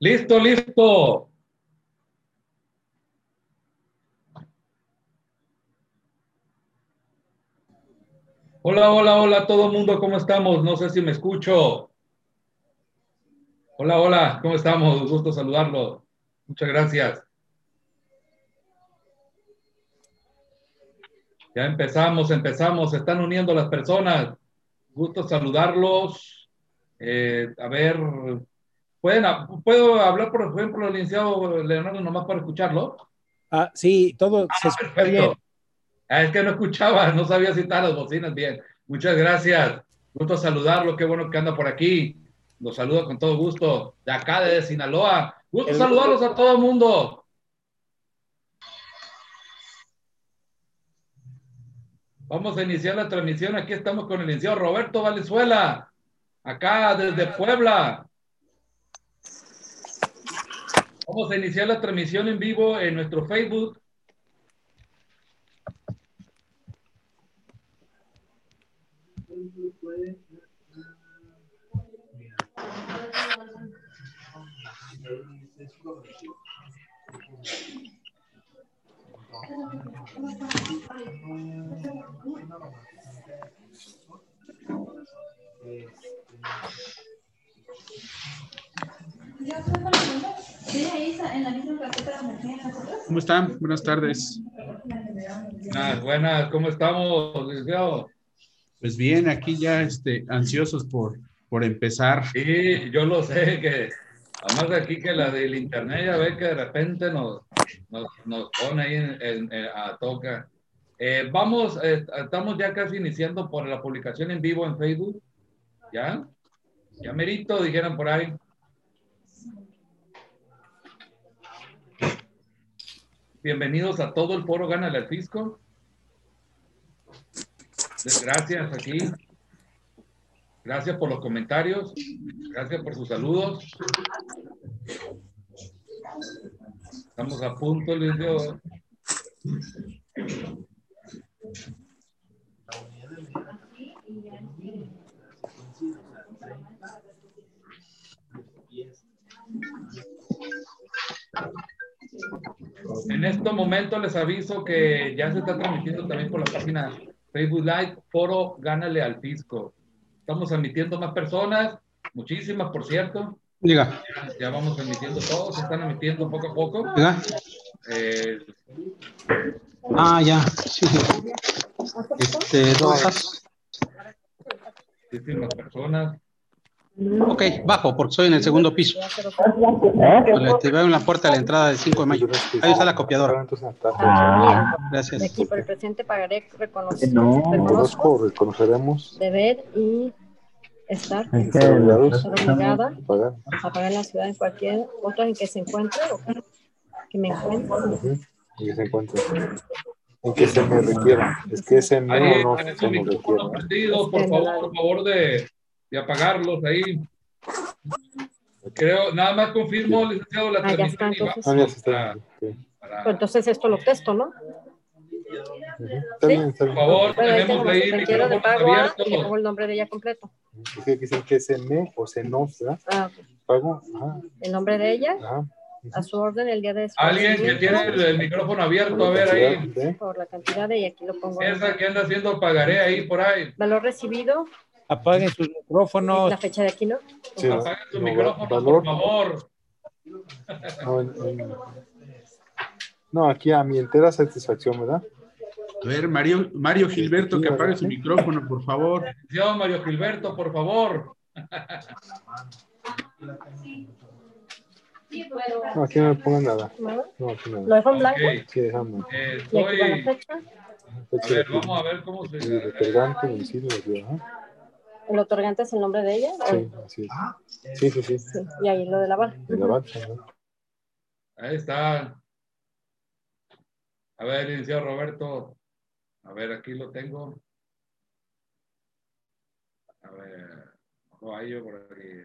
Listo, listo. Hola, hola, hola, todo mundo, ¿cómo estamos? No sé si me escucho. Hola, hola, ¿cómo estamos? Gusto saludarlo. Muchas gracias. Ya empezamos, empezamos, se están uniendo las personas. Gusto saludarlos. Eh, a ver, ¿pueden, ¿puedo hablar, por ejemplo, el licenciado Leonardo nomás para escucharlo? Ah, sí, todo ah, se escucha bien. Ah, es que no escuchaba, no sabía si estaban las bocinas bien. Muchas gracias. Gusto saludarlo, qué bueno que anda por aquí. Los saludo con todo gusto. De acá, de Sinaloa. Gusto saludarlos a todo el mundo. Vamos a iniciar la transmisión. Aquí estamos con el licenciado Roberto Valenzuela, acá desde Puebla. Vamos a iniciar la transmisión en vivo en nuestro Facebook. ¿Cómo están? Buenas tardes. Buenas, buenas, ¿cómo estamos, Pues bien, aquí ya este, ansiosos por, por empezar. Sí, yo lo sé que Además de aquí que la del internet ya ve que de repente nos, nos, pone ahí en, a toca. Eh, vamos, eh, estamos ya casi iniciando por la publicación en vivo en Facebook. ¿Ya? Ya merito, dijeran por ahí. Bienvenidos a todo el foro Gana el Fisco. Gracias aquí. Gracias por los comentarios. Gracias por sus saludos. Estamos a punto, Luis En este momento les aviso que ya se está transmitiendo también por la página Facebook Live, Foro Gánale al Fisco. Estamos admitiendo más personas, muchísimas, por cierto. Diga. Ya, vamos admitiendo todos, se están admitiendo poco a poco. Diga. Eh, ah, ya. Sí. Este, dos. Muchísimas personas. Ok, bajo, porque soy en el segundo piso. te veo en la puerta de la entrada del 5 de mayo. Ahí está la copiadora. Ah, Gracias. aquí por el presente pagaré reconocer. No, reconozco, reconoceremos. Deber y estar obligada a pagar la ciudad en cualquier otra en que se encuentre o que me encuentre. En que se encuentre. En que se me requiera. Es que ese no, no se me requiere. Por favor, por favor de de apagarlos ahí. Creo, nada más confirmo, licenciado, la ah, transmisión. entonces. Ah, pues entonces esto lo testo, ¿no? Por favor, tenemos ahí abierto. Y le pongo el nombre de ella completo. que dicen que se me o se no, ¿verdad? Ah, Pago. El nombre de ella. A su orden el día de Alguien que tiene el, micrófono abierto, a ver ahí. Por la cantidad de, y aquí lo pongo. Esa que anda haciendo pagaré ahí por ahí. Valor recibido, Apaguen sus micrófonos. La fecha de aquí, ¿no? Sí, Apaguen su micrófono, por favor. No, aquí a mi entera satisfacción, ¿verdad? A ver, Mario, Mario Gilberto, que apague su micrófono, por favor. Atención, Mario Gilberto, por favor. No, aquí no me pongan nada. No, aquí nada. ¿Lo dejo en blanco? Sí, dejando. Eh, estoy... ¿Y aquí la fecha? A ver, vamos a ver cómo se... El recargante, domicilio, ¿verdad? ¿El otorgante es el nombre de ella? Sí, así es. Sí, sí, sí. sí. Y ahí lo de la bala. De la bala, Ahí está. A ver, licenciado Roberto. A ver, aquí lo tengo. A ver. No, ahí yo por aquí.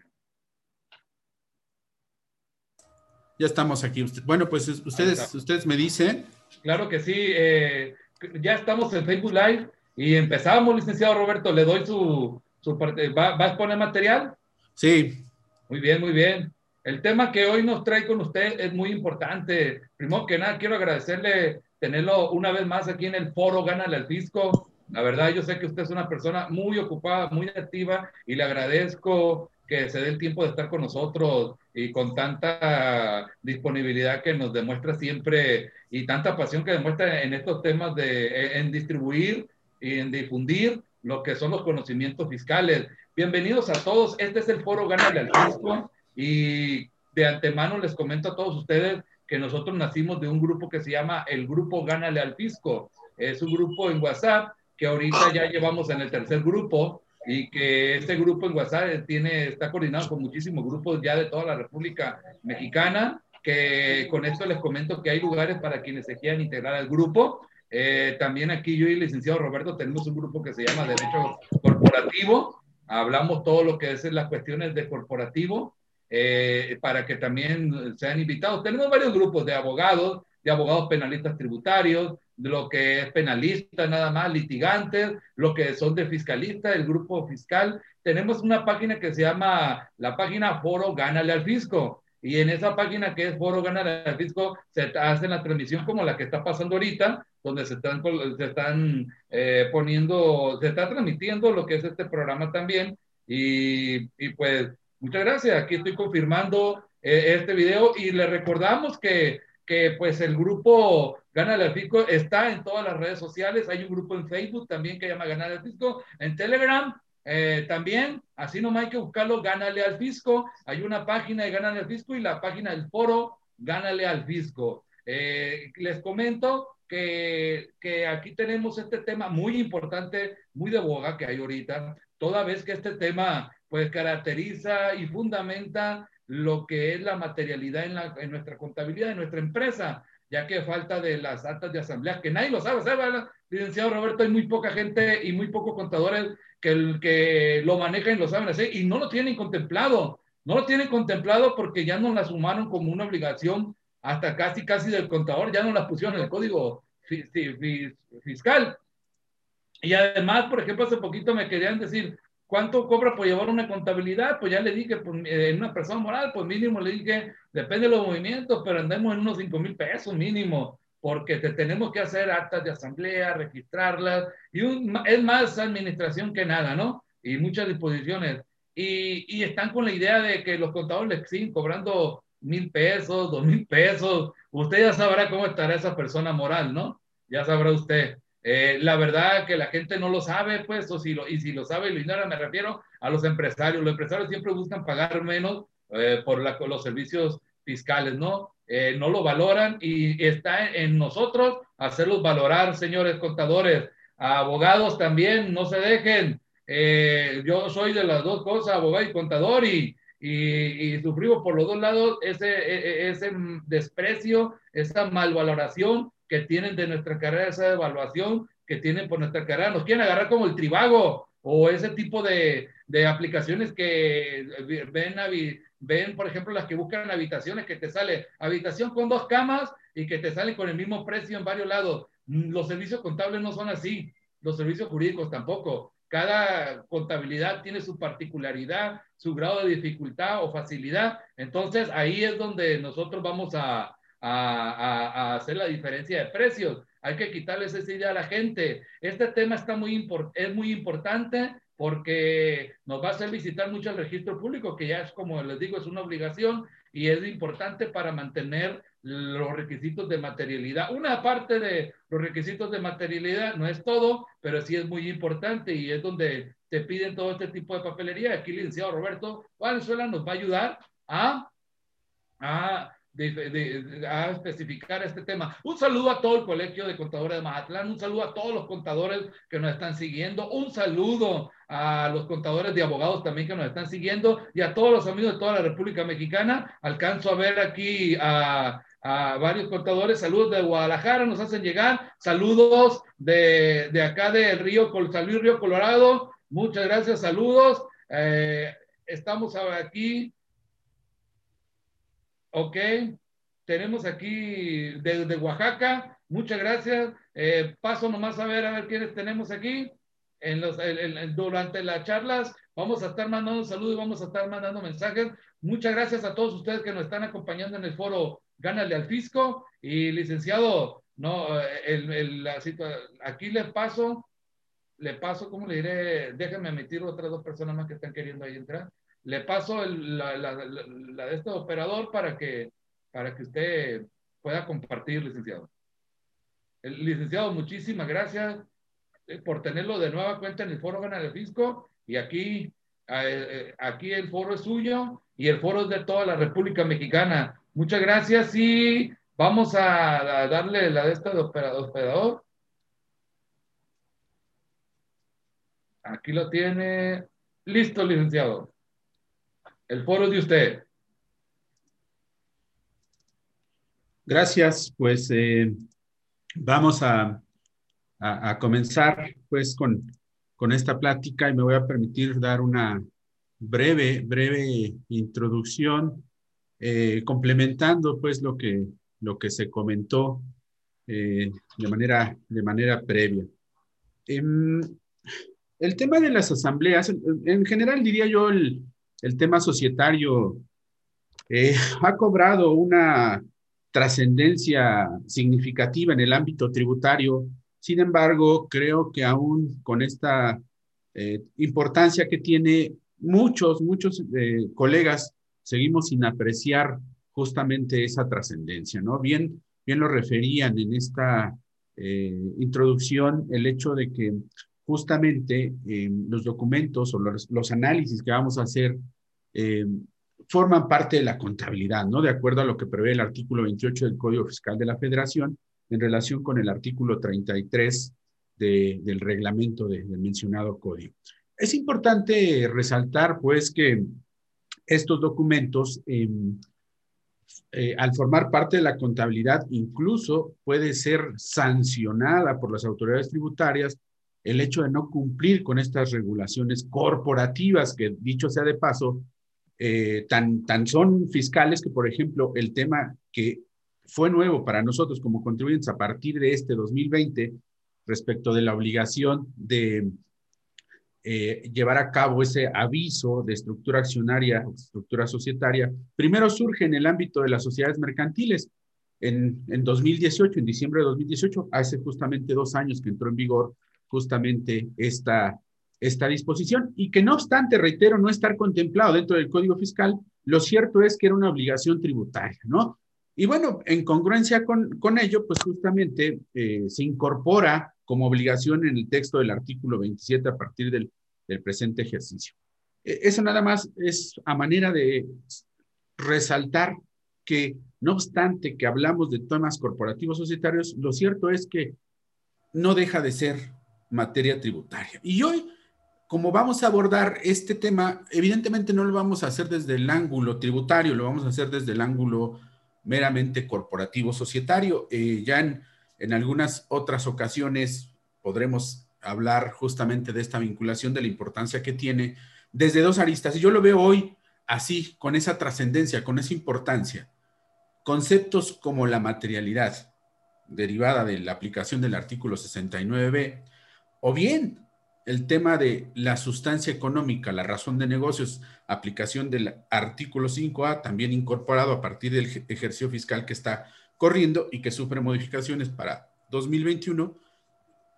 Ya estamos aquí. Bueno, pues ustedes, ustedes me dicen. Claro que sí. Eh, ya estamos en Facebook Live y empezamos, licenciado Roberto. Le doy su, ¿Va, a exponer material? Sí. Muy bien, muy bien. el tema que hoy nos trae con usted es muy importante. Primero que nada, quiero agradecerle tenerlo una vez más aquí en el foro Gánale al Fisco. La verdad, yo sé que usted es una persona muy ocupada, muy activa y le agradezco que se dé el tiempo de estar con nosotros y con tanta disponibilidad que nos demuestra siempre y tanta pasión que demuestra en estos temas de en distribuir y en difundir lo que son los conocimientos fiscales. Bienvenidos a todos. Este es el foro Gánale al Fisco y de antemano les comento a todos ustedes que nosotros nacimos de un grupo que se llama el Grupo Gánale al Fisco. Es un grupo en WhatsApp que ahorita ya llevamos en el tercer grupo y que este grupo en WhatsApp tiene, está coordinado con muchísimos grupos ya de toda la República Mexicana, que con esto les comento que hay lugares para quienes se quieran integrar al grupo. Eh, también aquí yo y el licenciado Roberto tenemos un grupo que se llama Derecho Corporativo. Hablamos todo lo que es las cuestiones de corporativo eh, para que también sean invitados. Tenemos varios grupos de abogados, de abogados penalistas tributarios, de lo que es penalista nada más, litigantes, lo que son de fiscalista, el grupo fiscal. Tenemos una página que se llama la página Foro Gánale al Fisco. Y en esa página que es Foro Gánale al Fisco se hace la transmisión como la que está pasando ahorita, donde se están, se están eh, poniendo, se está transmitiendo lo que es este programa también. Y, y pues muchas gracias. Aquí estoy confirmando eh, este video y le recordamos que, que pues el grupo Gánale al Fisco está en todas las redes sociales. Hay un grupo en Facebook también que llama Gánale al Fisco. En Telegram eh, también, así no hay que buscarlo, Gánale al Fisco. Hay una página de Gánale al Fisco y la página del foro Gánale al Fisco. Eh, les comento que, que, aquí tenemos este tema muy importante, muy de boga que hay ahorita, toda vez que este tema pues caracteriza y fundamenta lo que es la materialidad en, la, en nuestra contabilidad, en nuestra empresa ya que falta de las actas de asamblea, que nadie lo sabe, ¿sabe? Licenciado Roberto, hay muy poca gente y muy pocos contadores que, el, que lo manejan y lo saben hacer y no lo tienen contemplado. No lo tienen contemplado porque ya no la sumaron como una obligación hasta casi, casi del contador, ya no la pusieron en el código fiscal. Y además, por ejemplo, hace poquito me querían decir, ¿Cuánto cobra por llevar una contabilidad? Pues ya le dije, pues, eh, en una persona moral, pues mínimo le dije, depende de los movimientos, pero andemos en unos 5 mil pesos mínimo, porque te tenemos que hacer actas de asamblea, registrarlas, y es más administración que nada, ¿no? Y muchas disposiciones. Y, y están con la idea de que los contadores les siguen cobrando mil pesos, dos mil pesos. Usted ya sabrá cómo estará esa persona moral, ¿no? Ya sabrá usted. Eh, la verdad que la gente no lo sabe, pues, o si lo, y si lo sabe y lo ignora, me refiero a los empresarios. Los empresarios siempre buscan pagar menos eh, por los servicios fiscales, ¿no? Eh, no lo valoran y está en nosotros hacerlos valorar, señores contadores, abogados también, no se dejen. yo soy de las dos cosas, abogado y contador, y, y, y, sufrimos por los dos lados ese, e, e, ese desprecio, esa malvaloración que tienen de nuestra carrera, esa evaluación que tienen por nuestra carrera. Nos quieren agarrar como el tribago o ese tipo de, de aplicaciones que ven, ven, por ejemplo, las que buscan habitaciones, que te sale habitación con dos camas y que te salen con el mismo precio en varios lados. Los servicios contables no son así, los servicios jurídicos tampoco. Cada contabilidad tiene su particularidad, su grado de dificultad o facilidad. Entonces ahí es donde nosotros vamos a, a, hacer la diferencia de precios. Hay que quitarles esa idea a la gente. Este tema está muy es muy importante porque nos va a hacer visitar mucho el registro público, que ya es, como les digo, es una obligación y es importante para mantener los requisitos de materialidad. Una parte de los requisitos de materialidad no es todo, pero sí es muy importante y es donde te piden todo este tipo de papelería. Aquí el licenciado Roberto Valenzuela nos va a ayudar a, a de, a especificar este tema. Un saludo a todo el Colegio de Contadores de Mazatlán, un saludo a todos los contadores que nos están siguiendo, un saludo a los contadores de abogados también que nos están siguiendo y a todos los amigos de toda la República Mexicana. Alcanzo a ver aquí a, a varios contadores, saludos de Guadalajara, nos hacen llegar, saludos de, de acá del río, San Luis Río Colorado, muchas gracias, saludos. Eh, estamos aquí Ok, tenemos aquí desde Oaxaca, muchas gracias. Eh, paso nomás a ver a ver quiénes tenemos aquí. En los, durante las charlas Vamos a estar mandando saludos y vamos a estar mandando mensajes. Muchas gracias a todos ustedes que nos están acompañando en el foro Gánale al Fisco. Y licenciado, no, el, el, la aquí le paso, le paso, ¿cómo le diré? Déjenme emitir otras dos personas más que están queriendo ahí entrar. Le paso el, la, la, la, de este operador para que, para que usted pueda compartir, licenciado. Licenciado, muchísimas gracias eh, por tenerlo de nueva cuenta en el foro Gana el Fisco y aquí, eh, eh, aquí el foro es suyo y el foro es de toda la República Mexicana. Muchas gracias y vamos a, darle la de esta de operador. Aquí lo tiene. Listo, licenciado. El foro de usted. Gracias. Pues vamos a, a, comenzar pues con, con esta plática y me voy a permitir dar una breve, breve introducción, eh, complementando pues lo que, lo que se comentó eh, de, manera, de manera previa. Em, el tema de las asambleas, en general diría yo, el, el tema societario eh, ha cobrado una trascendencia significativa en el ámbito tributario sin embargo, creo que aún con esta importancia que tiene, muchos, muchos colegas seguimos sin apreciar justamente esa trascendencia, ¿no? Bien, bien lo referían en esta eh, introducción el hecho de que justamente los documentos o los, los, análisis que vamos a hacer forman parte de la contabilidad, ¿no? De acuerdo a lo que prevé el artículo 28 del Código Fiscal de la Federación, en relación con el artículo 33 del reglamento del mencionado código. Es importante resaltar, pues, que estos documentos, em, eh, al formar parte de la contabilidad, incluso puede ser sancionada por las autoridades tributarias el hecho de no cumplir con estas regulaciones corporativas que, dicho sea de paso, eh, tan, tan son fiscales que, por ejemplo, el tema que fue nuevo para nosotros como contribuyentes a partir de este 2020 respecto de la obligación de eh, llevar a cabo ese aviso de estructura accionaria, estructura societaria, primero surge en el ámbito de las sociedades mercantiles. En, en 2018, en diciembre de 2018, hace justamente dos años que entró en vigor justamente esta, esta disposición y que no obstante, reitero, no estar contemplado dentro del Código Fiscal, lo cierto es que era una obligación tributaria, ¿no? Y bueno, en congruencia con, con ello, pues justamente eh, se incorpora como obligación en el texto del artículo 27 a partir del, del presente ejercicio. E, eso nada más es a manera de resaltar que, no obstante que hablamos de temas corporativos societarios, lo cierto es que no deja de ser materia tributaria. Y hoy, como vamos a abordar este tema, evidentemente no lo vamos a hacer desde el ángulo tributario, lo vamos a hacer desde el ángulo meramente corporativo societario. Eh, ya en, en, algunas otras ocasiones podremos hablar justamente de esta vinculación, de la importancia que tiene desde dos aristas. Y yo lo veo hoy así, con esa trascendencia, con esa importancia. Conceptos como la materialidad, derivada de la aplicación del artículo 69b, o bien el tema de la sustancia económica, la razón de negocios, aplicación del artículo 5A, también incorporado a partir del ejercicio fiscal que está corriendo y que sufre modificaciones para 2021,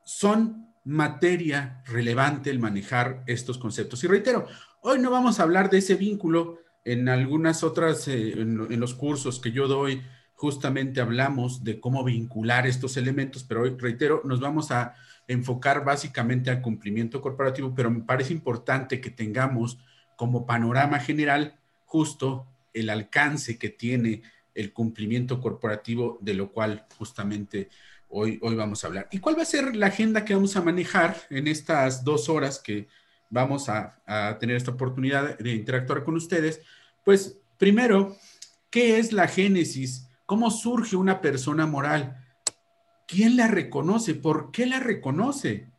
son materia relevante el manejar estos conceptos. Y reitero, hoy no vamos a hablar de ese vínculo en algunas otras, eh, en los cursos que yo doy, justamente hablamos de cómo vincular estos elementos, pero hoy, reitero, nos vamos a enfocar básicamente al cumplimiento corporativo, pero me parece importante que tengamos como panorama general justo el alcance que tiene el cumplimiento corporativo, de lo cual justamente hoy, hoy vamos a hablar. ¿Y cuál va a ser la agenda que vamos a manejar en estas dos horas que vamos a, a tener esta oportunidad de interactuar con ustedes? Pues primero, ¿qué es la génesis? ¿Cómo surge una persona moral? ¿Quién la reconoce? ¿Por qué la reconoce?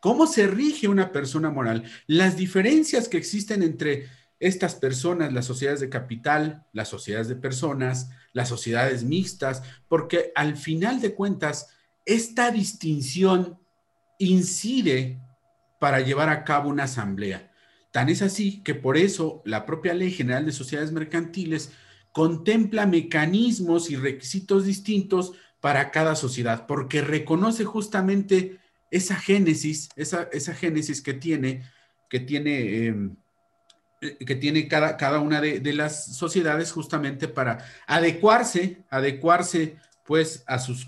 ¿Cómo se rige una persona moral? Las diferencias que existen entre estas personas, las sociedades de capital, las sociedades de personas, las sociedades mixtas, porque al final de cuentas, esta distinción incide para llevar a cabo una asamblea. Tan es así que por eso la propia Ley General de Sociedades Mercantiles contempla mecanismos y requisitos distintos para cada sociedad, porque reconoce justamente esa génesis, esa, esa génesis que tiene, que tiene, em, que tiene cada, cada una de, de, las sociedades justamente para adecuarse, adecuarse pues a sus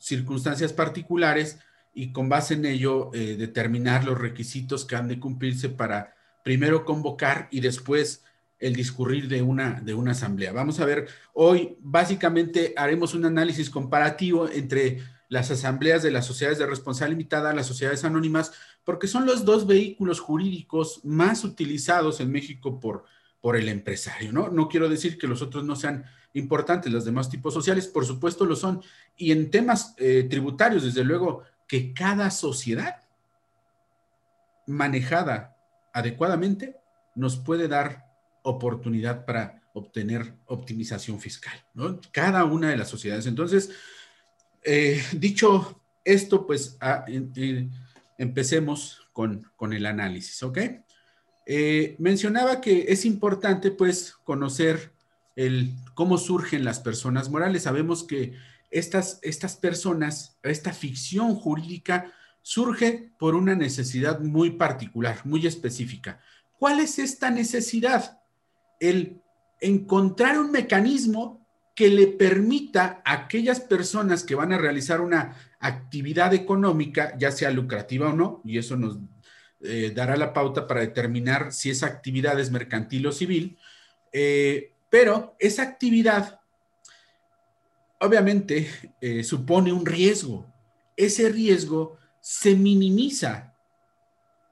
circunstancias particulares y con base en ello eh, determinar los requisitos que han de cumplirse para primero convocar y después el discurrir de una, de una asamblea. Vamos a ver, hoy básicamente haremos un análisis comparativo entre las asambleas de las sociedades de responsabilidad limitada, las sociedades anónimas, porque son los dos vehículos jurídicos más utilizados en México por, por el empresario, ¿no? No quiero decir que los otros no sean importantes, los demás tipos sociales, por supuesto lo son. Y en temas eh, tributarios, desde luego, que cada sociedad manejada adecuadamente nos puede dar oportunidad para obtener optimización fiscal, ¿no? Cada una de las sociedades. Entonces, eh, dicho esto, pues empecemos con, con, el análisis, ¿ok? Eh, mencionaba que es importante, pues, conocer el, cómo surgen las personas morales. Sabemos que estas, estas personas, esta ficción jurídica, surge por una necesidad muy particular, muy específica. ¿Cuál es esta necesidad? El encontrar un mecanismo que le permita a aquellas personas que van a realizar una actividad económica, ya sea lucrativa o no, y eso nos eh, dará la pauta para determinar si esa actividad es mercantil o civil, eh, pero esa actividad obviamente eh, supone un riesgo. Ese riesgo se minimiza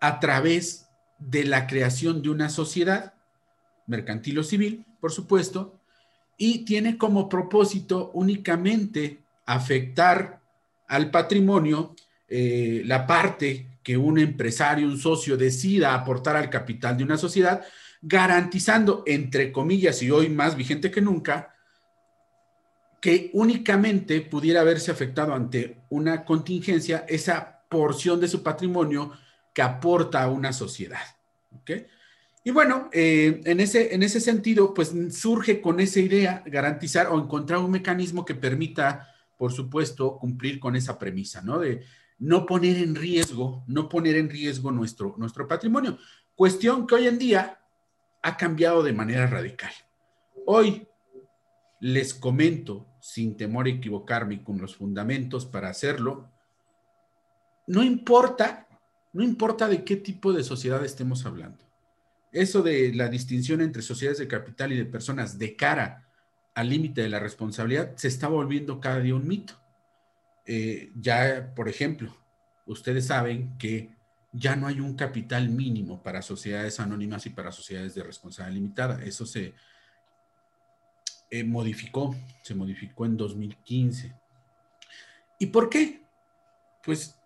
a través de la creación de una sociedad mercantil o civil, por supuesto, y tiene como propósito únicamente afectar al patrimonio eh, la parte que un empresario, un socio decida aportar al capital de una sociedad, garantizando, entre comillas, y hoy más vigente que nunca, que únicamente pudiera haberse afectado ante una contingencia esa porción de su patrimonio que aporta a una sociedad. Y bueno, eh, en, ese, en ese sentido, pues surge con esa idea garantizar o encontrar un mecanismo que permita, por supuesto, cumplir con esa premisa, ¿no? De no poner en riesgo, no poner en riesgo nuestro, nuestro patrimonio. Cuestión que hoy en día ha cambiado de manera radical. Hoy les comento, sin temor a equivocarme con los fundamentos para hacerlo, no importa, no importa de qué tipo de sociedad estemos hablando. Eso de la distinción entre sociedades de capital y de personas de cara al límite de la responsabilidad se está volviendo cada día un mito. Eh, ya, por ejemplo, ustedes saben que ya no hay un capital mínimo para sociedades anónimas y para sociedades de responsabilidad limitada. Eso se, eh, modificó, se modificó en 2015. ¿Y por qué? Pues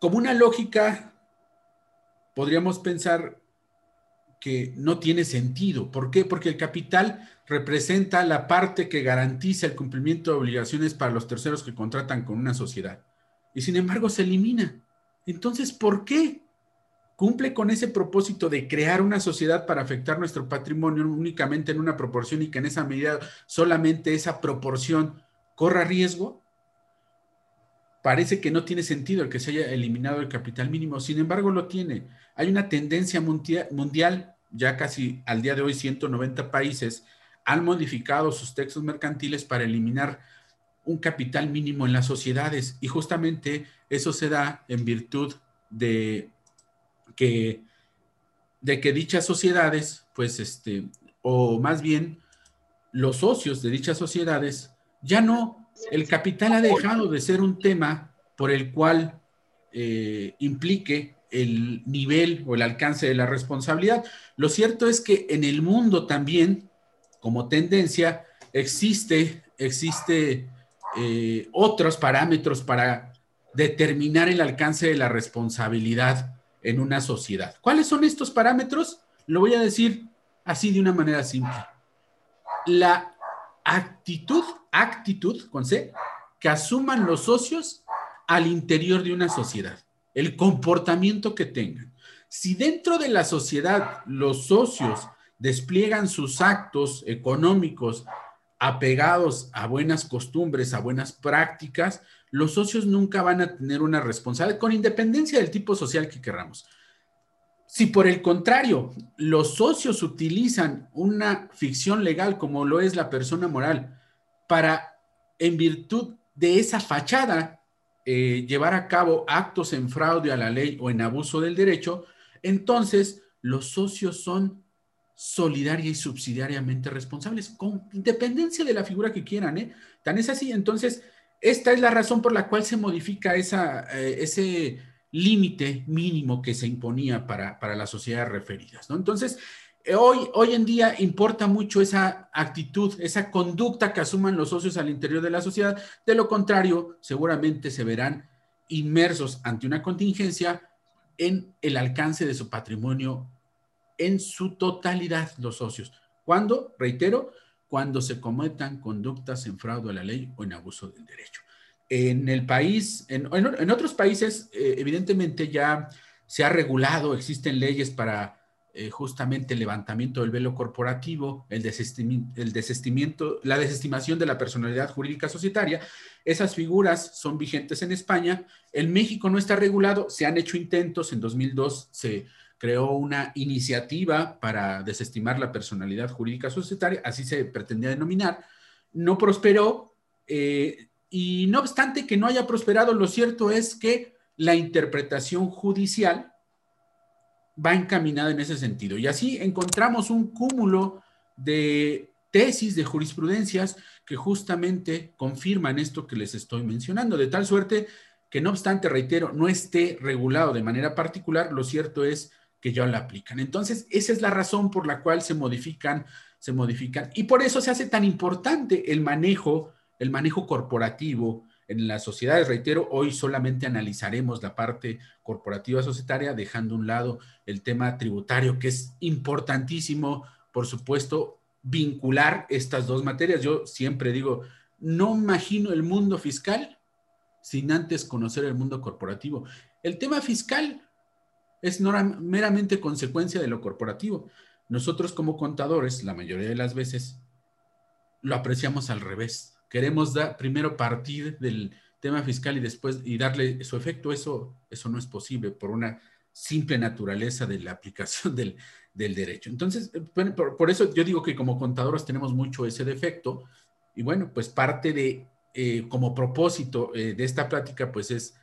como una lógica, podríamos pensar que no tiene sentido. ¿Por qué? Porque el capital representa la parte que garantiza el cumplimiento de obligaciones para los terceros que contratan con una sociedad. Y sin embargo se elimina. Entonces, ¿por qué? cumple con ese propósito de crear una sociedad para afectar nuestro patrimonio únicamente en una proporción y que en esa medida solamente esa proporción corra riesgo, parece que no tiene sentido el que se haya eliminado el capital mínimo. Sin embargo, lo tiene. Hay una tendencia mundial, ya casi al día de hoy 190 países han modificado sus textos mercantiles para eliminar un capital mínimo en las sociedades. Y justamente eso se da en virtud de que, de que dichas sociedades, pues, este, o más bien los socios de dichas sociedades, ya no, el capital ha dejado de ser un tema por el cual eh, implique el nivel o el alcance de la responsabilidad. Lo cierto es que en el mundo también, como tendencia, existe, existe eh, otros parámetros para determinar el alcance de la responsabilidad en una sociedad. ¿Cuáles son estos parámetros? Lo voy a decir así de una manera simple. La actitud, actitud con C, que asuman los socios al interior de una sociedad, el comportamiento que tengan. si dentro de la sociedad los socios despliegan sus actos económicos apegados a buenas costumbres, a buenas prácticas, los socios nunca van a tener una responsabilidad, con independencia del tipo social que queramos. Si por el contrario, los socios utilizan una ficción legal como lo es la persona moral para, en virtud de esa fachada, eh, llevar a cabo actos en fraude a la ley o en abuso del derecho, entonces los socios son solidaria y subsidiariamente responsables, con independencia de la figura que quieran, ¿eh? Tan es así, entonces, esta es la razón por la cual se modifica esa, eh, ese límite mínimo que se imponía para, para las sociedades referidas, ¿no? Entonces, hoy, hoy en día importa mucho esa actitud, esa conducta que asuman los socios al interior de la sociedad, de lo contrario, seguramente se verán inmersos ante una contingencia en el alcance de su patrimonio en su totalidad los socios. ¿Cuándo? Reitero, cuando se cometan conductas en fraude a la ley o en abuso del derecho. En el país, en, otros países, eh, evidentemente ya se ha regulado, existen leyes para eh, justamente el levantamiento del velo corporativo, el, la desestimación de la personalidad jurídica societaria. Esas figuras son vigentes en España. En México no está regulado, se han hecho intentos, en 2002 se creó una iniciativa para desestimar la personalidad jurídica societaria, así se pretendía denominar, no prosperó eh, y no obstante que no haya prosperado, lo cierto es que la interpretación judicial va encaminada en ese sentido. Y así encontramos un cúmulo de tesis, de jurisprudencias que justamente confirman esto que les estoy mencionando, de tal suerte que no obstante, reitero, no esté regulado de manera particular, lo cierto es que ya la aplican. Entonces, esa es la razón por la cual se modifican, se modifican. Y por eso se hace tan importante el manejo, el manejo corporativo en las sociedades. Reitero, hoy solamente analizaremos la parte corporativa societaria, dejando a un lado el tema tributario, que es importantísimo, por supuesto, vincular estas dos materias. Yo siempre digo, no imagino el mundo fiscal sin antes conocer el mundo corporativo. El tema fiscal es meramente consecuencia de lo corporativo. Nosotros como contadores, la mayoría de las veces, lo apreciamos al revés. Queremos primero partir del tema fiscal y después y darle su efecto. Eso, eso no es posible por una simple naturaleza de la aplicación del, derecho. Entonces, por, eso yo digo que como contadores tenemos mucho ese defecto. Y bueno, pues parte de, eh, como propósito eh, de esta plática, pues es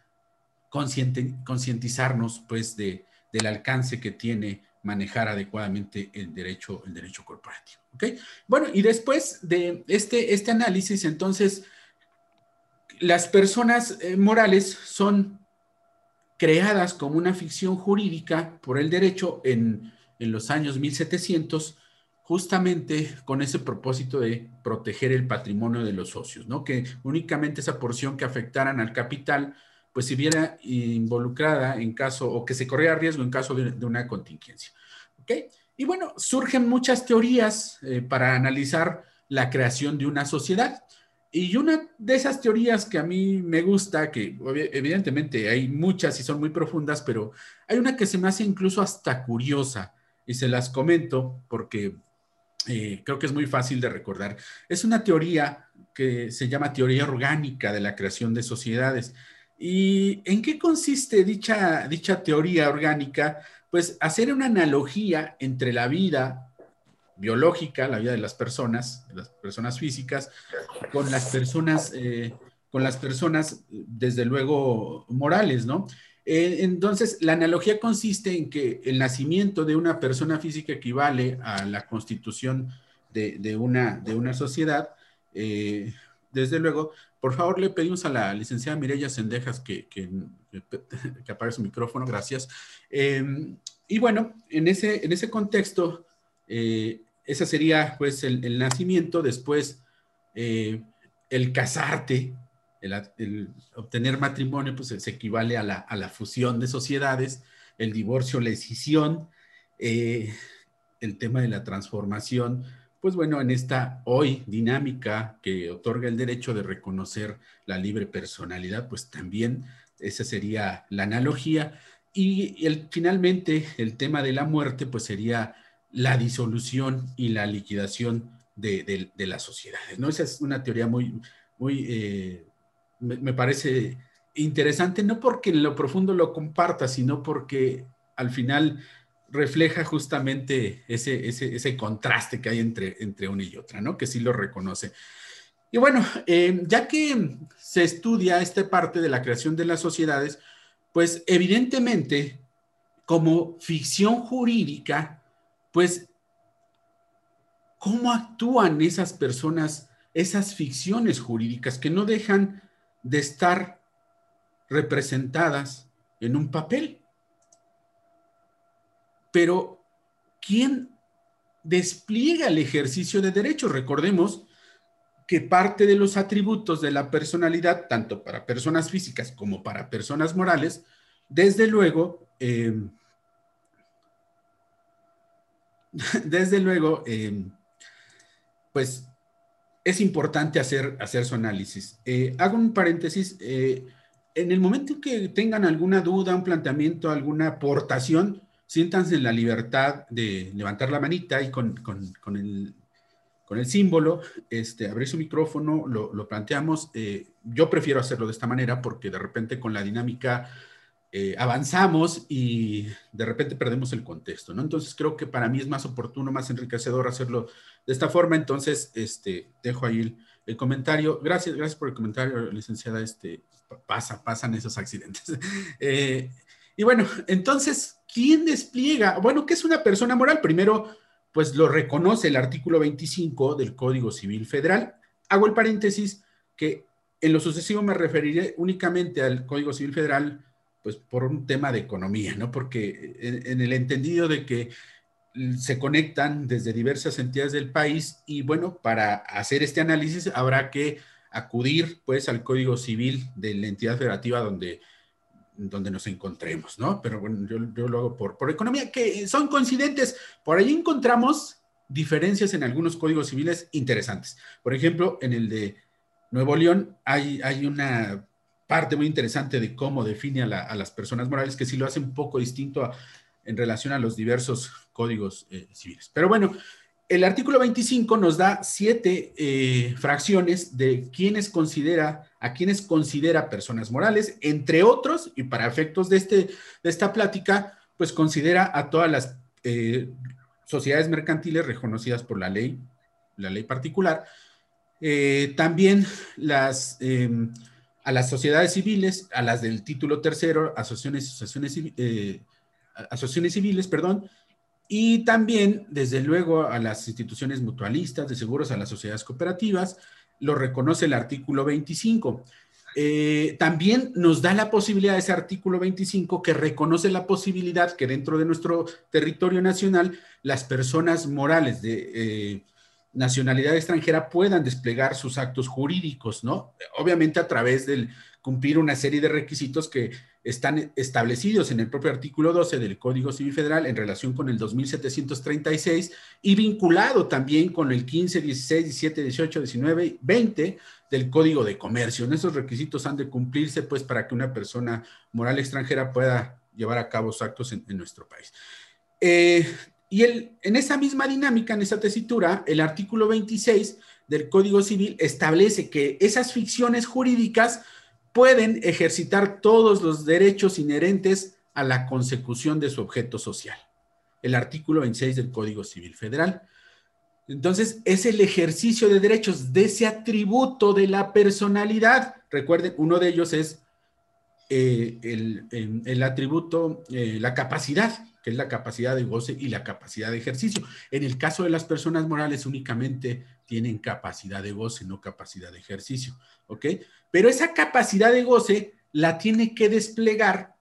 concientizarnos pues de, del alcance que tiene manejar adecuadamente el derecho, el derecho corporativo. ¿ok? Bueno, y después de este, este análisis, entonces, las personas eh, morales son creadas como una ficción jurídica por el derecho en, en los años 1700, justamente con ese propósito de proteger el patrimonio de los socios, ¿no? Que únicamente esa porción que afectaran al capital pues si viera involucrada en caso o que se corría riesgo en caso de, una contingencia. ¿Ok? Y bueno, surgen muchas teorías eh, para analizar la creación de una sociedad. Y una de esas teorías que a mí me gusta, que evidentemente hay muchas y son muy profundas, pero hay una que se me hace incluso hasta curiosa y se las comento porque eh, creo que es muy fácil de recordar. Es una teoría que se llama teoría orgánica de la creación de sociedades. ¿Y en qué consiste dicha, dicha teoría orgánica? Pues hacer una analogía entre la vida biológica, la vida de las personas, las personas físicas, con las personas, eh, con las personas, desde luego, morales, ¿no? Eh, entonces, la analogía consiste en que el nacimiento de una persona física equivale a la constitución de, una, de una sociedad. Eh, desde luego, por favor, le pedimos a la licenciada Mireya Sendejas que, que, apague su micrófono, gracias. Em, y bueno, en ese, en ese contexto, eh, ese sería pues el, nacimiento, después eh, el casarte, el, obtener matrimonio, pues se equivale a la, fusión de sociedades, el divorcio, la escisión, eh, el tema de la transformación, pues bueno, en esta hoy dinámica que otorga el derecho de reconocer la libre personalidad, pues también esa sería la analogía. y el, finalmente el tema de la muerte pues sería la disolución y la liquidación de, las sociedades. ¿no? Esa es una teoría muy, muy eh, me, parece interesante, no porque en lo profundo lo comparta, sino porque al final refleja justamente ese, ese, contraste que hay entre, entre una y otra, ¿no? Que sí lo reconoce. Y bueno, eh, ya que se estudia esta parte de la creación de las sociedades, pues evidentemente, como ficción jurídica, pues, ¿cómo actúan esas personas, esas ficciones jurídicas que no dejan de estar representadas en un papel? Pero, ¿quién despliega el ejercicio de derechos? Recordemos que parte de los atributos de la personalidad, tanto para personas físicas como para personas morales, desde luego, em, desde luego, em, pues es importante hacer, hacer su análisis. Eh, hago un paréntesis. Eh, en el momento en que tengan alguna duda, un planteamiento, alguna aportación, siéntanse en la libertad de levantar la manita y con, con, el, con el, símbolo, este, abrir su micrófono, lo, lo planteamos. Eh, yo prefiero hacerlo de esta manera porque de repente con la dinámica eh, avanzamos y de repente perdemos el contexto, ¿no? Entonces creo que para mí es más oportuno, más enriquecedor hacerlo de esta forma. Entonces, este, dejo ahí el, el comentario. Gracias, gracias por el comentario, licenciada. Este, pasa, pasan esos accidentes. Eh, y bueno, entonces, ¿quién despliega? Bueno, ¿qué es una persona moral? Primero, pues lo reconoce el artículo 25 del Código Civil Federal. Hago el paréntesis que en lo sucesivo me referiré únicamente al Código Civil Federal, pues por un tema de economía, ¿no? Porque en, el entendido de que se conectan desde diversas entidades del país y bueno, para hacer este análisis habrá que acudir pues al Código Civil de la entidad federativa donde donde nos encontremos, ¿no? Pero bueno, yo, lo hago por, economía, que son coincidentes. Por ahí encontramos diferencias en algunos códigos civiles interesantes. Por ejemplo, en el de Nuevo León hay, una parte muy interesante de cómo define a, las personas morales, que sí lo hace un poco distinto en relación a los diversos códigos eh, civiles. Pero bueno, el artículo 25 nos da siete eh, fracciones de quienes considera, a quienes considera personas morales, entre otros, y para efectos de, este, de esta plática, pues considera a todas las eh, sociedades mercantiles reconocidas por la ley, la ley particular, eh, también las, em, a las sociedades civiles, a las del título tercero, asociaciones, asociaciones, asociaciones civiles, perdón, y también, desde luego, a las instituciones mutualistas de seguros, a las sociedades cooperativas, lo reconoce el artículo 25. Eh, también nos da la posibilidad ese artículo 25 que reconoce la posibilidad que dentro de nuestro territorio nacional las personas morales de eh, nacionalidad extranjera puedan desplegar sus actos jurídicos, ¿no? Obviamente a través del cumplir una serie de requisitos que están establecidos en el propio artículo 12 del Código Civil Federal en relación con el 2736 y vinculado también con el 15, 16, 17, 18, 19, 20 del Código de Comercio. Esos requisitos han de cumplirse pues para que una persona moral extranjera pueda llevar a cabo sus actos en, nuestro país. Eh, y en esa misma dinámica, en esa tesitura, el artículo 26 del Código Civil establece que esas ficciones jurídicas pueden ejercitar todos los derechos inherentes a la consecución de su objeto social. El artículo 26 del Código Civil Federal. Entonces, es el ejercicio de derechos de ese atributo de la personalidad. Recuerden, uno de ellos es eh, el, atributo, eh, la capacidad, que es la capacidad de goce y la capacidad de ejercicio. En el caso de las personas morales, únicamente tienen capacidad de goce, no capacidad de ejercicio. ¿Ok? Pero esa capacidad de goce la tiene que desplegar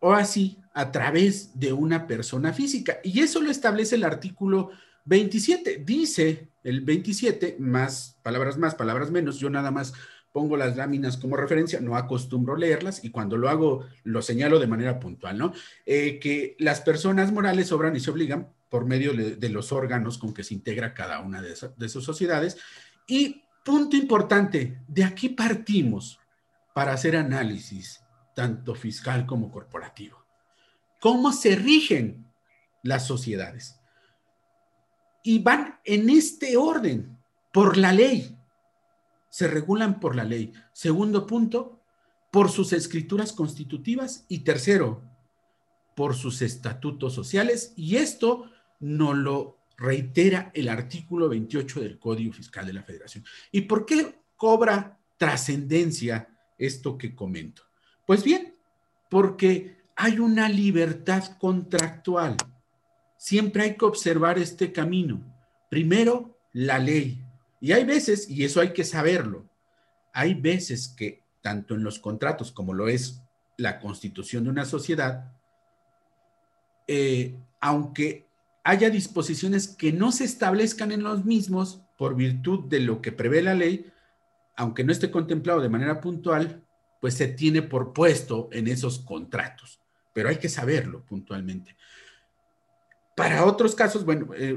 o así a través de una persona física. Y eso lo establece el artículo 27. Dice el 27, más palabras más, palabras menos, yo nada más pongo las láminas como referencia, no acostumbro leerlas y cuando lo hago lo señalo de manera puntual, ¿no? Eh, que las personas morales obran y se obligan por medio de, los órganos con que se integra cada una de, de sus sociedades y Punto importante, de aquí partimos para hacer análisis, tanto fiscal como corporativo. cómo se rigen las sociedades. Y van en este orden, por la ley. Se regulan por la ley. Segundo punto, por sus escrituras constitutivas. Y tercero, por sus estatutos sociales. Y esto no lo reitera el artículo 28 del Código Fiscal de la Federación. ¿Y por qué cobra trascendencia esto que comento? Pues bien, porque hay una libertad contractual. Siempre hay que observar este camino. Primero, la ley. Y hay veces, y eso hay que saberlo, hay veces que tanto en los contratos como lo es la constitución de una sociedad, eh, aunque haya disposiciones que no se establezcan en los mismos por virtud de lo que prevé la ley, aunque no esté contemplado de manera puntual, pues se tiene por puesto en esos contratos. Pero hay que saberlo puntualmente. Para otros casos, bueno, eh,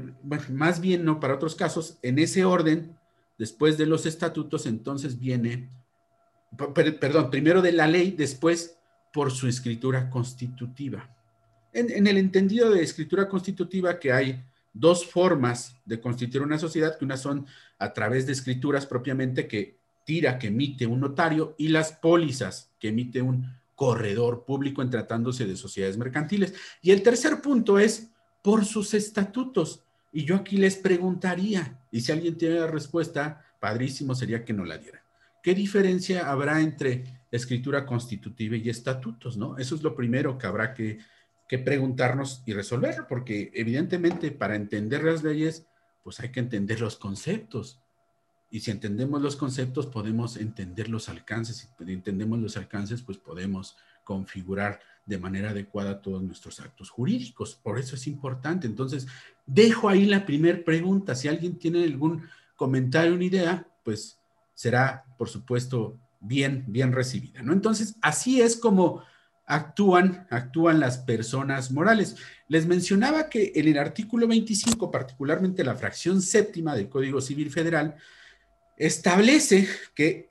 más bien no para otros casos, en ese orden, después de los estatutos, entonces viene, perdón, primero de la ley, después por su escritura constitutiva en, el entendido de escritura constitutiva que hay dos formas de constituir una sociedad, que una son a través de escrituras propiamente que tira, que emite un notario, y las pólizas que emite un corredor público en tratándose de sociedades mercantiles. Y el tercer punto es por sus estatutos. Y yo aquí les preguntaría, y si alguien tiene la respuesta, padrísimo sería que no la diera. ¿Qué diferencia habrá entre escritura constitutiva y estatutos, no? Eso es lo primero que habrá que preguntarnos y resolver, porque evidentemente para entender las leyes, pues hay que entender los conceptos. Y si entendemos los conceptos, podemos entender los alcances. Si entendemos los alcances, pues podemos configurar de manera adecuada todos nuestros actos jurídicos. Por eso es importante. Entonces, dejo ahí la primera pregunta. Si alguien tiene algún comentario, una idea, pues será, por supuesto, bien, bien recibida. ¿no? Entonces, así es como actúan, actúan las personas morales. Les mencionaba que en el artículo 25, particularmente la fracción séptima del Código Civil Federal, establece que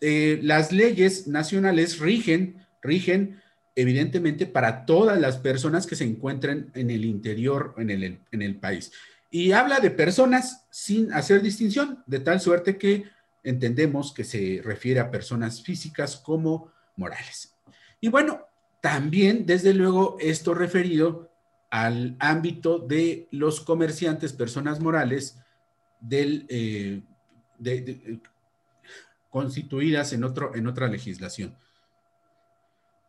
eh, las leyes nacionales rigen, rigen evidentemente para todas las personas que se encuentren en el interior, en el, en el país. Y habla de personas sin hacer distinción, de tal suerte que entendemos que se refiere a personas físicas como morales. Y bueno, también, desde luego, esto referido al ámbito de los comerciantes, personas morales, del, eh, constituidas en, otro, en otra legislación.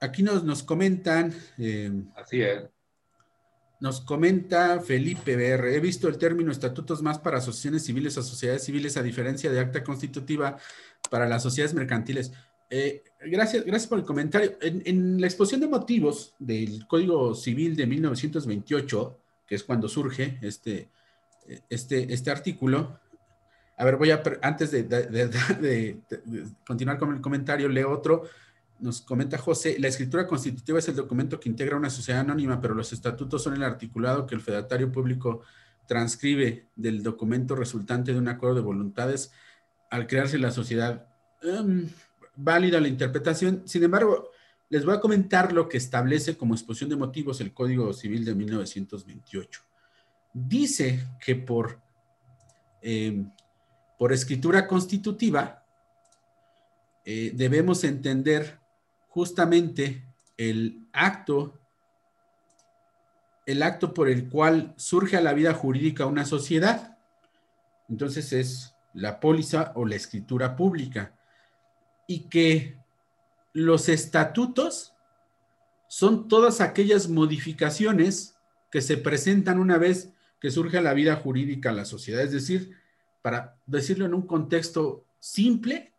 Aquí nos, nos comentan. Eh, Así es. Nos comenta Felipe BR. He visto el término estatutos más para asociaciones civiles o sociedades civiles, a diferencia de acta constitutiva para las sociedades mercantiles. Eh, gracias, gracias por el comentario. En, la exposición de motivos del Código Civil de 1928, que es cuando surge este, este, este artículo, a ver, voy a, antes de, de, continuar con el comentario, leo otro. Nos comenta José, la escritura constitutiva es el documento que integra una sociedad anónima, pero los estatutos son el articulado que el fedatario público transcribe del documento resultante de un acuerdo de voluntades al crearse la sociedad. Em, válida la interpretación. Sin embargo, les voy a comentar lo que establece como exposición de motivos el Código Civil de 1928. Dice que por, eh, por escritura constitutiva eh, debemos entender justamente el acto, el acto por el cual surge a la vida jurídica una sociedad. Entonces es la póliza o la escritura pública y que los estatutos son todas aquellas modificaciones que se presentan una vez que surge la vida jurídica la sociedad. Es decir, para decirlo en un contexto simple,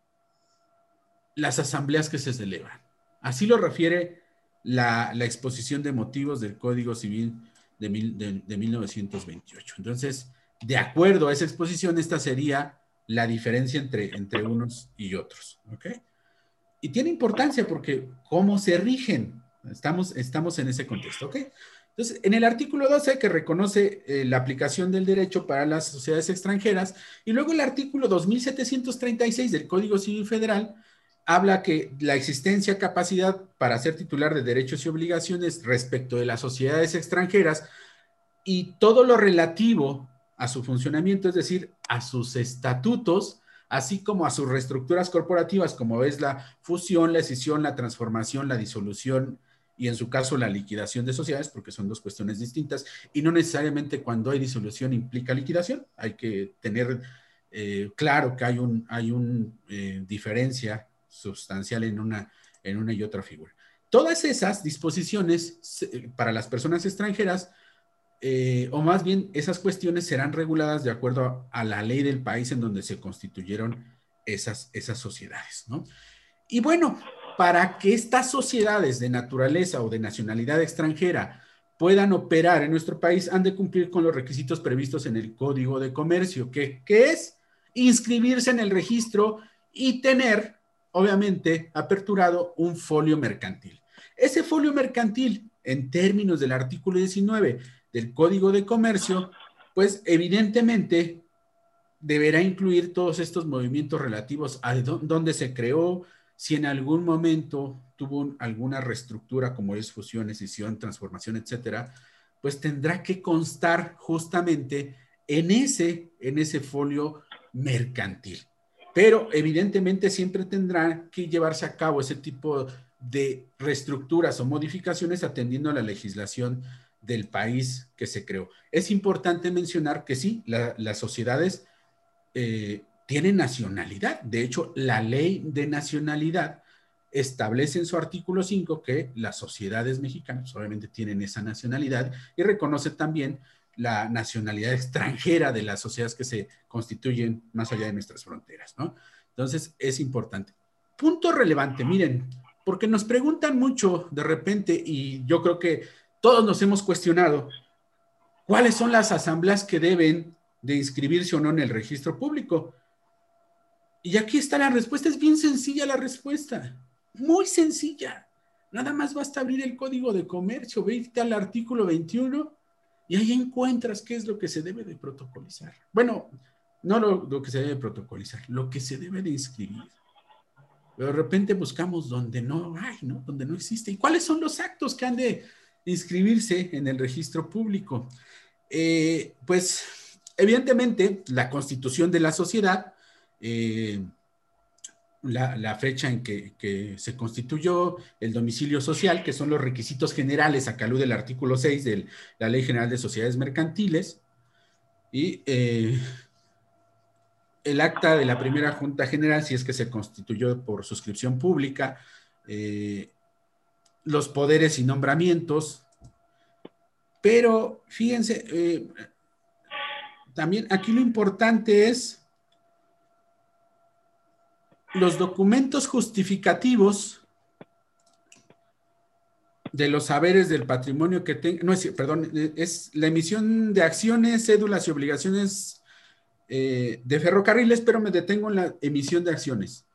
las asambleas que se celebran. Así lo refiere la, exposición de motivos del Código Civil de, de 1928. Entonces, de acuerdo a esa exposición, esta sería la diferencia entre, entre unos y otros. ¿Ok? Y tiene importancia porque cómo se rigen. Estamos, estamos en ese contexto. ¿Ok? Entonces, en el artículo 12 que reconoce eh, la aplicación del derecho para las sociedades extranjeras y luego el artículo 2736 del Código Civil Federal habla que la existencia capacidad para ser titular de derechos y obligaciones respecto de las sociedades extranjeras y todo lo relativo a su funcionamiento, es decir, a sus estatutos, así como a sus reestructuras corporativas, como es la fusión, la escisión, la transformación, la disolución y en su caso la liquidación de sociedades, porque son dos cuestiones distintas, y no necesariamente cuando hay disolución implica liquidación, hay que tener eh, claro que hay una hay eh, diferencia sustancial en una, en una y otra figura. Todas esas disposiciones para las personas extranjeras, eh, o más bien esas cuestiones serán reguladas de acuerdo a, la ley del país en donde se constituyeron esas, esas sociedades, ¿no? Y bueno, para que estas sociedades de naturaleza o de nacionalidad extranjera puedan operar en nuestro país, han de cumplir con los requisitos previstos en el Código de Comercio, que, que es inscribirse en el registro y tener obviamente, aperturado un folio mercantil. Ese folio mercantil, en términos del artículo 19 del Código de Comercio, pues evidentemente deberá incluir todos estos movimientos relativos a dónde se creó, si en algún momento tuvo alguna reestructura como es fusión, escisión, transformación, etcétera, pues tendrá que constar justamente en ese, en ese folio mercantil. Pero evidentemente siempre tendrá que llevarse a cabo ese tipo de reestructuras o modificaciones atendiendo a la legislación del país que se creó. Es importante mencionar que sí, las sociedades eh, tienen nacionalidad. De hecho, la ley de nacionalidad establece en su artículo 5 que las sociedades mexicanas obviamente tienen esa nacionalidad y reconoce también la nacionalidad extranjera de las sociedades que se constituyen más allá de nuestras fronteras, ¿no? Entonces, es importante. Punto relevante, miren, porque nos preguntan mucho de repente y yo creo que todos nos hemos cuestionado cuáles son las asambleas que deben de inscribirse o no en el registro público. Y aquí está la respuesta, es bien sencilla la respuesta, muy sencilla. Nada más basta abrir el código de comercio, vete al artículo 21 y ahí encuentras qué es lo que se debe de protocolizar. Bueno, no lo, que se debe protocolizar, lo que se debe de inscribir. Pero de repente buscamos donde no hay, ¿no? Donde no existe. ¿Y cuáles son los actos que han de inscribirse en el registro público? Eh, pues, evidentemente, la constitución de la sociedad, eh, la, fecha en que, se constituyó el domicilio social, que son los requisitos generales a calú del artículo 6 de la Ley General de Sociedades Mercantiles, y eh, el acta de la primera Junta General, si es que se constituyó por suscripción pública, los poderes y nombramientos, pero fíjense, eh, también aquí lo importante es los documentos justificativos de los saberes del patrimonio que tenga, no es, perdón, es la emisión de acciones, cédulas y obligaciones eh, de ferrocarriles, pero me detengo en la emisión de acciones.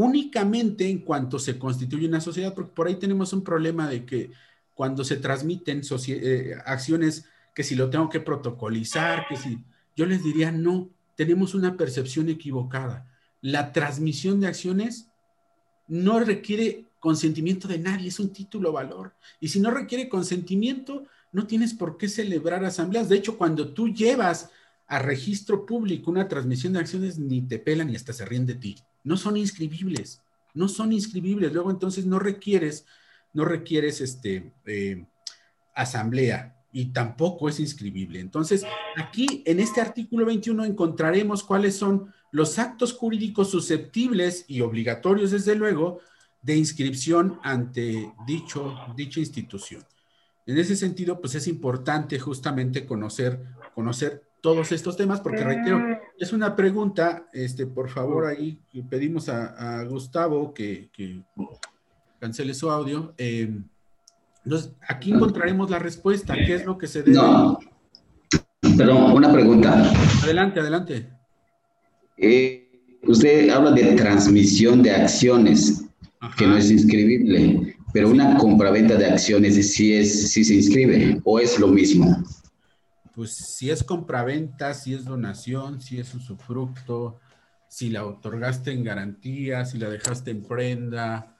Únicamente en cuanto se constituye una sociedad, porque por ahí tenemos un problema de que cuando se transmiten eh, acciones, que si lo tengo que protocolizar, que si, yo les diría, no, tenemos una percepción equivocada la transmisión de acciones no requiere consentimiento de nadie, es un título valor. Y si no requiere consentimiento, no tienes por qué celebrar asambleas. De hecho, cuando tú llevas a registro público una transmisión de acciones, ni te pelan ni hasta se ríen de ti. No son inscribibles, no son inscribibles. Luego entonces no requieres, no requieres este, eh, asamblea y tampoco es inscribible. Entonces, aquí en este artículo 21 encontraremos cuáles son los actos jurídicos susceptibles y obligatorios, desde luego, de inscripción ante dicho, dicha institución. En ese sentido, pues es importante justamente conocer, conocer todos estos temas, porque reitero, es una pregunta, este, por favor, ahí pedimos a, Gustavo que, cancele su audio. Eh, entonces, aquí encontraremos la respuesta, qué es lo que se debe. No, pero una pregunta. Adelante, adelante. Eh, usted habla de transmisión de acciones, que no es inscribible, pero una compraventa de acciones sí, es, sí se inscribe, o es lo mismo. Pues si es compraventa, si es donación, si es usufructo, si la otorgaste en garantía, si la dejaste en prenda,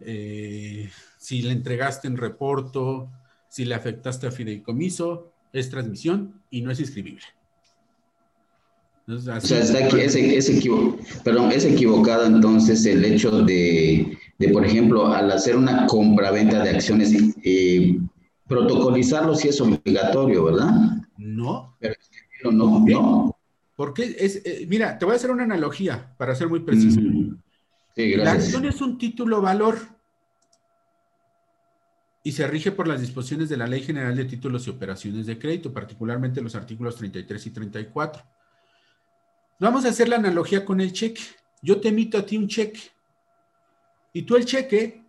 eh, si la entregaste en reporto, si le afectaste a fideicomiso, es transmisión y no es inscribible. o sea, está aquí, es, perdón, es equivocado entonces el hecho de, de, por ejemplo, al hacer una compra-venta de acciones, eh, protocolizarlo si es obligatorio, ¿verdad? No. Pero no, no. Porque es, eh, mira, te voy a hacer una analogía para ser muy preciso. Mm. Sí, La acción es un título valor y se rige por las disposiciones de la Ley General de Títulos y Operaciones de Crédito, particularmente los artículos 33 y 34. Vamos a hacer la analogía con el cheque. Yo te emito a ti un cheque y tú el cheque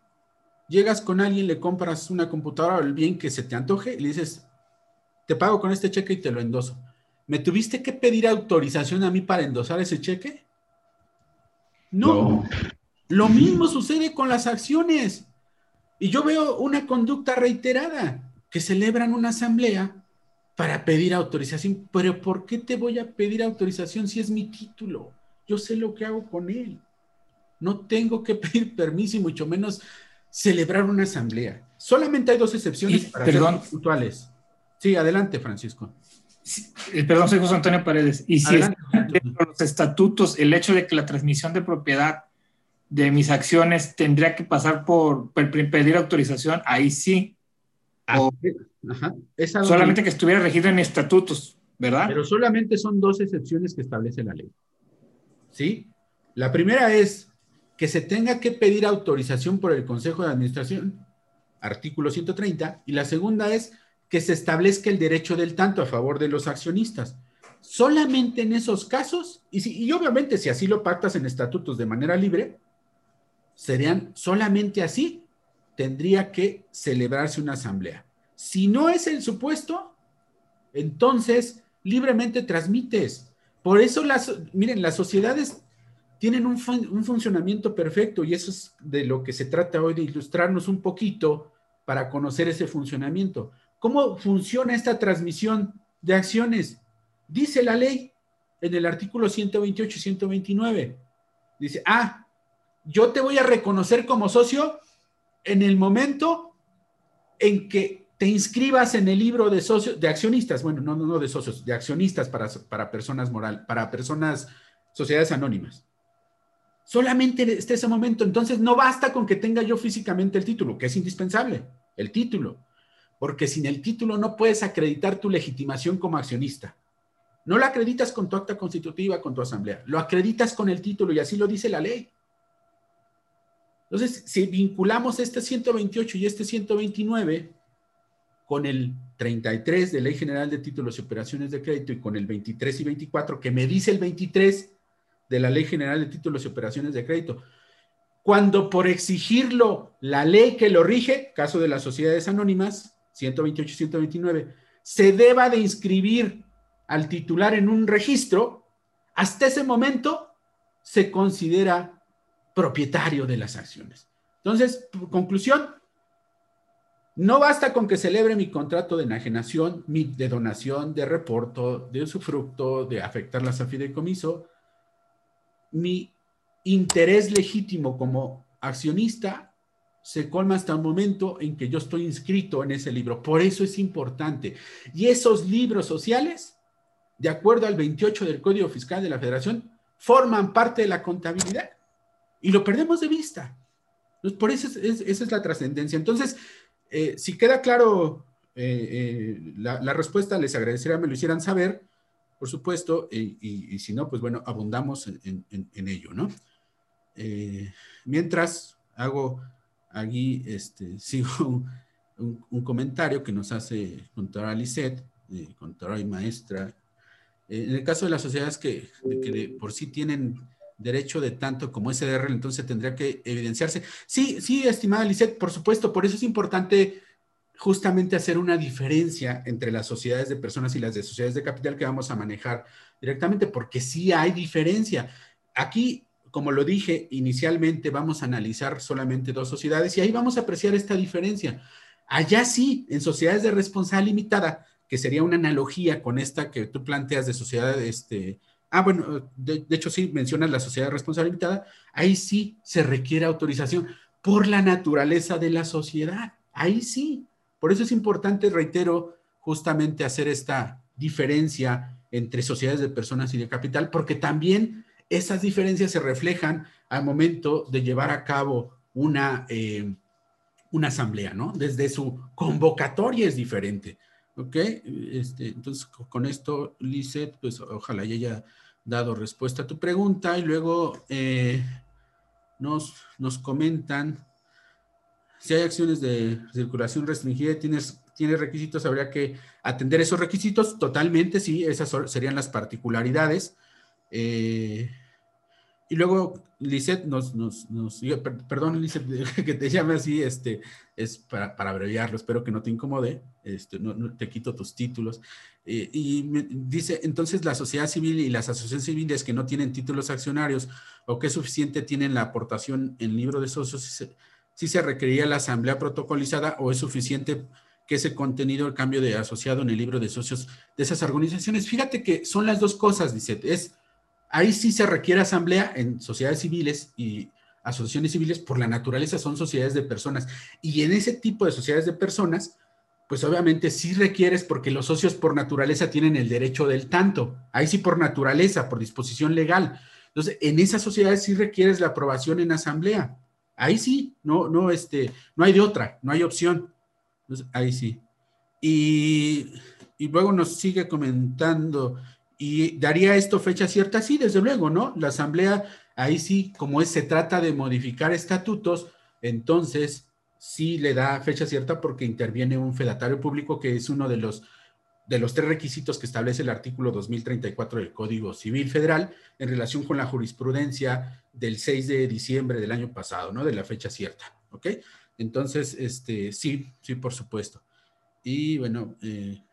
llegas con alguien, le compras una computadora o el bien que se te antoje y le dices, te pago con este cheque y te lo endoso. ¿Me tuviste que pedir autorización a mí para endosar ese cheque? No. Lo mismo sucede con las acciones. Y yo veo una conducta reiterada, que celebran una asamblea para pedir autorización. Pero ¿por qué te voy a pedir autorización si es mi título? Yo sé lo que hago con él. No tengo que pedir permiso y mucho menos celebrar una asamblea. Solamente hay dos excepciones para perdón. puntuales. Sí, adelante, Francisco. Eh, perdón, soy José Antonio Paredes. Y si es, los estatutos, el hecho de que la transmisión de propiedad de mis acciones tendría que pasar por, pedir autorización, ahí sí. Ah, solamente que estuviera regido en estatutos, ¿verdad? Pero solamente son dos excepciones que establece la ley. ¿Sí? La primera es que se tenga que pedir autorización por el Consejo de Administración, artículo 130, y la segunda es que se establezca el derecho del tanto a favor de los accionistas. Solamente en esos casos, y, si, y obviamente si así lo pactas en estatutos de manera libre, serían solamente así, tendría que celebrarse una asamblea. Si no es el supuesto, entonces libremente transmites. Por eso las, miren, las sociedades tienen un, un, funcionamiento perfecto y eso es de lo que se trata hoy de ilustrarnos un poquito para conocer ese funcionamiento. ¿Cómo funciona esta transmisión de acciones? Dice la ley en el artículo 128 y 129. Dice, ah, yo te voy a reconocer como socio en el momento en que te inscribas en el libro de socios, de accionistas, bueno, no, no, no de socios, de accionistas para, para personas moral, para personas, sociedades anónimas. Solamente en este ese momento, entonces no basta con que tenga yo físicamente el título, que es indispensable, el título porque sin el título no puedes acreditar tu legitimación como accionista. No lo acreditas con tu acta constitutiva, con tu asamblea, lo acreditas con el título y así lo dice la ley. Entonces, si vinculamos este 128 y este 129 con el 33 de Ley General de Títulos y Operaciones de Crédito y con el 23 y 24, que me dice el 23 de la Ley General de Títulos y Operaciones de Crédito, cuando por exigirlo la ley que lo rige, caso de las sociedades anónimas, 128 y 129, se deba de inscribir al titular en un registro, hasta ese momento se considera propietario de las acciones. Entonces, conclusión, no basta con que celebre mi contrato de enajenación, de donación, de reporto, de usufructo, de afectar la fideicomiso. Mi interés legítimo como accionista se colma hasta el momento en que yo estoy inscrito en ese libro. Por eso es importante. Y esos libros sociales, de acuerdo al 28 del Código Fiscal de la Federación, forman parte de la contabilidad. Y lo perdemos de vista. Por eso es, esa es la trascendencia. Entonces, eh, si queda claro eh, eh, la, respuesta, les agradecería me lo hicieran saber, por supuesto, y, si no, pues bueno, abundamos en, en ello, ¿no? mientras hago aquí este, sigo un, comentario que nos hace contadora Lisette, eh, y maestra. Eh, en el caso de las sociedades que, que por sí tienen derecho de tanto como SDR, entonces tendría que evidenciarse. Sí, sí, estimada Lisette, por supuesto, por eso es importante justamente hacer una diferencia entre las sociedades de personas y las de sociedades de capital que vamos a manejar directamente, porque sí hay diferencia. Aquí como lo dije inicialmente, vamos a analizar solamente dos sociedades y ahí vamos a apreciar esta diferencia. Allá sí, en sociedades de responsabilidad limitada, que sería una analogía con esta que tú planteas de sociedad este, Ah, bueno, de, hecho sí mencionas la sociedad responsabilizada, ahí sí se requiere autorización por la naturaleza de la sociedad, ahí sí. Por eso es importante, reitero, justamente hacer esta diferencia entre sociedades de personas y de capital, porque también esas diferencias se reflejan al momento de llevar a cabo una, eh, una asamblea, ¿no? Desde su convocatoria es diferente. ¿Ok? Este, entonces, con esto, Lizeth, pues ojalá ya haya dado respuesta a tu pregunta y luego eh, nos, nos comentan si hay acciones de circulación restringida tienes, tienes requisitos, habría que atender esos requisitos totalmente, sí, esas serían las particularidades. Eh, y luego, Lisette nos, nos, nos perdón, Lisette, que te llame así, este, es para, para abreviarlo, espero que no te incomode, este, no, te quito tus títulos. Eh, y dice, entonces la sociedad civil y las asociaciones civiles que no tienen títulos accionarios o que es suficiente tienen la aportación en libro de socios, si se, si se requeriría la asamblea protocolizada o es suficiente que ese contenido, el cambio de asociado en el libro de socios de esas organizaciones. Fíjate que son las dos cosas, dice, es Ahí sí se requiere asamblea en sociedades civiles y asociaciones civiles, por la naturaleza son sociedades de personas. Y en ese tipo de sociedades de personas, pues obviamente sí requieres porque los socios por naturaleza tienen el derecho del tanto. Ahí sí por naturaleza, por disposición legal. Entonces, en esas sociedades sí requieres la aprobación en asamblea. Ahí sí, no, no, este, no hay de otra, no hay opción. Ahí sí. Y, y luego nos sigue comentando ¿Y daría esto fecha cierta? Sí, desde luego, ¿no? La Asamblea, ahí sí, como es, se trata de modificar estatutos, entonces sí le da fecha cierta porque interviene un fedatario público que es uno de los, de los tres requisitos que establece el artículo 2034 del Código Civil Federal en relación con la jurisprudencia del 6 de diciembre del año pasado, ¿no? De la fecha cierta, ¿ok? Entonces, este, sí, sí, por supuesto. Y bueno, eh,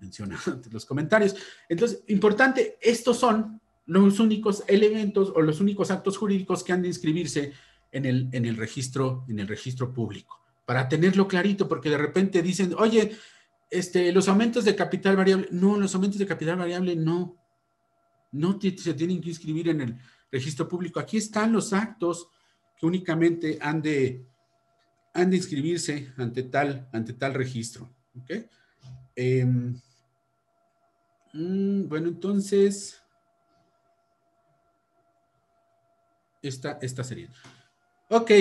menciona los comentarios. Entonces, importante, estos son los únicos elementos o los únicos actos jurídicos que han de inscribirse en el, en el, registro, en el registro público. Para tenerlo clarito, porque de repente dicen, oye, este, los aumentos de capital variable, no, los aumentos de capital variable no, no se tienen que inscribir en el registro público. Aquí están los actos que únicamente han de, han de inscribirse ante tal, ante tal registro. ¿okay? Em, mm, bueno, entonces, esta, esta sería. Ok,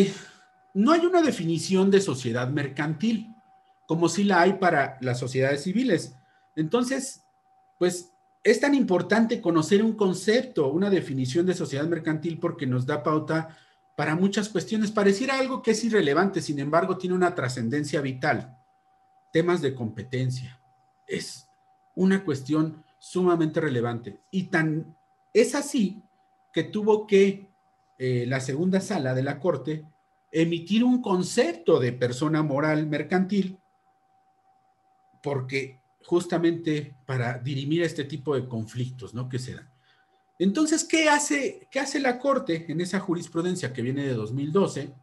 no hay una definición de sociedad mercantil, como si la hay para las sociedades civiles. Entonces, pues es tan importante conocer un concepto, una definición de sociedad mercantil, porque nos da pauta para muchas cuestiones. Pareciera algo que es irrelevante, sin embargo, tiene una trascendencia vital. Temas de competencia, es una cuestión sumamente relevante. Y tan es así que tuvo que eh, la segunda sala de la Corte emitir un concepto de persona moral mercantil, porque justamente para dirimir este tipo de conflictos, ¿no? Que se dan. Entonces, ¿qué hace, ¿qué hace la Corte en esa jurisprudencia que viene de 2012?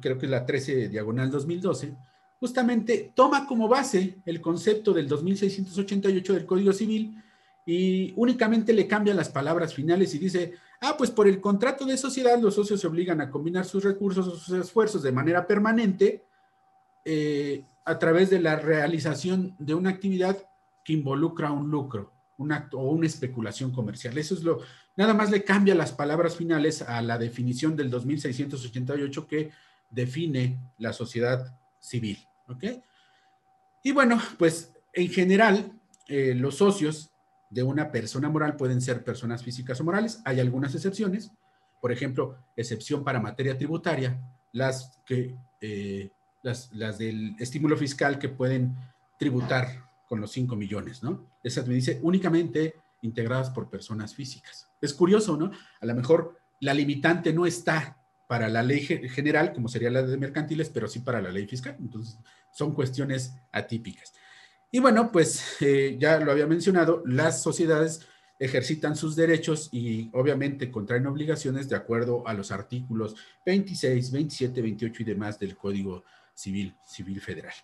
Creo que es la 13 diagonal 2012 justamente toma como base el concepto del 2688 del Código Civil y únicamente le cambia las palabras finales y dice, ah, pues por el contrato de sociedad los socios se obligan a combinar sus recursos o sus esfuerzos de manera permanente eh, a través de la realización de una actividad que involucra un lucro, un acto o una especulación comercial. Eso es lo, nada más le cambia las palabras finales a la definición del 2688 que define la sociedad civil. ¿Ok? Y bueno, pues en general, eh, los socios de una persona moral pueden ser personas físicas o morales. Hay algunas excepciones. Por ejemplo, excepción para materia tributaria, las, que, eh, las, las del estímulo fiscal que pueden tributar con los 5 millones, ¿no? Esas me dice únicamente integradas por personas físicas. Es curioso, ¿no? A lo mejor la limitante no está para la ley general, como sería la de mercantiles, pero sí para la ley fiscal. Entonces, son cuestiones atípicas. Y bueno, pues eh, ya lo había mencionado, las sociedades ejercitan sus derechos y obviamente contraen obligaciones de acuerdo a los artículos 26, 27, 28 y demás del Código Civil, Civil Federal.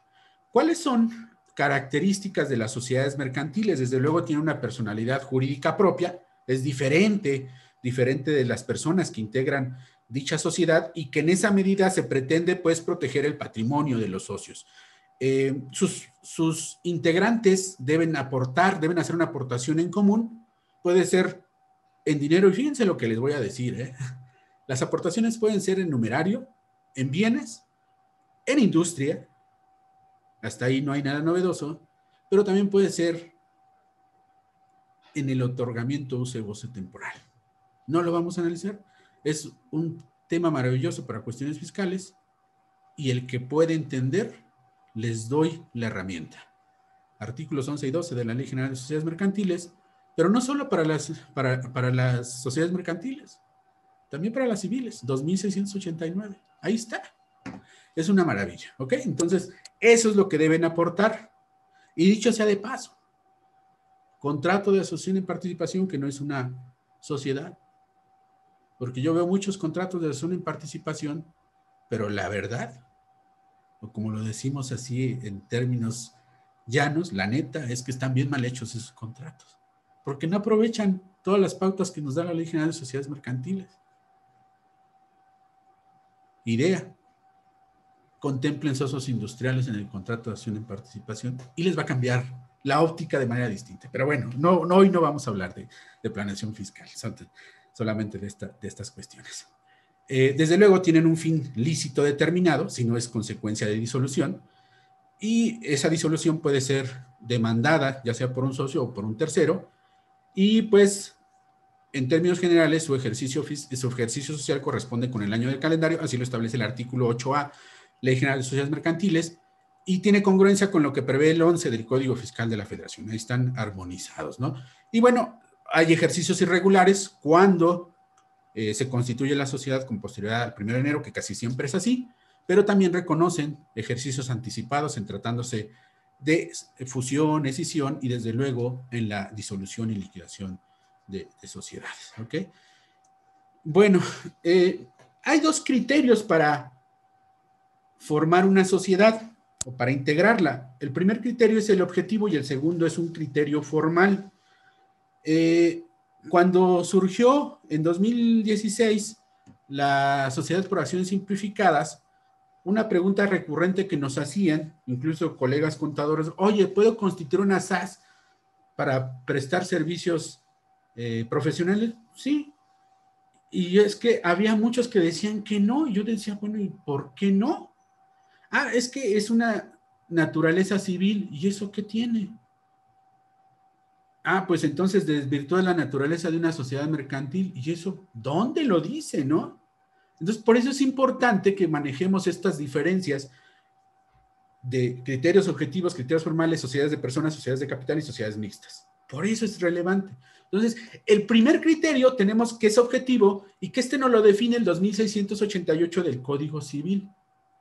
¿Cuáles son características de las sociedades mercantiles. Desde luego tiene una personalidad jurídica propia, es diferente, diferente de las personas que integran dicha sociedad y que en esa medida se pretende pues proteger el patrimonio de los socios. Eh, sus, sus integrantes deben aportar, deben hacer una aportación en común, puede ser en dinero y fíjense lo que les voy a decir, ¿eh? las aportaciones pueden ser en numerario, en bienes, en industria, hasta ahí no hay nada novedoso, pero también puede ser en el otorgamiento uso y goce temporal. No lo vamos a analizar. Es un tema maravilloso para cuestiones fiscales y el que puede entender, les doy la herramienta. Artículos 11 y 12 de la Ley General de Sociedades Mercantiles, pero no solo para las, para, para las sociedades mercantiles, también para las civiles, 2689. Ahí está. Es una maravilla, ¿ok? Entonces, eso es lo que deben aportar. Y dicho sea de paso, contrato de asociación en participación que no es una sociedad. Porque yo veo muchos contratos de asociación en participación, pero la verdad, o como lo decimos así en términos llanos, la neta es que están bien mal hechos esos contratos. Porque no aprovechan todas las pautas que nos da la Ley General de Sociedades Mercantiles. Idea, contemplen socios industriales en el contrato de acción en participación y les va a cambiar la óptica de manera distinta. Pero bueno, no, no hoy no vamos a hablar de, de planeación fiscal, solamente de, esta, de estas cuestiones. Eh, desde luego tienen un fin lícito determinado, si no es consecuencia de disolución, y esa disolución puede ser demandada, ya sea por un socio o por un tercero, y pues en términos generales su ejercicio, su ejercicio social corresponde con el año del calendario, así lo establece el artículo 8A Ley General de Sociedades Mercantiles, y tiene congruencia con lo que prevé el 11 del Código Fiscal de la Federación. Ahí están armonizados, ¿no? Y bueno, hay ejercicios irregulares cuando eh, se constituye la sociedad con posterioridad al 1 de enero, que casi siempre es así, pero también reconocen ejercicios anticipados en tratándose de fusión, escisión y desde luego en la disolución y liquidación de, sociedades. ¿ok? Bueno, eh, hay dos criterios para formar una sociedad o para integrarla. El primer criterio es el objetivo y el segundo es un criterio formal. Eh, cuando surgió en 2016 la Sociedad por Acciones Simplificadas, una pregunta recurrente que nos hacían, incluso colegas contadores, oye, ¿puedo constituir una SAS para prestar servicios eh, profesionales? Sí. Y es que había muchos que decían que no. Yo decía, bueno, ¿y por qué no? Ah, es que es una naturaleza civil. ¿Y eso qué tiene? Ah, pues entonces desvirtúa la naturaleza de una sociedad mercantil. ¿Y eso dónde lo dice, no? Entonces, por eso es importante que manejemos estas diferencias de criterios objetivos, criterios formales, sociedades de personas, sociedades de capital y sociedades mixtas. Por eso es relevante. Entonces, el primer criterio tenemos que es objetivo y que este no lo define el 2688 del Código Civil,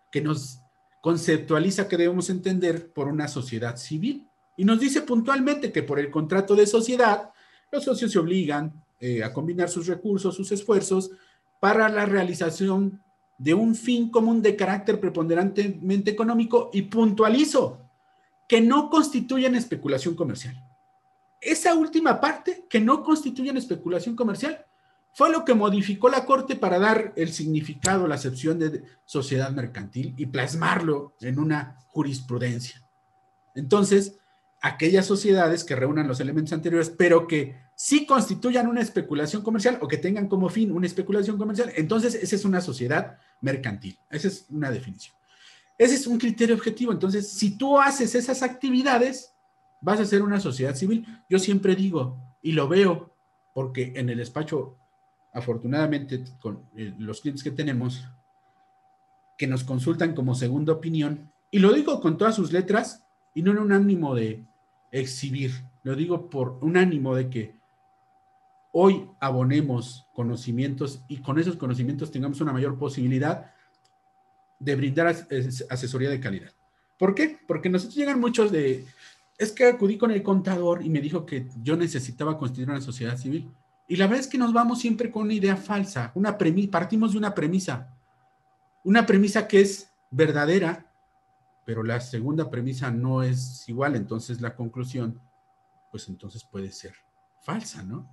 que nos conceptualiza que debemos entender por una sociedad civil. Y nos dice puntualmente que por el contrato de sociedad, los socios se obligan eh, a combinar sus recursos, sus esfuerzos para la realización de un fin común de carácter preponderantemente económico y puntualizo que no constituyen especulación comercial. Esa última parte, que no constituyen especulación comercial, fue lo que modificó la Corte para dar el significado, la acepción de sociedad mercantil y plasmarlo en una jurisprudencia. Entonces, aquellas sociedades que reúnan los elementos anteriores, pero que sí constituyan una especulación comercial o que tengan como fin una especulación comercial, entonces esa es una sociedad mercantil. Esa es una definición. Ese es un criterio objetivo. Entonces, si tú haces esas actividades, vas a ser una sociedad civil. Yo siempre digo, y lo veo, porque en el despacho afortunadamente con eh, los clientes que tenemos, que nos consultan como segunda opinión, y lo digo con todas sus letras y no en un ánimo de exhibir, lo digo por un ánimo de que hoy abonemos conocimientos y con esos conocimientos tengamos una mayor posibilidad de brindar asesoría de calidad. ¿Por qué? Porque nosotros llegan muchos de, es que acudí con el contador y me dijo que yo necesitaba constituir una sociedad civil. Y la verdad es que nos vamos siempre con una idea falsa, una partimos de una premisa, una premisa que es verdadera, pero la segunda premisa no es igual, entonces la conclusión, pues entonces puede ser falsa, ¿no?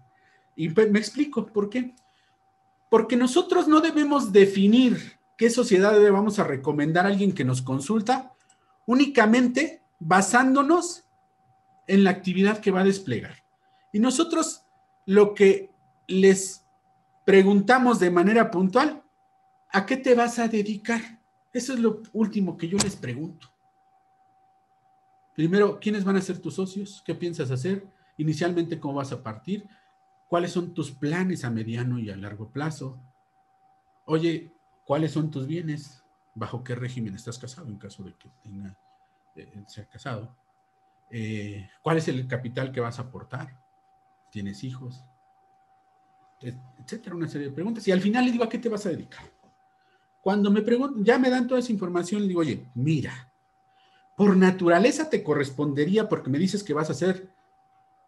Y me explico por qué. Porque nosotros no debemos definir qué sociedad le vamos a recomendar a alguien que nos consulta únicamente basándonos en la actividad que va a desplegar. Y nosotros lo que les preguntamos de manera puntual, ¿a qué te vas a dedicar? Eso es lo último que yo les pregunto. Primero, ¿quiénes van a ser tus socios? ¿Qué piensas hacer? Inicialmente, ¿cómo vas a partir? ¿Cuáles son tus planes a mediano y a largo plazo? Oye, ¿cuáles son tus bienes? ¿Bajo qué régimen estás casado en caso de que tenga eh, ser casado? Eh, ¿Cuál es el capital que vas a aportar? ¿Tienes hijos? Etcétera, una serie de preguntas. Y al final le digo, ¿a qué te vas a dedicar? Cuando me preguntan, ya me dan toda esa información, le digo, oye, mira, por naturaleza te correspondería, porque me dices que vas a hacer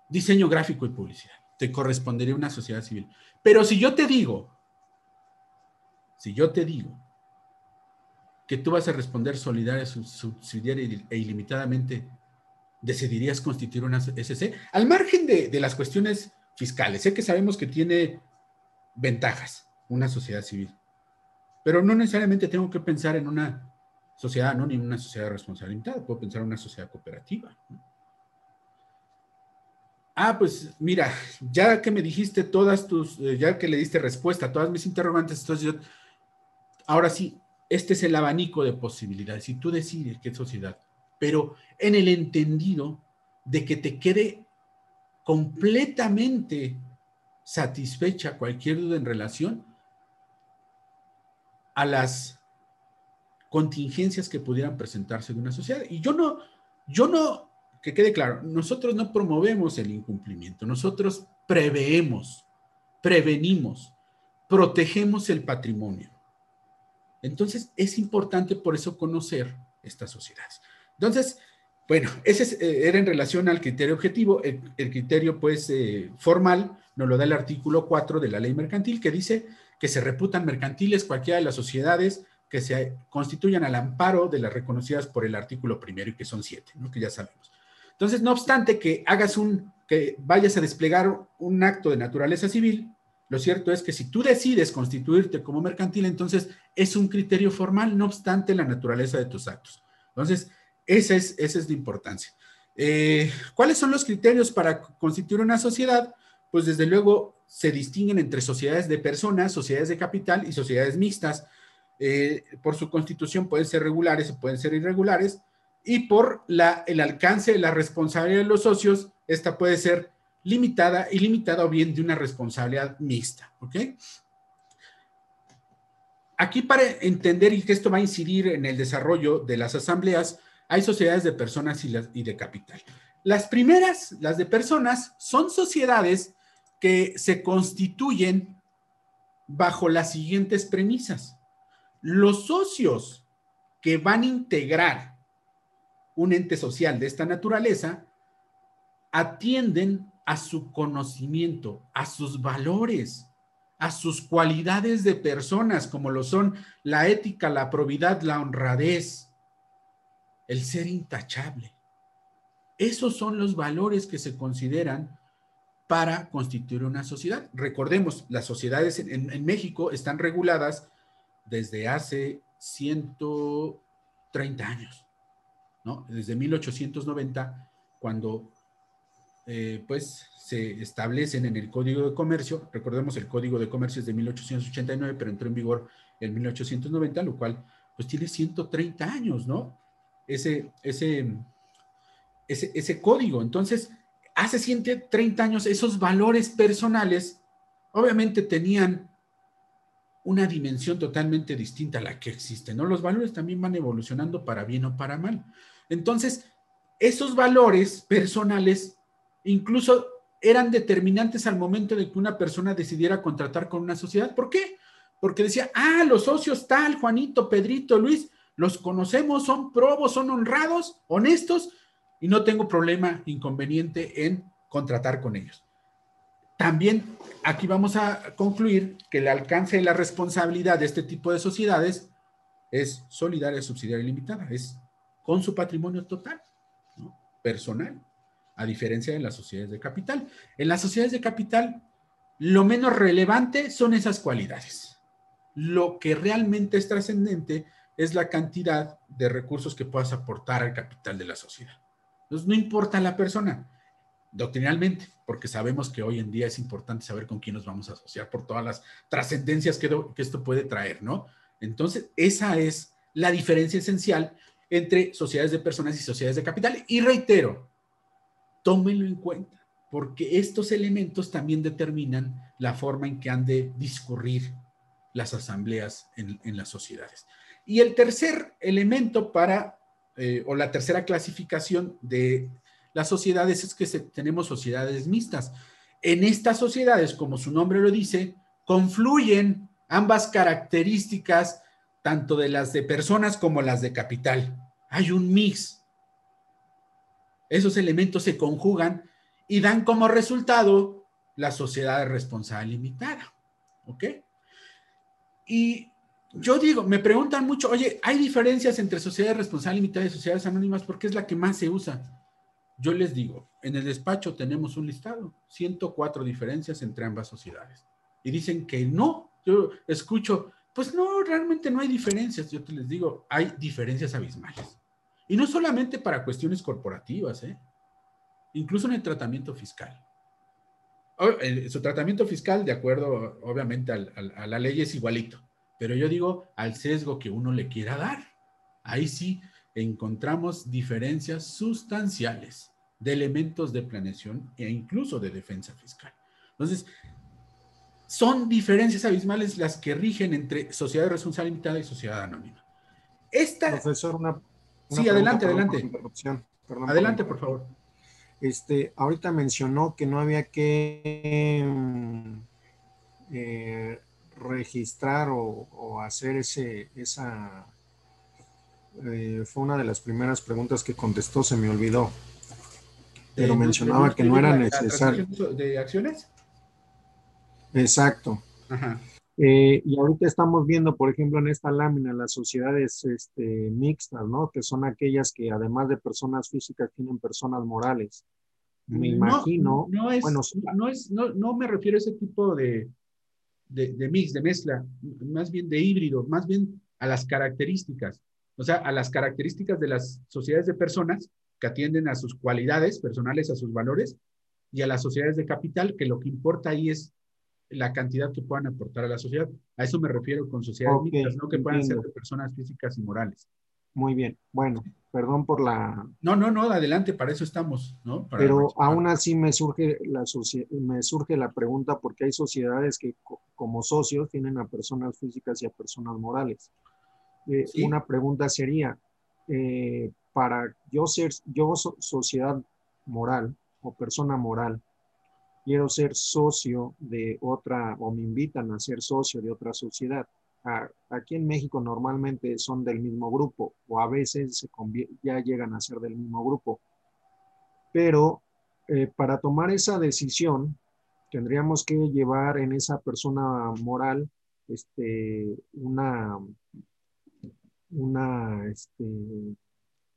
diseño gráfico y publicidad, te correspondería una sociedad civil. Pero si yo te digo, si yo te digo que tú vas a responder solidaria, subsidiaria e ilimitadamente, ¿decidirías constituir una SC? Al margen de, de las cuestiones fiscales, sé que sabemos que tiene ventajas una sociedad civil pero no necesariamente tengo que pensar en una sociedad anónima, una sociedad responsable limitada, puedo pensar en una sociedad cooperativa. Ah, pues mira, ya que me dijiste todas tus, eh, ya que le diste respuesta a todas mis interrogantes, entonces yo, ahora sí, este es el abanico de posibilidades y tú decides qué sociedad, pero en el entendido de que te quede completamente satisfecha cualquier duda en relación a las contingencias que pudieran presentarse de una sociedad. Y yo no, yo no, que quede claro, nosotros no promovemos el incumplimiento, nosotros preveemos, prevenimos, protegemos el patrimonio. Entonces, es importante por eso conocer estas sociedades. Entonces, bueno, ese eh, era en relación al criterio objetivo. El, criterio, pues, eh, formal nos lo da el artículo 4 de la ley mercantil que dice que se reputan mercantiles cualquiera de las sociedades que se constituyan al amparo de las reconocidas por el artículo primero y que son siete, ¿no? que ya sabemos. Entonces, no obstante que hagas un, que vayas a desplegar un acto de naturaleza civil, lo cierto es que si tú decides constituirte como mercantil, entonces es un criterio formal, no obstante la naturaleza de tus actos. Entonces, esa es, esa es la importancia. Eh, ¿Cuáles son los criterios para constituir una sociedad? Pues desde luego se distinguen entre sociedades de personas, sociedades de capital y sociedades mixtas. Eh, por su constitución pueden ser regulares o pueden ser irregulares. Y por la, el alcance de la responsabilidad de los socios, esta puede ser limitada, ilimitada o bien de una responsabilidad mixta. ¿Ok? Aquí para entender y que esto va a incidir en el desarrollo de las asambleas, hay sociedades de personas y, de capital. Las primeras, las de personas, son sociedades que se constituyen bajo las siguientes premisas. Los socios que van a integrar un ente social de esta naturaleza atienden a su conocimiento, a sus valores, a sus cualidades de personas, como lo son la ética, la probidad, la honradez, el ser intachable. Esos son los valores que se consideran para constituir una sociedad. Recordemos, las sociedades en, México están reguladas desde hace 130 años, ¿no? Desde 1890, cuando eh, pues se establecen en el Código de Comercio, recordemos el Código de Comercio es de 1889, pero entró en vigor en 1890, lo cual pues tiene 130 años, ¿no? Ese, ese, ese, ese código. Entonces, hace 130 años esos valores personales obviamente tenían una dimensión totalmente distinta a la que existe, ¿no? Los valores también van evolucionando para bien o para mal. Entonces, esos valores personales incluso eran determinantes al momento de que una persona decidiera contratar con una sociedad. ¿Por qué? Porque decía, ah, los socios tal, Juanito, Pedrito, Luis, los conocemos, son probos, son honrados, honestos, y no tengo problema, inconveniente en contratar con ellos. También aquí vamos a concluir que el alcance de la responsabilidad de este tipo de sociedades es solidaria, subsidiaria y limitada. Es con su patrimonio total, personal, a diferencia de las sociedades de capital. En las sociedades de capital, lo menos relevante son esas cualidades. Lo que realmente es trascendente es la cantidad de recursos que puedas aportar al capital de la sociedad. Entonces, no importa la persona, doctrinalmente, porque sabemos que hoy en día es importante saber con quién nos vamos a asociar por todas las trascendencias que, esto puede traer, ¿no? Entonces, esa es la diferencia esencial entre sociedades de personas y sociedades de capital. Y reitero, tómenlo en cuenta, porque estos elementos también determinan la forma en que han de discurrir las asambleas en, las sociedades. Y el tercer elemento para, eh, o la tercera clasificación de las sociedades es que tenemos sociedades mixtas. En estas sociedades, como su nombre lo dice, confluyen ambas características, tanto de las de personas como las de capital. Hay un mix. Esos elementos se conjugan y dan como resultado la sociedad de responsabilidad limitada. ¿Ok? Y yo digo, me preguntan mucho, oye, ¿hay diferencias entre sociedades responsabilidad limitada y sociedades anónimas? Porque es la que más se usa. Yo les digo, en el despacho tenemos un listado, 104 diferencias entre ambas sociedades. Y dicen que no, yo escucho, pues no, realmente no hay diferencias. Yo te les digo, hay diferencias abismales. Y no solamente para cuestiones corporativas, ¿eh? incluso en el tratamiento fiscal. su tratamiento fiscal, de acuerdo, obviamente, a la ley es igualito, pero yo digo al sesgo que uno le quiera dar. Ahí sí encontramos diferencias sustanciales de elementos de planeación e incluso de defensa fiscal. Entonces, son diferencias abismales las que rigen entre sociedad de responsabilidad limitada y sociedad anónima. Esta... Profesor, una, sí, adelante, adelante. adelante, por favor. Este, ahorita mencionó que no había que eh, registrar o, hacer ese, esa... Eh, fue una de las primeras preguntas que contestó, se me olvidó. Pero mencionaba que no era necesario. ¿De acciones? Exacto. Eh, y ahorita estamos viendo, por ejemplo, en esta lámina, las sociedades este, mixtas, ¿no? Que son aquellas que además de personas físicas tienen personas morales. Me imagino. No, es, bueno, no, es, no, me refiero a ese tipo de, de, mix, de mezcla, más bien de híbrido, más bien a las características, o sea, a las características de las sociedades de personas que atienden a sus cualidades personales, a sus valores, y a las sociedades de capital, que lo que importa ahí es la cantidad que puedan aportar a la sociedad. A eso me refiero con sociedades mixtas, no que puedan ser de personas físicas y morales. Muy bien. Bueno, perdón por la... No, no, no, adelante, para eso estamos, ¿no? Pero aún así me surge, la me surge la pregunta porque hay sociedades que como socios tienen a personas físicas y a personas morales. Eh, una pregunta sería, eh, para yo ser, yo sociedad moral o persona moral, quiero ser socio de otra o me invitan a ser socio de otra sociedad. Aquí en México normalmente son del mismo grupo o a veces se ya llegan a ser del mismo grupo. Pero eh, para tomar esa decisión tendríamos que llevar en esa persona moral este, una, una este,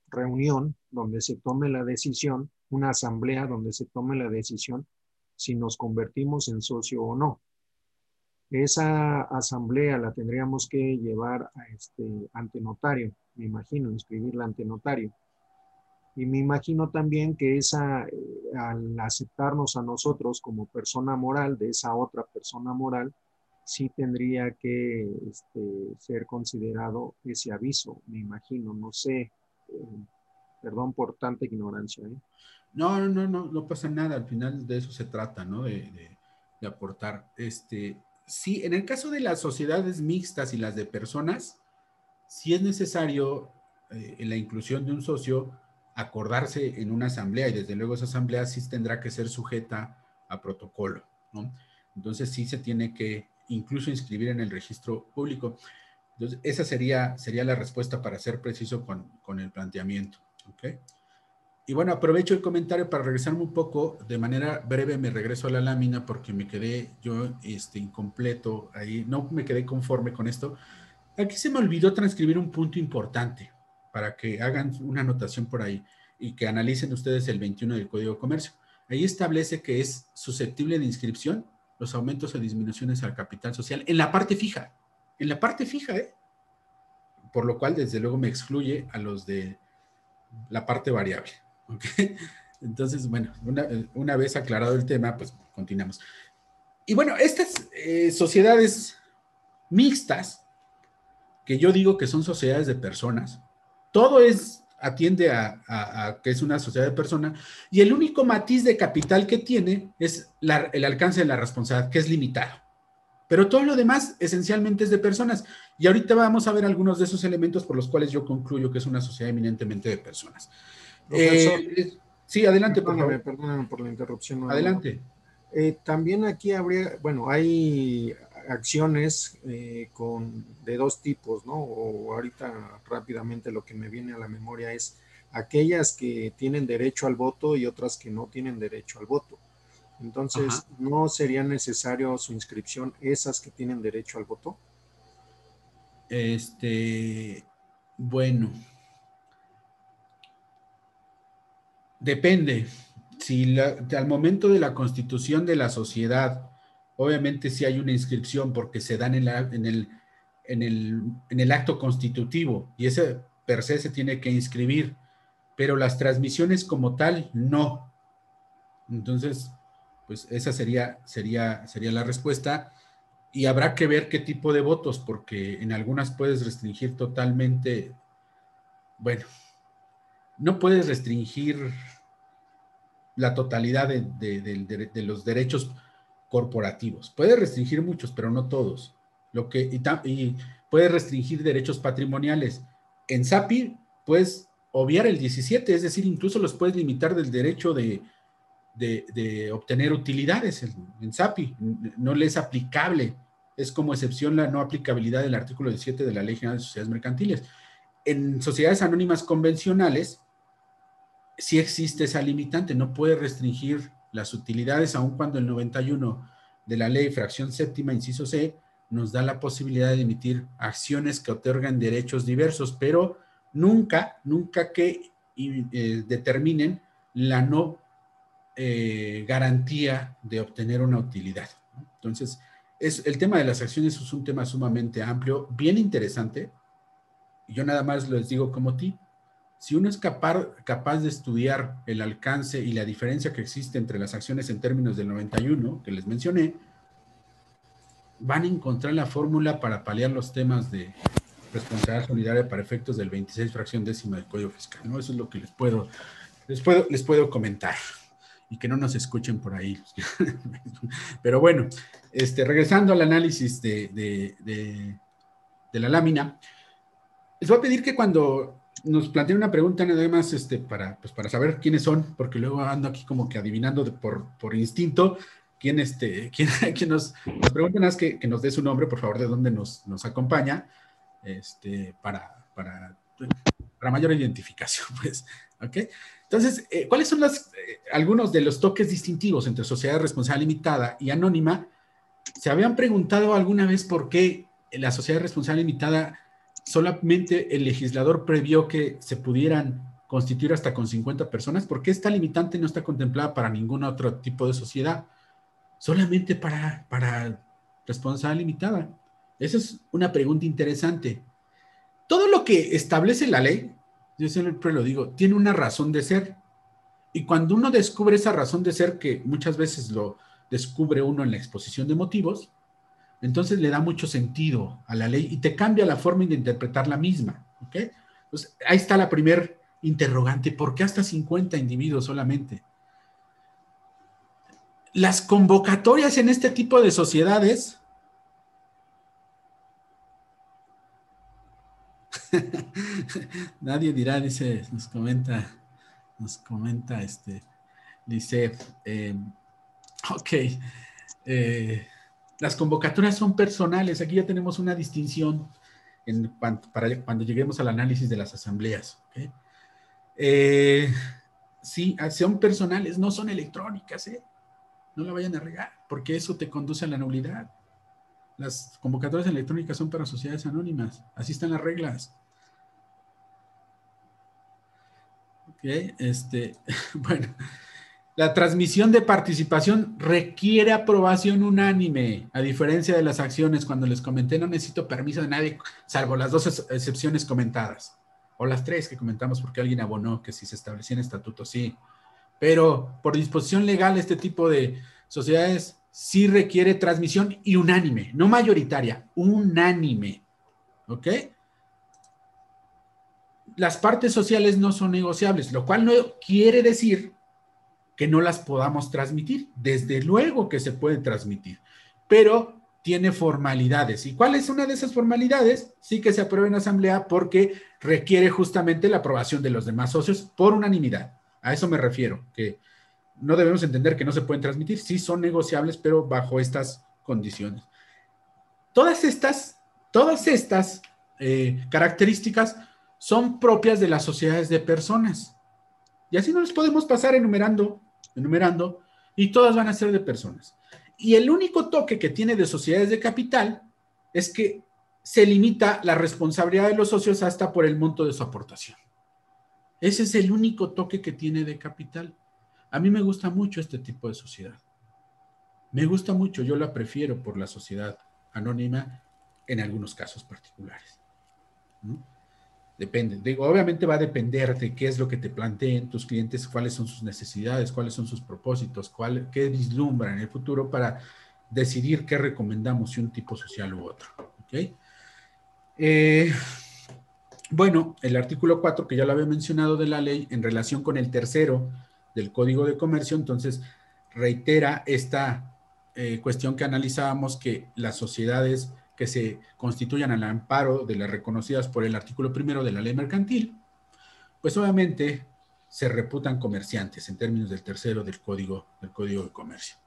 reunión donde se tome la decisión, una asamblea donde se tome la decisión si nos convertimos en socio o no. Esa asamblea la tendríamos que llevar a este, ante notario, me imagino, inscribirla ante notario. Y me imagino también que esa, eh, al aceptarnos a nosotros como persona moral de esa otra persona moral, sí tendría que este, ser considerado ese aviso, me imagino, no sé, eh, perdón por tanta ignorancia. ¿eh? No, no, no, no pasa nada. Al final de eso se trata, ¿no? De, aportar. Este, sí, en el caso de las sociedades mixtas y las de personas, sí es necesario eh, en la inclusión de un socio acordarse en una asamblea y desde luego esa asamblea sí tendrá que ser sujeta a protocolo, ¿no? Entonces sí se tiene que incluso inscribir en el registro público. Entonces esa sería, sería la respuesta para ser preciso con, con el planteamiento, ¿ok? Y bueno, aprovecho el comentario para regresarme un poco, de manera breve me regreso a la lámina porque me quedé yo este, incompleto ahí, no me quedé conforme con esto. Aquí se me olvidó transcribir un punto importante para que hagan una anotación por ahí y que analicen ustedes el 21 del Código de Comercio. Ahí establece que es susceptible de inscripción los aumentos o disminuciones al capital social en la parte fija, en la parte fija, ¿eh? Por lo cual, desde luego, me excluye a los de la parte variable. ¿Ok? Entonces, bueno, una, vez aclarado el tema, pues continuamos. Y bueno, estas eh, sociedades mixtas, que yo digo que son sociedades de personas, todo es atiende a, que es una sociedad de personas y el único matiz de capital que tiene es el alcance de la responsabilidad, que es limitado. Pero todo lo demás esencialmente es de personas. Y ahorita vamos a ver algunos de esos elementos por los cuales yo concluyo que es una sociedad eminentemente de personas. Eh, sí, adelante, por. Perdóname por la interrupción. Adelante. Eh, también aquí habría, bueno, hay acciones eh, con, de dos tipos, ¿no? O ahorita rápidamente lo que me viene a la memoria es aquellas que tienen derecho al voto y otras que no tienen derecho al voto. Entonces, ¿no sería necesario su inscripción esas que tienen derecho al voto? Este, bueno, depende. Si al momento de la constitución de la sociedad Obviamente sí hay una inscripción porque se dan en, el, en, el, acto constitutivo y ese per se se tiene que inscribir, pero las transmisiones como tal no. Entonces, pues esa sería, sería, sería la respuesta y habrá que ver qué tipo de votos, porque en algunas puedes restringir totalmente, bueno, no puedes restringir la totalidad de los derechos corporativos. Puede restringir muchos, pero no todos. Lo que, y, puede restringir derechos patrimoniales. En SAPI puedes obviar el 17, es decir, incluso los puedes limitar del derecho de, obtener utilidades en, SAPI. No le es aplicable. Es como excepción la no aplicabilidad del artículo 17 de la Ley General de Sociedades Mercantiles. En sociedades anónimas convencionales, sí existe esa limitante, no puede restringir las utilidades, aun cuando el 91 de la ley, fracción séptima, inciso C, nos da la posibilidad de emitir acciones que otorgan derechos diversos, pero nunca, nunca que eh, determinen la no eh, garantía de obtener una utilidad. Entonces, es, el tema de las acciones es un tema sumamente amplio, bien interesante. Yo nada más les digo como ti, si uno es capaz, de estudiar el alcance y la diferencia que existe entre las acciones en términos del 91, que les mencioné, van a encontrar la fórmula para paliar los temas de responsabilidad solidaria para efectos del 26 fracción décima del Código Fiscal. ¿no? Eso es lo que les puedo, les puedo, les puedo comentar y que no nos escuchen por ahí. Pero bueno, este, regresando al análisis de, de, de la lámina, les voy a pedir que cuando nos plantean una pregunta nada más este, para, pues, para saber quiénes son, porque luego ando aquí como que adivinando por, por instinto quién, este, quién, quién nos, nos preguntan es que, que, nos dé su nombre, por favor, de dónde nos, nos acompaña, este, para, para, para mayor identificación, pues, ¿ok? Entonces, eh, ¿cuáles son las, eh, algunos de los toques distintivos entre sociedad responsable limitada y anónima? ¿Se habían preguntado alguna vez por qué la sociedad responsable limitada solamente el legislador previó que se pudieran constituir hasta con 50 personas, porque esta limitante no está contemplada para ningún otro tipo de sociedad, solamente para, para responsabilidad limitada. Esa es una pregunta interesante. Todo lo que establece la ley, yo siempre lo digo, tiene una razón de ser. Y cuando uno descubre esa razón de ser, que muchas veces lo descubre uno en la exposición de motivos, entonces le da mucho sentido a la ley y te cambia la forma de interpretar la misma. ¿ok? Pues ahí está la primer interrogante, ¿por qué hasta 50 individuos solamente? Las convocatorias en este tipo de sociedades Nadie dirá, dice, nos comenta, nos comenta este, dice, eh, ok, eh, las convocatorias son personales. Aquí ya tenemos una distinción para cuando lleguemos al análisis de las asambleas. Eh, sí, ah, son personales, no son electrónicas. ¿eh? No la vayan a regar, porque eso te conduce a la nulidad. Las convocatorias electrónicas son para sociedades anónimas. Así están las reglas. Ok, este, bueno. La transmisión de participación requiere aprobación unánime, a diferencia de las acciones. Cuando les comenté, no necesito permiso de nadie, salvo las dos excepciones comentadas, o las tres que comentamos porque alguien abonó que si se establecía en estatuto, sí. Pero por disposición legal, este tipo de sociedades sí requiere transmisión y unánime, no mayoritaria, unánime. ¿Ok? Las partes sociales no son negociables, lo cual no quiere decir que no las podamos transmitir. Desde luego que se puede transmitir, pero tiene formalidades. ¿Y cuál es una de esas formalidades? Sí que se apruebe en asamblea porque requiere justamente la aprobación de los demás socios por unanimidad. A eso me refiero, que no debemos entender que no se pueden transmitir, sí son negociables, pero bajo estas condiciones. Todas estas, todas estas eh, características son propias de las sociedades de personas. Y así no les podemos pasar enumerando enumerando, y todas van a ser de personas. Y el único toque que tiene de sociedades de capital es que se limita la responsabilidad de los socios hasta por el monto de su aportación. Ese es el único toque que tiene de capital. A mí me gusta mucho este tipo de sociedad. Me gusta mucho, yo la prefiero por la sociedad anónima en algunos casos particulares. Depende. Digo, obviamente va a depender de qué es lo que te planteen tus clientes, cuáles son sus necesidades, cuáles son sus propósitos, cuál, qué vislumbran en el futuro para decidir qué recomendamos, si un tipo social u otro. Eh, bueno, el artículo 4, que ya lo había mencionado de la ley, en relación con el tercero del Código de Comercio, entonces reitera esta eh, cuestión que analizábamos, que las sociedades que se constituyan al amparo de las reconocidas por el artículo primero de la ley mercantil, pues obviamente se reputan comerciantes en términos del tercero del código, del código de comercio.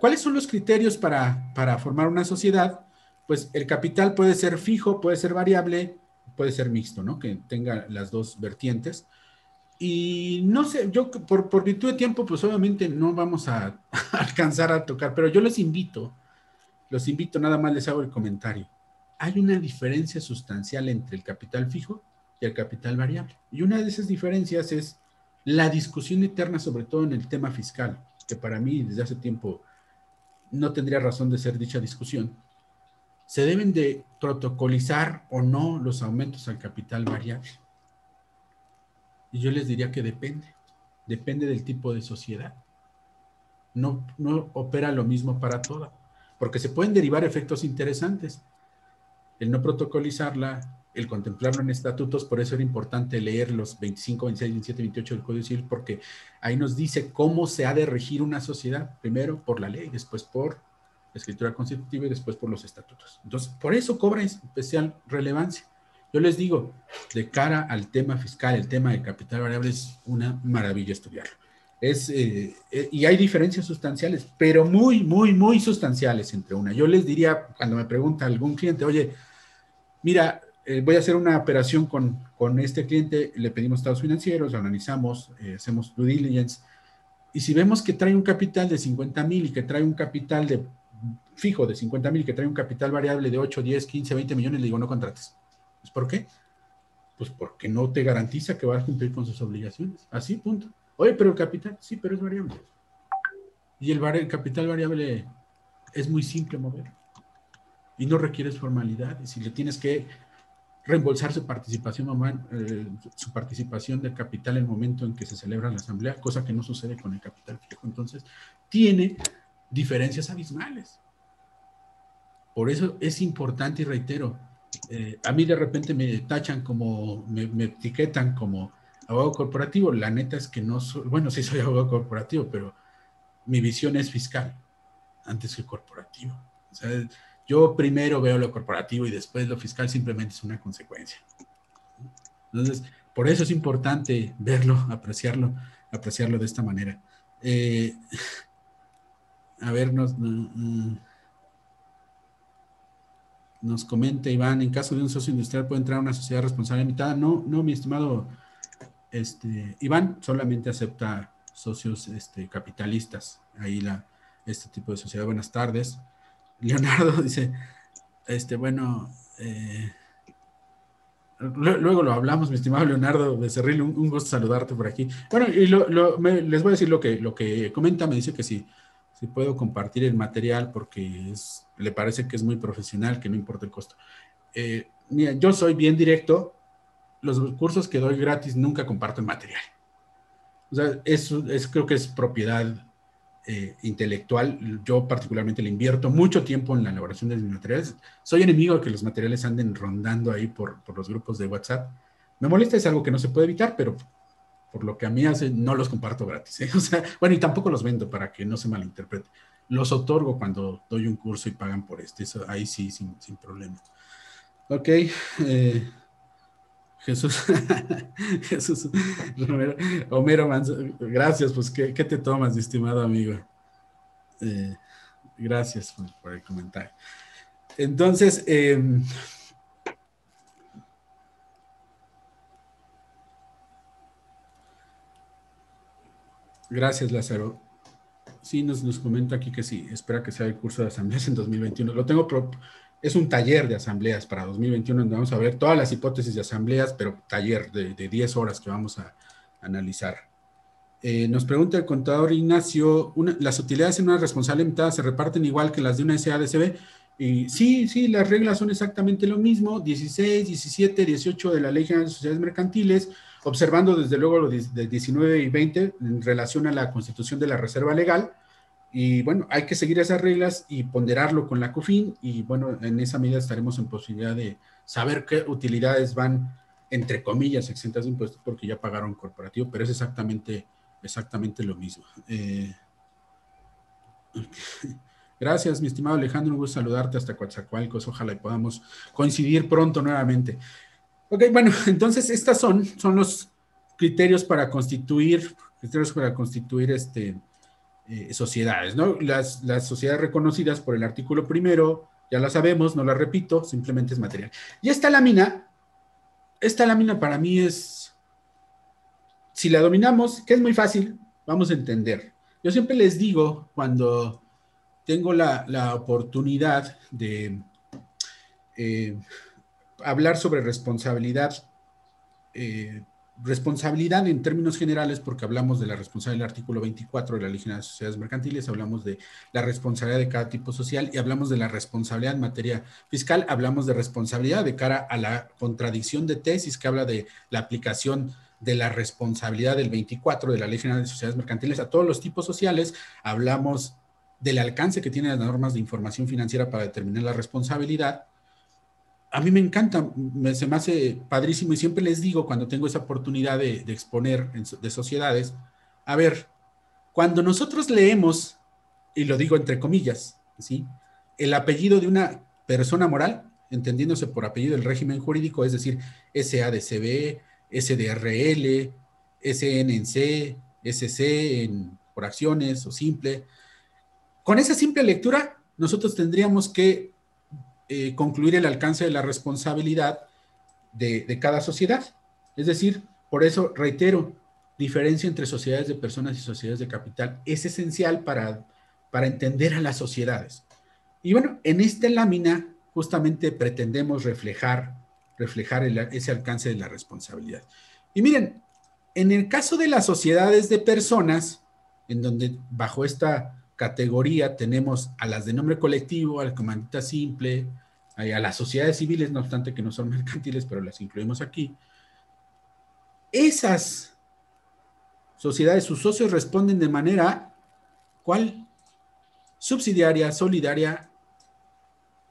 ¿Cuáles son los criterios para, para formar una sociedad? Pues el capital puede ser fijo, puede ser variable, puede ser mixto, ¿no? Que tenga las dos vertientes. Y no sé, yo por, por virtud de tiempo, pues obviamente no vamos a, alcanzar a tocar, pero yo les invito, los invito, nada más les hago el comentario. Hay una diferencia sustancial entre el capital fijo y el capital variable. Y una de esas diferencias es la discusión eterna, sobre todo en el tema fiscal, que para mí desde hace tiempo no tendría razón de ser dicha discusión. ¿Se deben de protocolizar o no los aumentos al capital variable? Y yo les diría que depende, depende del tipo de sociedad. No, no opera lo mismo para toda, porque se pueden derivar efectos interesantes. El no protocolizarla, el contemplarlo en estatutos, por eso era importante leer los 25, 26, 27, 28 del Código Civil, porque ahí nos dice cómo se ha de regir una sociedad, primero por la ley, después por la escritura constitutiva y después por los estatutos. Entonces, por eso cobra especial relevancia. Yo les digo, de cara al tema fiscal, el tema de capital variable es una maravilla estudiarlo. Es, eh, eh, y hay diferencias sustanciales, pero muy, muy, muy sustanciales entre una. Yo les diría, cuando me pregunta algún cliente, oye, mira, eh, voy a hacer una operación con, con, este cliente, le pedimos estados financieros, analizamos, hacemos due diligence, y si vemos que trae un capital de 50 mil y que trae un capital de fijo de 50 mil, que trae un capital variable de 8, 10, 15, 20 millones, le digo, no contrates pues, ¿Por qué? Pues porque no te garantiza que vas a cumplir con sus obligaciones. Así, punto. Oye, pero el capital, sí, pero es variable. Y el, capital variable es muy simple mover. Y no requieres formalidades. Y le tienes que reembolsar su participación, eh, su participación del capital en el momento en que se celebra la asamblea, cosa que no sucede con el capital fijo. Entonces, tiene diferencias abismales. Por eso es importante y reitero, eh, a mí de repente me tachan como, me, etiquetan como abogado corporativo. La neta es que no soy, bueno, sí soy abogado corporativo, pero mi visión es fiscal antes que corporativo. O sea, yo primero veo lo corporativo y después lo fiscal simplemente es una consecuencia. Entonces, por eso es importante verlo, apreciarlo, apreciarlo de esta manera. Eh, a ver, nos, nos comenta Iván, en caso de un socio industrial puede entrar una sociedad responsable limitada. No, no, mi estimado este, Iván, solamente acepta socios este, capitalistas. Ahí la, este tipo de sociedad. Buenas tardes. Leonardo dice, este, bueno, eh, luego lo hablamos, mi estimado Leonardo Becerril, un, un gusto saludarte por aquí. Bueno, y les voy a decir lo que, lo que comenta, me dice que sí, si puedo compartir el material porque le parece que es muy profesional, que no importa el costo. Eh, yo soy bien directo, los cursos que doy gratis nunca comparto material. O sea, eso es, creo que es propiedad eh, intelectual. Yo particularmente le invierto mucho tiempo en la elaboración de mis materiales. Soy enemigo de que los materiales anden rondando ahí por, por los grupos de WhatsApp. Me molesta, es algo que no se puede evitar, pero por lo que a mí hace, no los comparto gratis. ¿eh? O sea, bueno, y tampoco los vendo para que no se malinterprete. Los otorgo cuando doy un curso y pagan por este. Eso, ahí sí, sin, sin problema. Ok. Eh, Jesús, Jesús, Romero, Homero Manzo, gracias, pues, ¿qué, ¿qué, te tomas, estimado amigo? Eh, gracias por, el comentario. Entonces, eh, gracias, Lázaro. Sí, nos, nos comenta aquí que sí, espera que sea el curso de asambleas en 2021. Lo tengo pro, es un taller de asambleas para 2021 donde vamos a ver todas las hipótesis de asambleas, pero taller de, de 10 horas que vamos a analizar. Eh, nos pregunta el contador Ignacio, ¿las utilidades en una responsable limitada se reparten igual que las de una SADCB? Y sí, sí, las reglas son exactamente lo mismo, 16, 17, 18 de la Ley General de Sociedades Mercantiles, observando desde luego lo de 19 y 20 en relación a la constitución de la Reserva Legal, y bueno, hay que seguir esas reglas y ponderarlo con la COFIN y bueno, en esa medida estaremos en posibilidad de saber qué utilidades van, entre comillas, exentas de impuestos porque ya pagaron corporativo, pero es exactamente, exactamente lo mismo. Eh, gracias, mi estimado Alejandro, un gusto saludarte hasta Coatzacoalcos, ojalá podamos coincidir pronto nuevamente. Ok, bueno, entonces estas son, son los criterios para constituir, criterios para constituir este, eh, sociedades, ¿no? Las, las sociedades reconocidas por el artículo primero, ya la sabemos, no la repito, simplemente es material. Y esta lámina, esta lámina para mí es, si la dominamos, que es muy fácil, vamos a entender. Yo siempre les digo cuando tengo la, la oportunidad de eh, hablar sobre responsabilidad eh, responsabilidad en términos generales, porque hablamos de la responsabilidad del artículo 24 de la Ley General de Sociedades Mercantiles, hablamos de la responsabilidad de cada tipo social y hablamos de la responsabilidad en materia fiscal, hablamos de responsabilidad de cara a la contradicción de tesis que habla de la aplicación de la responsabilidad del 24 de la Ley General de Sociedades Mercantiles a todos los tipos sociales, hablamos del alcance que tienen las normas de información financiera para determinar la responsabilidad a mí me encanta, se me hace padrísimo y siempre les digo cuando tengo esa oportunidad de, exponer de sociedades, a ver, cuando nosotros leemos, y lo digo entre comillas, ¿sí? el apellido de una persona moral, entendiéndose por apellido el régimen jurídico, es decir, SADCB, SDRL, SNC, SC por acciones o simple. Con esa simple lectura, nosotros tendríamos que eh, concluir el alcance de la responsabilidad de, cada sociedad. Es decir, por eso reitero, diferencia entre sociedades de personas y sociedades de capital es esencial para, para entender a las sociedades. Y bueno, en esta lámina justamente pretendemos reflejar, reflejar ese alcance de la responsabilidad. Y miren, en el caso de las sociedades de personas, en donde bajo esta categoría tenemos a las de nombre colectivo, a la comandita simple, a las sociedades civiles, no obstante que no son mercantiles, pero las incluimos aquí. Esas sociedades, sus socios responden de manera, ¿cuál? Subsidiaria, solidaria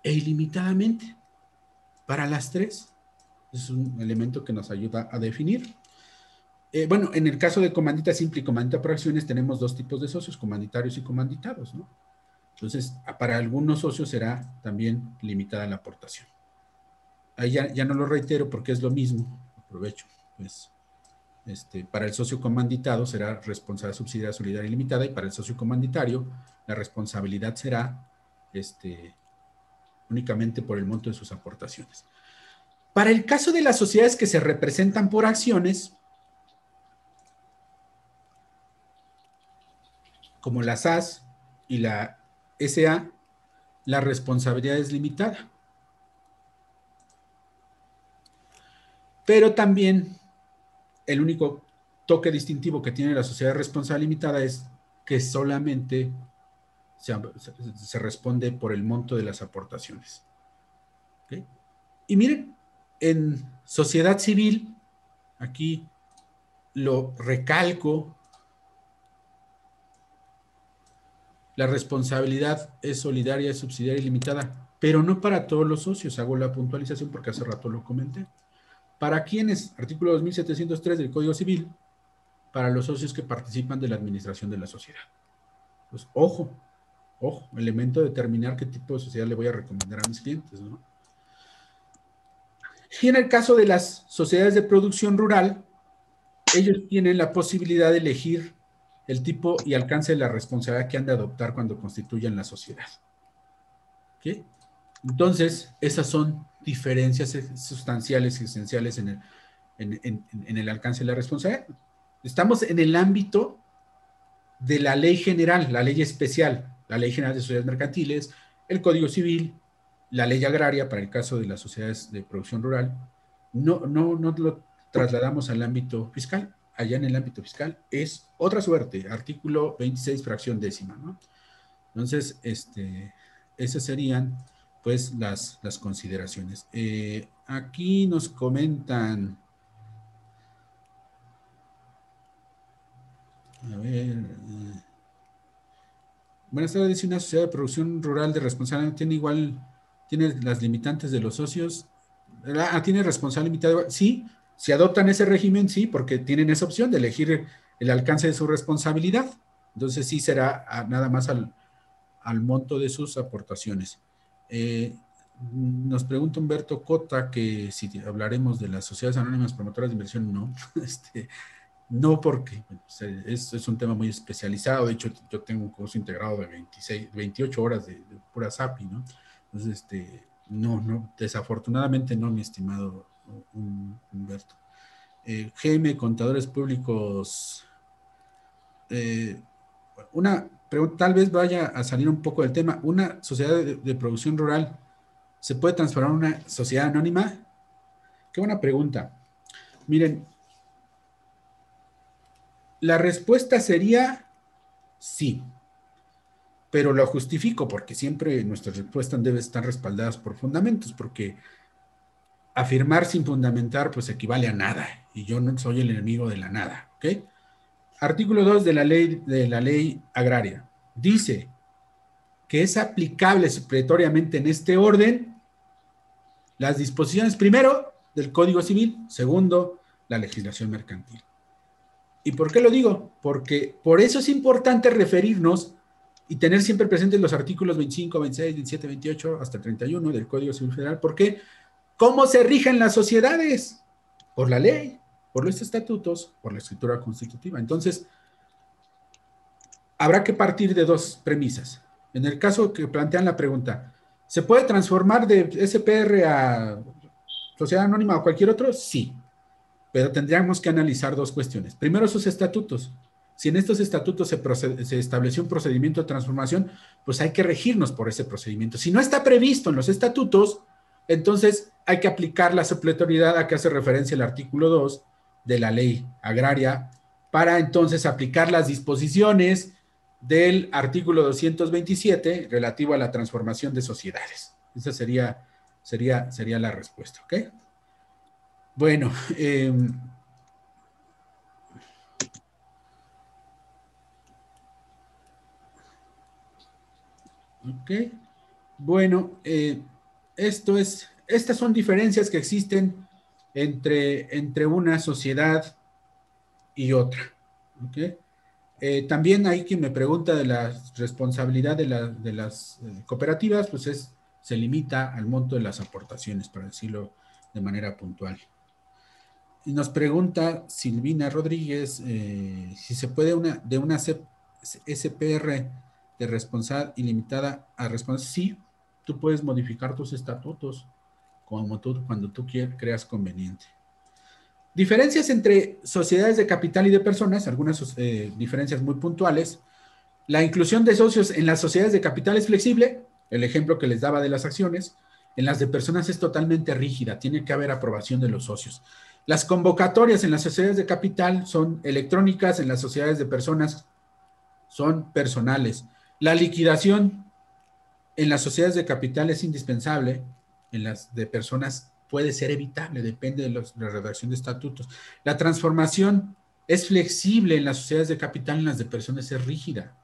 e ilimitadamente. Para las tres. Es un elemento que nos ayuda a definir. Eh, bueno, en el caso de comandita simple y comandita por acciones tenemos dos tipos de socios, comanditarios y comanditados, ¿no? Entonces, para algunos socios será también limitada la aportación. Ahí ya, no lo reitero porque es lo mismo, aprovecho, pues, este, para el socio comanditado será responsabilidad subsidiaria solidaria ilimitada y para el socio comanditario la responsabilidad será este, únicamente por el monto de sus aportaciones. Para el caso de las sociedades que se representan por acciones, como la SAS y la SA, la responsabilidad es limitada. Pero también el único toque distintivo que tiene la sociedad responsable limitada es que solamente se, responde por el monto de las aportaciones. Y miren, en sociedad civil, aquí lo recalco, la responsabilidad es solidaria, es subsidiaria y limitada, pero no para todos los socios. Hago la puntualización porque hace rato lo comenté. ¿Para quiénes? Artículo 2703 del Código Civil, para los socios que participan de la administración de la sociedad. Pues ojo, ojo, elemento de determinar qué tipo de sociedad le voy a recomendar a mis clientes, ¿no? Y en el caso de las sociedades de producción rural, ellos tienen la posibilidad de elegir el tipo y alcance de la responsabilidad que han de adoptar cuando constituyan la sociedad. Entonces, esas son diferencias sustanciales y esenciales en el, en el alcance de la responsabilidad. Estamos en el ámbito de la ley general, la ley especial, la ley general de sociedades mercantiles, el Código Civil, la ley agraria para el caso de las sociedades de producción rural. No, no, no lo trasladamos al ámbito fiscal. Allá en el ámbito fiscal es otra suerte, artículo 26, fracción décima. ¿no? Entonces, este, esas serían pues las, las consideraciones. Eh, aquí nos comentan A ver. Eh. Buenas tardes, dice una sociedad de producción rural de responsabilidad tiene igual, tiene las limitantes de los socios. Ah, tiene responsabilidad limitada. Sí, si adoptan ese régimen, sí, porque tienen esa opción de elegir el alcance de su responsabilidad. Entonces sí será nada más al, monto de sus aportaciones. Eh, nos pregunta Humberto Cota que si hablaremos de las sociedades anónimas promotoras de inversión, no. Este, no porque es, un tema muy especializado, de hecho yo tengo un curso integrado de 26, 28 horas de, pura SAPI, ¿no? Entonces, este, no, no, desafortunadamente no, mi estimado Humberto. Eh, GM, Contadores Públicos, eh, una pregunta, tal vez vaya a salir un poco del tema, ¿una sociedad de, de producción rural se puede transformar en una sociedad anónima? Qué buena pregunta. Miren, la respuesta sería sí, pero lo justifico porque siempre nuestras respuestas deben estar respaldadas por fundamentos, porque afirmar sin fundamentar pues equivale a nada y yo no soy el enemigo de la nada, ¿ok? Artículo 2 de la ley de la ley agraria dice que es aplicable supletoriamente en este orden las disposiciones primero del Código Civil, segundo la legislación mercantil. ¿Y por qué lo digo? Porque por eso es importante referirnos y tener siempre presentes los artículos 25, 26, 27, 28 hasta 31 del Código Civil Federal. ¿Por qué? ¿Cómo se rigen las sociedades? Por la ley, por los estatutos, por la escritura constitutiva. Entonces, habrá que partir de dos premisas. En el caso que plantean la pregunta, ¿se puede transformar de SPR a sociedad anónima o cualquier otro? Sí pero tendríamos que analizar dos cuestiones. Primero, sus estatutos. Si en estos estatutos se, estableció un procedimiento de transformación, pues hay que regirnos por ese procedimiento. Si no está previsto en los estatutos, entonces hay que aplicar la supletoriedad a que hace referencia el artículo 2 de la ley agraria para entonces aplicar las disposiciones del artículo 227 relativo a la transformación de sociedades. Esa sería, sería, sería la respuesta, ¿ok? Bueno, em, ok. Bueno, eh, esto es, estas son diferencias que existen entre, entre una sociedad y otra. Eh, también hay quien me pregunta de la responsabilidad de, las eh, cooperativas, pues es, se limita al monto de las aportaciones, para decirlo de manera puntual. Y nos pregunta Silvina Rodríguez eh, si se puede una, de una SPR de responsabilidad ilimitada a responsabilidad. Sí, tú puedes modificar tus estatutos como tú, cuando tú quieras, creas conveniente. Diferencias entre sociedades de capital y de personas, algunas eh, diferencias muy puntuales. La inclusión de socios en las sociedades de capital es flexible, el ejemplo que les daba de las acciones. En las de personas es totalmente rígida, tiene que haber aprobación de los socios. Las convocatorias en las sociedades de capital son electrónicas, en las sociedades de personas son personales. La liquidación en las sociedades de capital es indispensable, en las de personas puede ser evitable, depende de, la redacción de estatutos. La transformación es flexible en las sociedades de capital, en las de personas es rígida.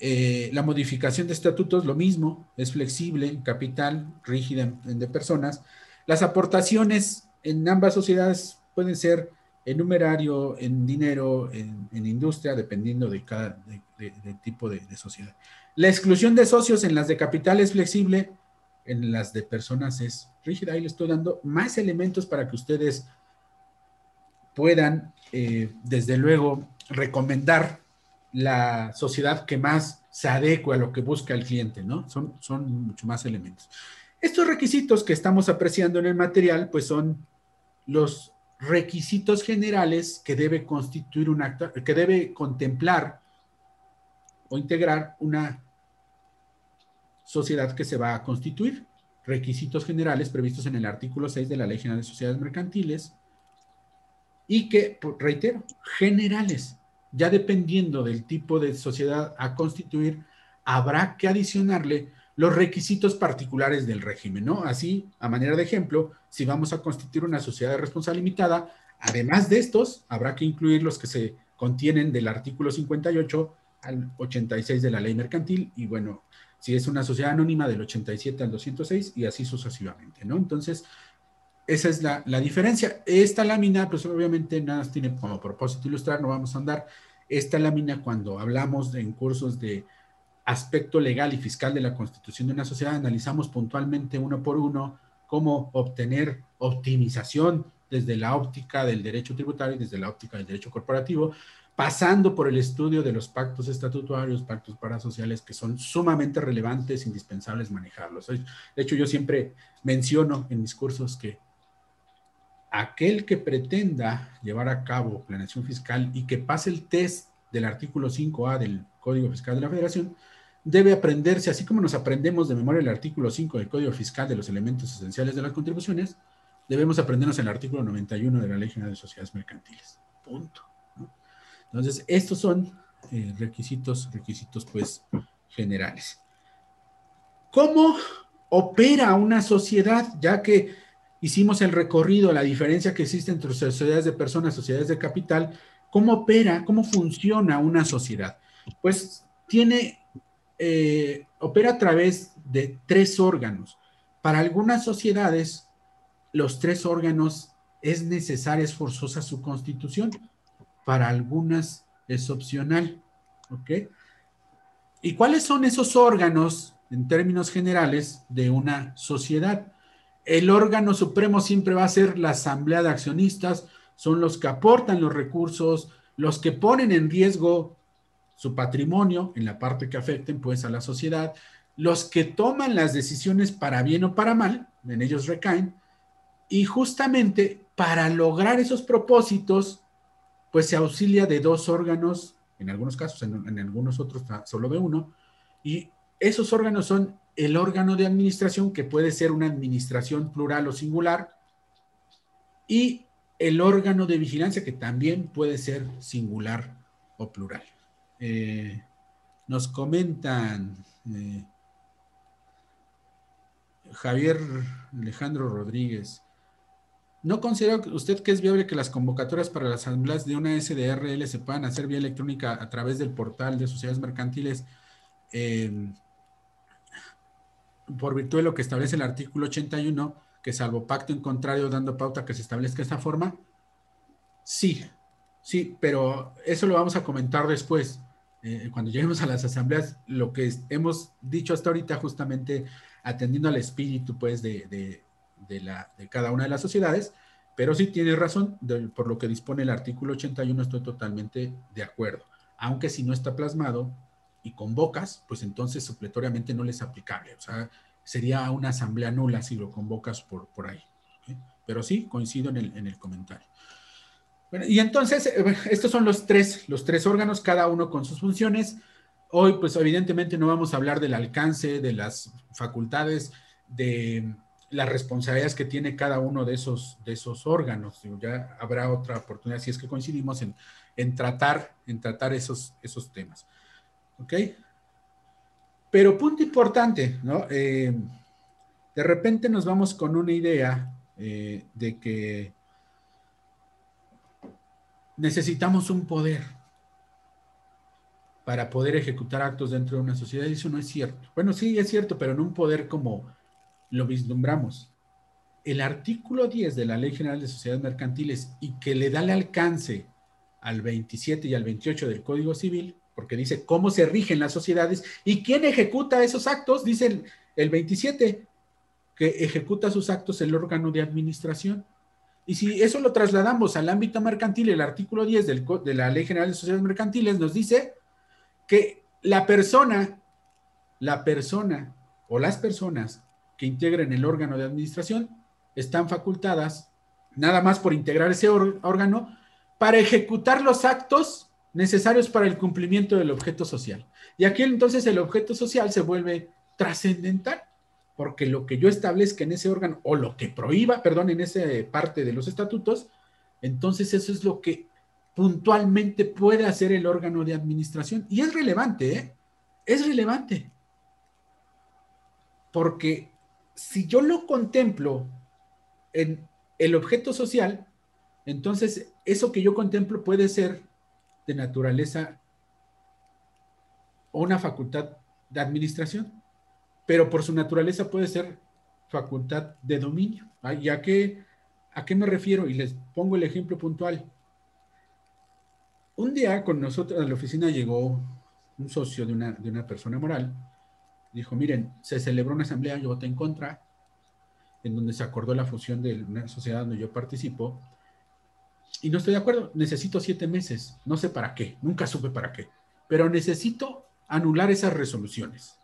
Eh, la modificación de estatutos, lo mismo, es flexible en capital, rígida en, de personas. Las aportaciones en ambas sociedades pueden ser en numerario, en dinero, en, industria, dependiendo de cada tipo de, sociedad. La exclusión de socios en las de capital es flexible, en las de personas es rígida. Ahí les estoy dando más elementos para que ustedes puedan, eh, desde luego, recomendar la sociedad que más se adecue a lo que busca el cliente, ¿no? Son, son mucho más elementos. Estos requisitos que estamos apreciando en el material, pues son los requisitos generales que debe constituir un acto, que debe contemplar o integrar una sociedad que se va a constituir. Requisitos generales previstos en el artículo 6 de la Ley General de Sociedades Mercantiles y que, reitero, generales. Ya dependiendo del tipo de sociedad a constituir, habrá que adicionarle los requisitos particulares del régimen, ¿no? Así, a manera de ejemplo, si vamos a constituir una sociedad de responsabilidad limitada, además de estos, habrá que incluir los que se contienen del artículo 58 al 86 de la ley mercantil y bueno, si es una sociedad anónima del 87 al 206 y así sucesivamente, ¿no? Entonces, esa es la, diferencia. Esta lámina, pues obviamente nada tiene como propósito ilustrar, no vamos a andar. Esta lámina cuando hablamos en cursos de aspecto legal y fiscal de la constitución de una sociedad, analizamos puntualmente uno por uno cómo obtener optimización desde la óptica del derecho tributario y desde la óptica del derecho corporativo, pasando por el estudio de los pactos estatutarios, pactos parasociales, que son sumamente relevantes, indispensables manejarlos. De hecho, yo siempre menciono en mis cursos que aquel que pretenda llevar a cabo planeación fiscal y que pase el test del artículo 5A del Código Fiscal de la Federación, debe aprenderse, así como nos aprendemos de memoria el artículo 5 del Código Fiscal de los elementos esenciales de las contribuciones, debemos aprendernos el artículo 91 de la Ley General de Sociedades Mercantiles. Punto. Entonces, estos son eh, requisitos, requisitos pues generales. ¿Cómo opera una sociedad? Ya que hicimos el recorrido, la diferencia que existe entre sociedades de personas, sociedades de capital, ¿cómo opera, cómo funciona una sociedad? Pues tiene, eh, opera a través de tres órganos. Para algunas sociedades, los tres órganos es necesaria, es forzosa su constitución para algunas es opcional. ¿Ok? ¿Y cuáles son esos órganos, en términos generales, de una sociedad? El órgano supremo siempre va a ser la asamblea de accionistas, son los que aportan los recursos, los que ponen en riesgo su patrimonio en la parte que afecten pues a la sociedad, los que toman las decisiones para bien o para mal, en ellos recaen, y justamente para lograr esos propósitos pues se auxilia de dos órganos, en algunos casos, en, algunos otros solo de uno, y esos órganos son el órgano de administración, que puede ser una administración plural o singular, y el órgano de vigilancia, que también puede ser singular o plural. Eh, nos comentan eh, Javier Alejandro Rodríguez. ¿No considera usted que es viable que las convocatorias para las asambleas de una SDRL se puedan hacer vía electrónica a través del portal de sociedades mercantiles em, por virtud de lo que establece el artículo 81, que salvo pacto en contrario dando pauta que se establezca esta forma? Sí, sí, pero eso lo vamos a comentar después. Eh, cuando lleguemos a las asambleas, lo que hemos dicho hasta ahorita, justamente atendiendo al espíritu, pues, de, la, de cada una de las sociedades, pero sí tiene razón, por lo que dispone el artículo 81 estoy totalmente de acuerdo, aunque si no está plasmado y convocas, pues entonces supletoriamente no le es aplicable, o sea, sería una asamblea nula si lo convocas por, por ahí. Pero sí, coincido en el, en el comentario. Bueno, y entonces, eh, estos son los tres, los tres órganos, cada uno con sus funciones. Hoy, pues evidentemente no vamos a hablar del alcance, de las facultades, de las responsabilidades que tiene cada uno de esos, de esos órganos. Ya habrá otra oportunidad si es que coincidimos en, en tratar, en tratar esos, esos temas. ¿Ok? Pero punto importante, ¿no? Eh, de repente nos vamos con una idea eh, de que necesitamos un poder para poder ejecutar actos dentro de una sociedad y eso no es cierto. Bueno, sí es cierto, pero no un poder como lo vislumbramos. El artículo 10 de la Ley General de Sociedades Mercantiles y que le da el alcance al 27 y al 28 del Código Civil, porque dice cómo se rigen las sociedades y quién ejecuta esos actos, dice el, 27, que ejecuta sus actos el órgano de administración. Y si eso lo trasladamos al ámbito mercantil, el artículo 10 de la Ley General de Sociedades Mercantiles nos dice que la persona, la persona o las personas que integren el órgano de administración están facultadas, nada más por integrar ese órgano, para ejecutar los actos necesarios para el cumplimiento del objeto social. Y aquí entonces el objeto social se vuelve trascendental, porque lo que yo establezca en ese órgano, o lo que prohíba, perdón, en esa parte de los estatutos, entonces eso es lo que puntualmente puede hacer el órgano de administración. Y es relevante, ¿eh? Es relevante. Porque si yo lo contemplo en el objeto social, entonces eso que yo contemplo puede ser de naturaleza o una facultad de administración, pero por su naturaleza puede ser facultad de dominio. ¿Y a qué, a qué me refiero? Y les pongo el ejemplo puntual. Un día con nosotros a la oficina llegó un socio de una, de una persona moral, dijo, miren, se celebró una asamblea, yo voté en contra, en donde se acordó la fusión de una sociedad donde yo participo, y no estoy de acuerdo, necesito siete meses, no sé para qué, nunca supe para qué, pero necesito anular esas resoluciones.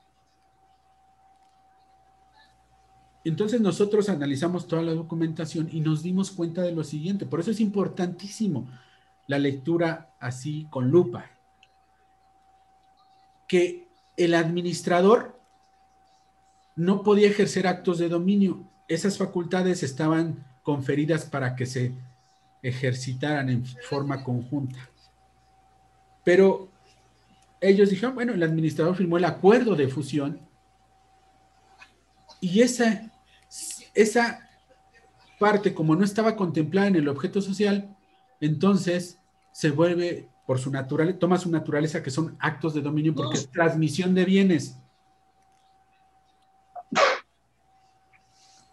Entonces nosotros analizamos toda la documentación y nos dimos cuenta de lo siguiente, por eso es importantísimo la lectura así con lupa, que el administrador no podía ejercer actos de dominio, esas facultades estaban conferidas para que se ejercitaran en forma conjunta. Pero ellos dijeron, bueno, el administrador firmó el acuerdo de fusión y esa, esa parte, como no estaba contemplada en el objeto social, entonces se vuelve por su naturaleza, toma su naturaleza que son actos de dominio porque es transmisión de bienes.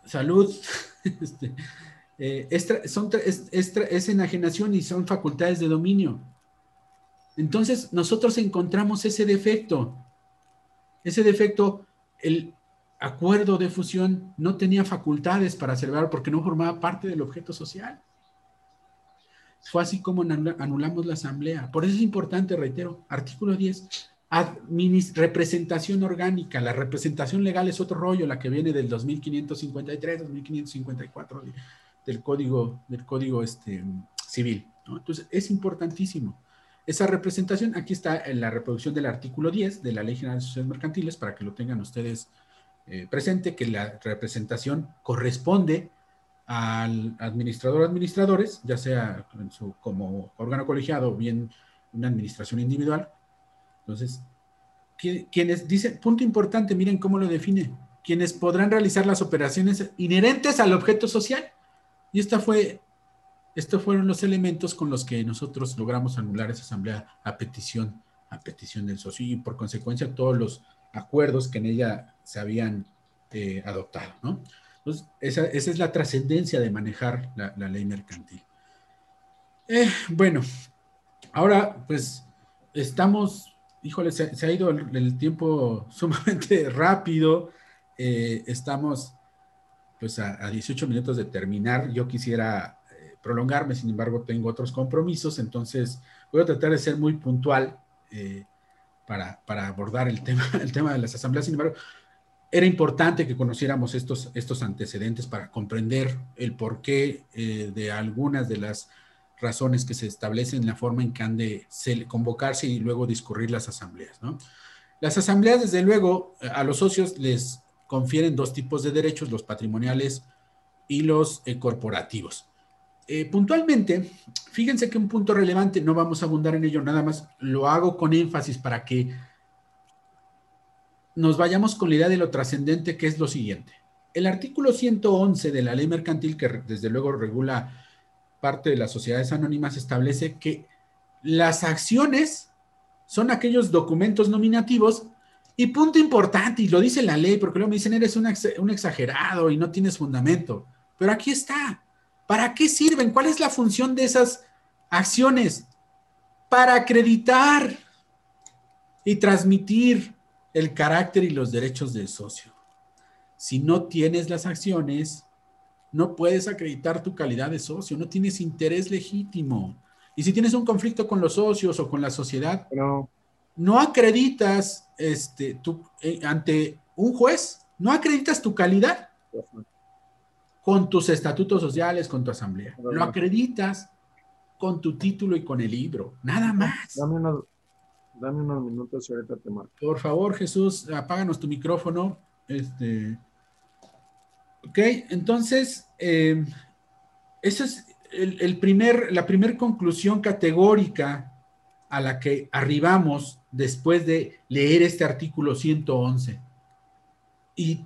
Salud. Este, eh, es, enajenación y son facultades de dominio. Entonces, nosotros encontramos ese defecto. Ese defecto, el acuerdo de fusión no tenía facultades para celebrar porque no formaba parte del objeto social. Fue así como anulamos la asamblea. Por eso es importante, reitero, artículo 10, representación orgánica. La representación legal es otro rollo, la que viene del 2553, 2554 del código, del código este, civil. Entonces, es importantísimo. Esa representación, aquí está en la reproducción del artículo 10 de la Ley General de Sociedades Mercantiles, para que lo tengan ustedes eh, presente, que la representación corresponde al administrador administradores, ya sea su, como órgano colegiado o bien una administración individual. Entonces, quienes dicen, punto importante, miren cómo lo define, quienes podrán realizar las operaciones inherentes al objeto social y esta fue, estos fueron los elementos con los que nosotros logramos anular esa asamblea a petición, a petición del socio y por consecuencia todos los acuerdos que en ella se habían eh, adoptado, ¿no? Entonces, esa, es la trascendencia de manejar la, ley mercantil. Eh, bueno, ahora pues estamos, híjole, se, ha ido el, tiempo sumamente rápido. Eh, estamos pues a, 18 minutos de terminar. Yo quisiera eh, prolongarme, sin embargo, tengo otros compromisos, entonces voy a tratar de ser muy puntual eh, para, para, abordar el tema, el tema de las asambleas. Sin embargo, era importante que conociéramos estos, estos antecedentes para comprender el porqué de algunas de las razones que se establecen en la forma en que han de convocarse y luego discurrir las asambleas. ¿no? Las asambleas, desde luego, a los socios les confieren dos tipos de derechos, los patrimoniales y los eh, corporativos. Eh, puntualmente, fíjense que un punto relevante, no vamos a abundar en ello nada más, lo hago con énfasis para que nos vayamos con la idea de lo trascendente, que es lo siguiente. El artículo 111 de la ley mercantil, que desde luego regula parte de las sociedades anónimas, establece que las acciones son aquellos documentos nominativos y punto importante, y lo dice la ley, porque luego me dicen, eres un, exagerado y no tienes fundamento. Pero aquí está. ¿Para qué sirven? ¿Cuál es la función de esas acciones? Para acreditar y transmitir el carácter y los derechos del socio. Si no tienes las acciones, no puedes acreditar tu calidad de socio, no tienes interés legítimo. Y si tienes un conflicto con los socios o con la sociedad, no acreditas este, tu, eh, ante un juez, no acreditas tu calidad con tus estatutos sociales, con tu asamblea. Lo acreditas con tu título y con el libro, nada más. Dame unos, dame unos minutos y ahorita te marco. Por favor, Jesús, apáganos tu micrófono. Este. Ok, entonces, eh, esa es el, primer, la primera conclusión categórica a la que arribamos después de leer este artículo 111. Y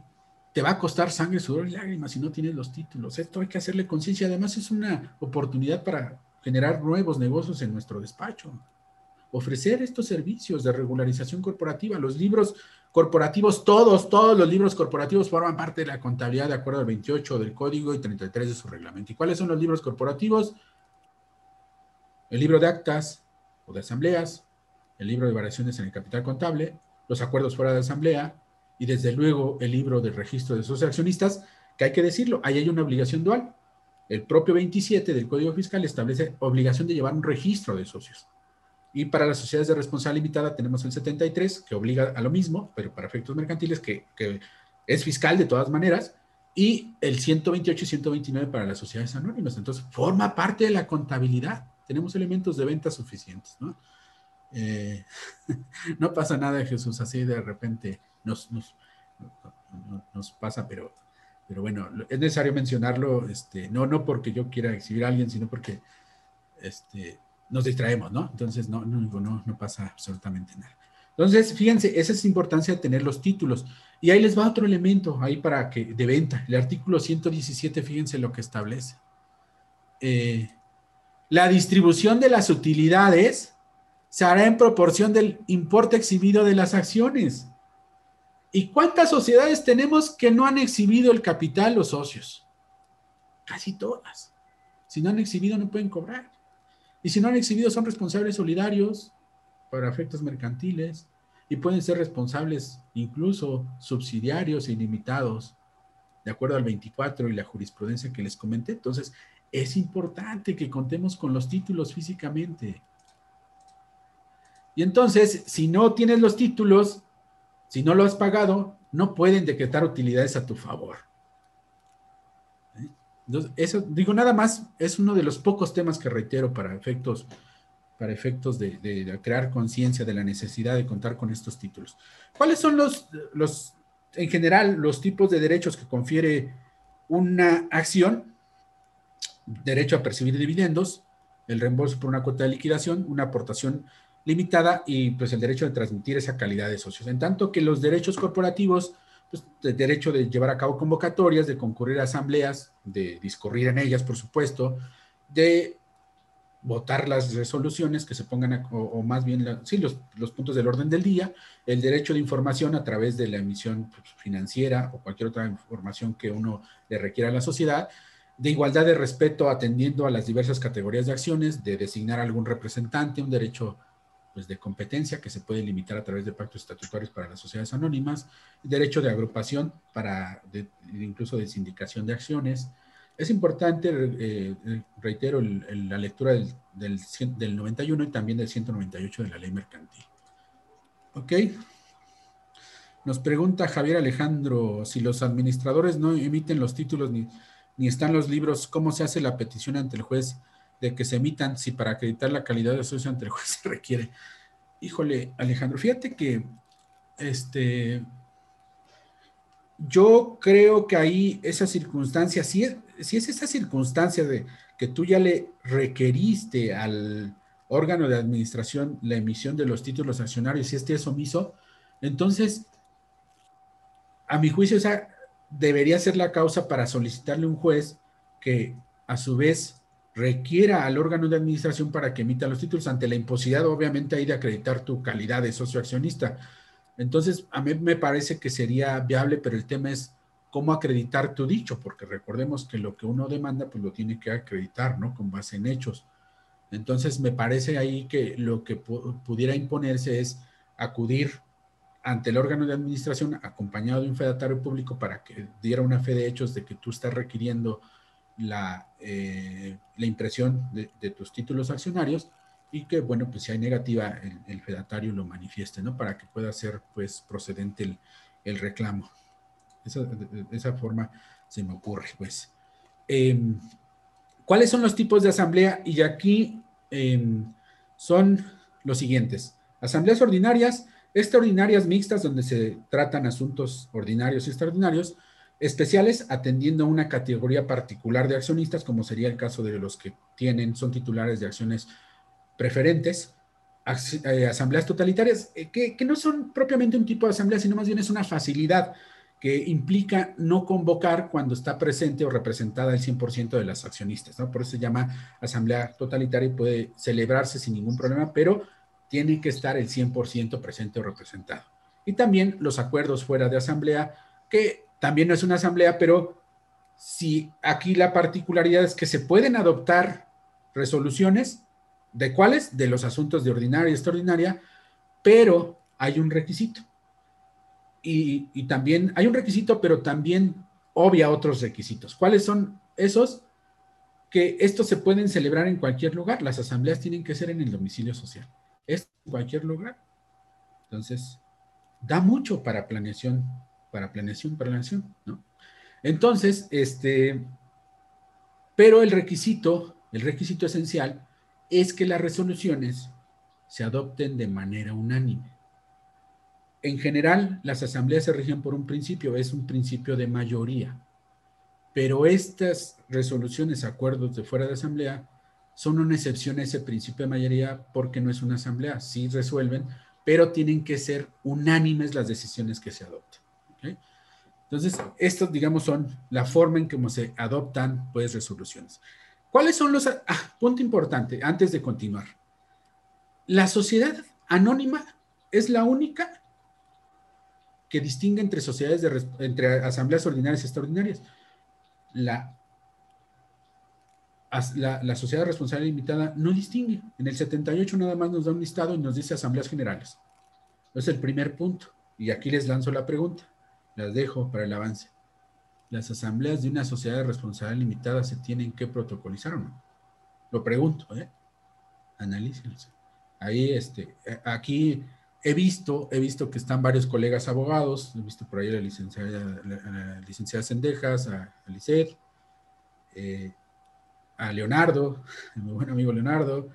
te va a costar sangre, sudor y lágrimas si no tienes los títulos. Esto hay que hacerle conciencia. Además, es una oportunidad para generar nuevos negocios en nuestro despacho. Ofrecer estos servicios de regularización corporativa. Los libros corporativos, todos, todos los libros corporativos forman parte de la contabilidad de acuerdo al 28 del código y 33 de su reglamento. ¿Y cuáles son los libros corporativos? El libro de actas o de asambleas, el libro de variaciones en el capital contable, los acuerdos fuera de asamblea, y desde luego el libro del registro de socios accionistas, que hay que decirlo, ahí hay una obligación dual. El propio 27 del Código Fiscal establece obligación de llevar un registro de socios. Y para las sociedades de responsabilidad limitada tenemos el 73, que obliga a lo mismo, pero para efectos mercantiles, que, que es fiscal de todas maneras, y el 128 y 129 para las sociedades anónimas. Entonces, forma parte de la contabilidad. Tenemos elementos de venta suficientes, ¿no? Eh, no pasa nada, Jesús, así de repente nos, nos, pasa, pero, pero bueno, es necesario mencionarlo, este, no, no porque yo quiera exhibir a alguien, sino porque este, nos distraemos, ¿no? Entonces, no, no, no, pasa absolutamente nada. Entonces, fíjense, esa es la importancia de tener los títulos. Y ahí les va otro elemento, ahí para que, de venta. El artículo 117, fíjense lo que establece. Eh, la distribución de las utilidades se hará en proporción del importe exhibido de las acciones. ¿Y cuántas sociedades tenemos que no han exhibido el capital los socios? Casi todas. Si no han exhibido, no pueden cobrar. Y si no han exhibido, son responsables solidarios para efectos mercantiles y pueden ser responsables incluso subsidiarios e ilimitados, de acuerdo al 24 y la jurisprudencia que les comenté. Entonces, es importante que contemos con los títulos físicamente. Y entonces, si no tienes los títulos, si no lo has pagado, no pueden decretar utilidades a tu favor. Entonces, eso, digo, nada más, es uno de los pocos temas que reitero para efectos, para efectos de, crear conciencia de la necesidad de contar con estos títulos. ¿Cuáles son los, los, en general, los tipos de derechos que confiere una acción? Derecho a percibir dividendos, el reembolso por una cuota de liquidación, una aportación limitada y pues el derecho de transmitir esa calidad de socios. En tanto que los derechos corporativos, pues el derecho de llevar a cabo convocatorias, de concurrir a asambleas, de discurrir en ellas, por supuesto, de votar las resoluciones que se pongan, o, más bien, sí, los, los, puntos del orden del día, el derecho de información a través de la emisión pues, financiera o cualquier otra información que uno le requiera a la sociedad, de igualdad de respeto atendiendo a las diversas categorías de acciones, de designar algún representante, un derecho pues, de competencia que se puede limitar a través de pactos estatutarios para las sociedades anónimas, derecho de agrupación para incluso de sindicación de acciones. Es importante, eh, reitero, la lectura del, del, del 91 y también del 198 de la ley mercantil. ¿Ok? Nos pregunta Javier Alejandro, si los administradores no emiten los títulos ni, ni están los libros, ¿cómo se hace la petición ante el juez? De que se emitan si para acreditar la calidad de socio ante el juez se requiere. Híjole, Alejandro, fíjate que este yo creo que ahí esa circunstancia, si es, si es esa circunstancia de que tú ya le requeriste al órgano de administración la emisión de los títulos accionarios, si este es omiso, entonces, a mi juicio, esa debería ser la causa para solicitarle a un juez que a su vez requiera al órgano de administración para que emita los títulos ante la imposibilidad, obviamente, ahí de acreditar tu calidad de socio accionista. Entonces, a mí me parece que sería viable, pero el tema es cómo acreditar tu dicho, porque recordemos que lo que uno demanda, pues lo tiene que acreditar, ¿no? Con base en hechos. Entonces, me parece ahí que lo que pudiera imponerse es acudir ante el órgano de administración acompañado de un fedatario público para que diera una fe de hechos de que tú estás requiriendo la, eh, la impresión de, tus títulos accionarios y que, bueno, pues si hay negativa, el, fedatario lo manifieste, ¿no? Para que pueda ser, pues, procedente el, reclamo. Esa, de, esa forma se me ocurre, pues. Em, ¿Cuáles son los tipos de asamblea? Y aquí em, son los siguientes. Asambleas ordinarias, extraordinarias mixtas, donde se tratan asuntos ordinarios y extraordinarios, especiales atendiendo a una categoría particular de accionistas, como sería el caso de los que tienen, son titulares de acciones preferentes, eh, asambleas totalitarias, eh, que, no son propiamente un tipo de asamblea, sino más bien es una facilidad que implica no convocar cuando está presente o representada el 100% de las accionistas. Por eso se llama asamblea totalitaria y puede celebrarse sin ningún problema, pero tiene que estar el 100% presente o representado. Y también los acuerdos fuera de asamblea, que también no es una asamblea, pero si aquí la particularidad es que se pueden adoptar resoluciones, ¿de cuáles? De los asuntos de ordinaria y extraordinaria, pero hay un requisito. Y, también hay un requisito, pero también obvia otros requisitos. ¿Cuáles son esos? Que estos se pueden celebrar en cualquier lugar. Las asambleas tienen que ser en el domicilio social. Es en cualquier lugar. Entonces, da mucho para planeación para planeación, planeación, ¿no? Entonces, este, pero el requisito, el requisito esencial es que las resoluciones se adopten de manera unánime. En general, las asambleas se rigen por un principio, es un principio de mayoría, pero estas resoluciones, acuerdos de fuera de asamblea, son una excepción a ese principio de mayoría porque no es una asamblea, sí resuelven, pero tienen que ser unánimes las decisiones que se adopten. Entonces, estos, digamos, son la forma en cómo se adoptan, pues, resoluciones. ¿Cuáles son los... Ah, punto importante, antes de continuar. La sociedad anónima es la única que distingue entre sociedades, de, entre asambleas ordinarias y extraordinarias. La, la, la, sociedad responsable limitada no distingue. En el 78 nada más nos da un listado y nos dice asambleas generales. Es el primer punto. Y aquí les lanzo la pregunta las dejo para el avance. ¿Las asambleas de una sociedad de responsabilidad limitada se tienen que protocolizar o no? Lo pregunto, ¿eh? Analícense. Ahí, este, aquí he visto, he visto que están varios colegas abogados, he visto por ahí a la licenciada, licenciada Sendejas, a, a eh, a Leonardo, mi buen amigo Leonardo.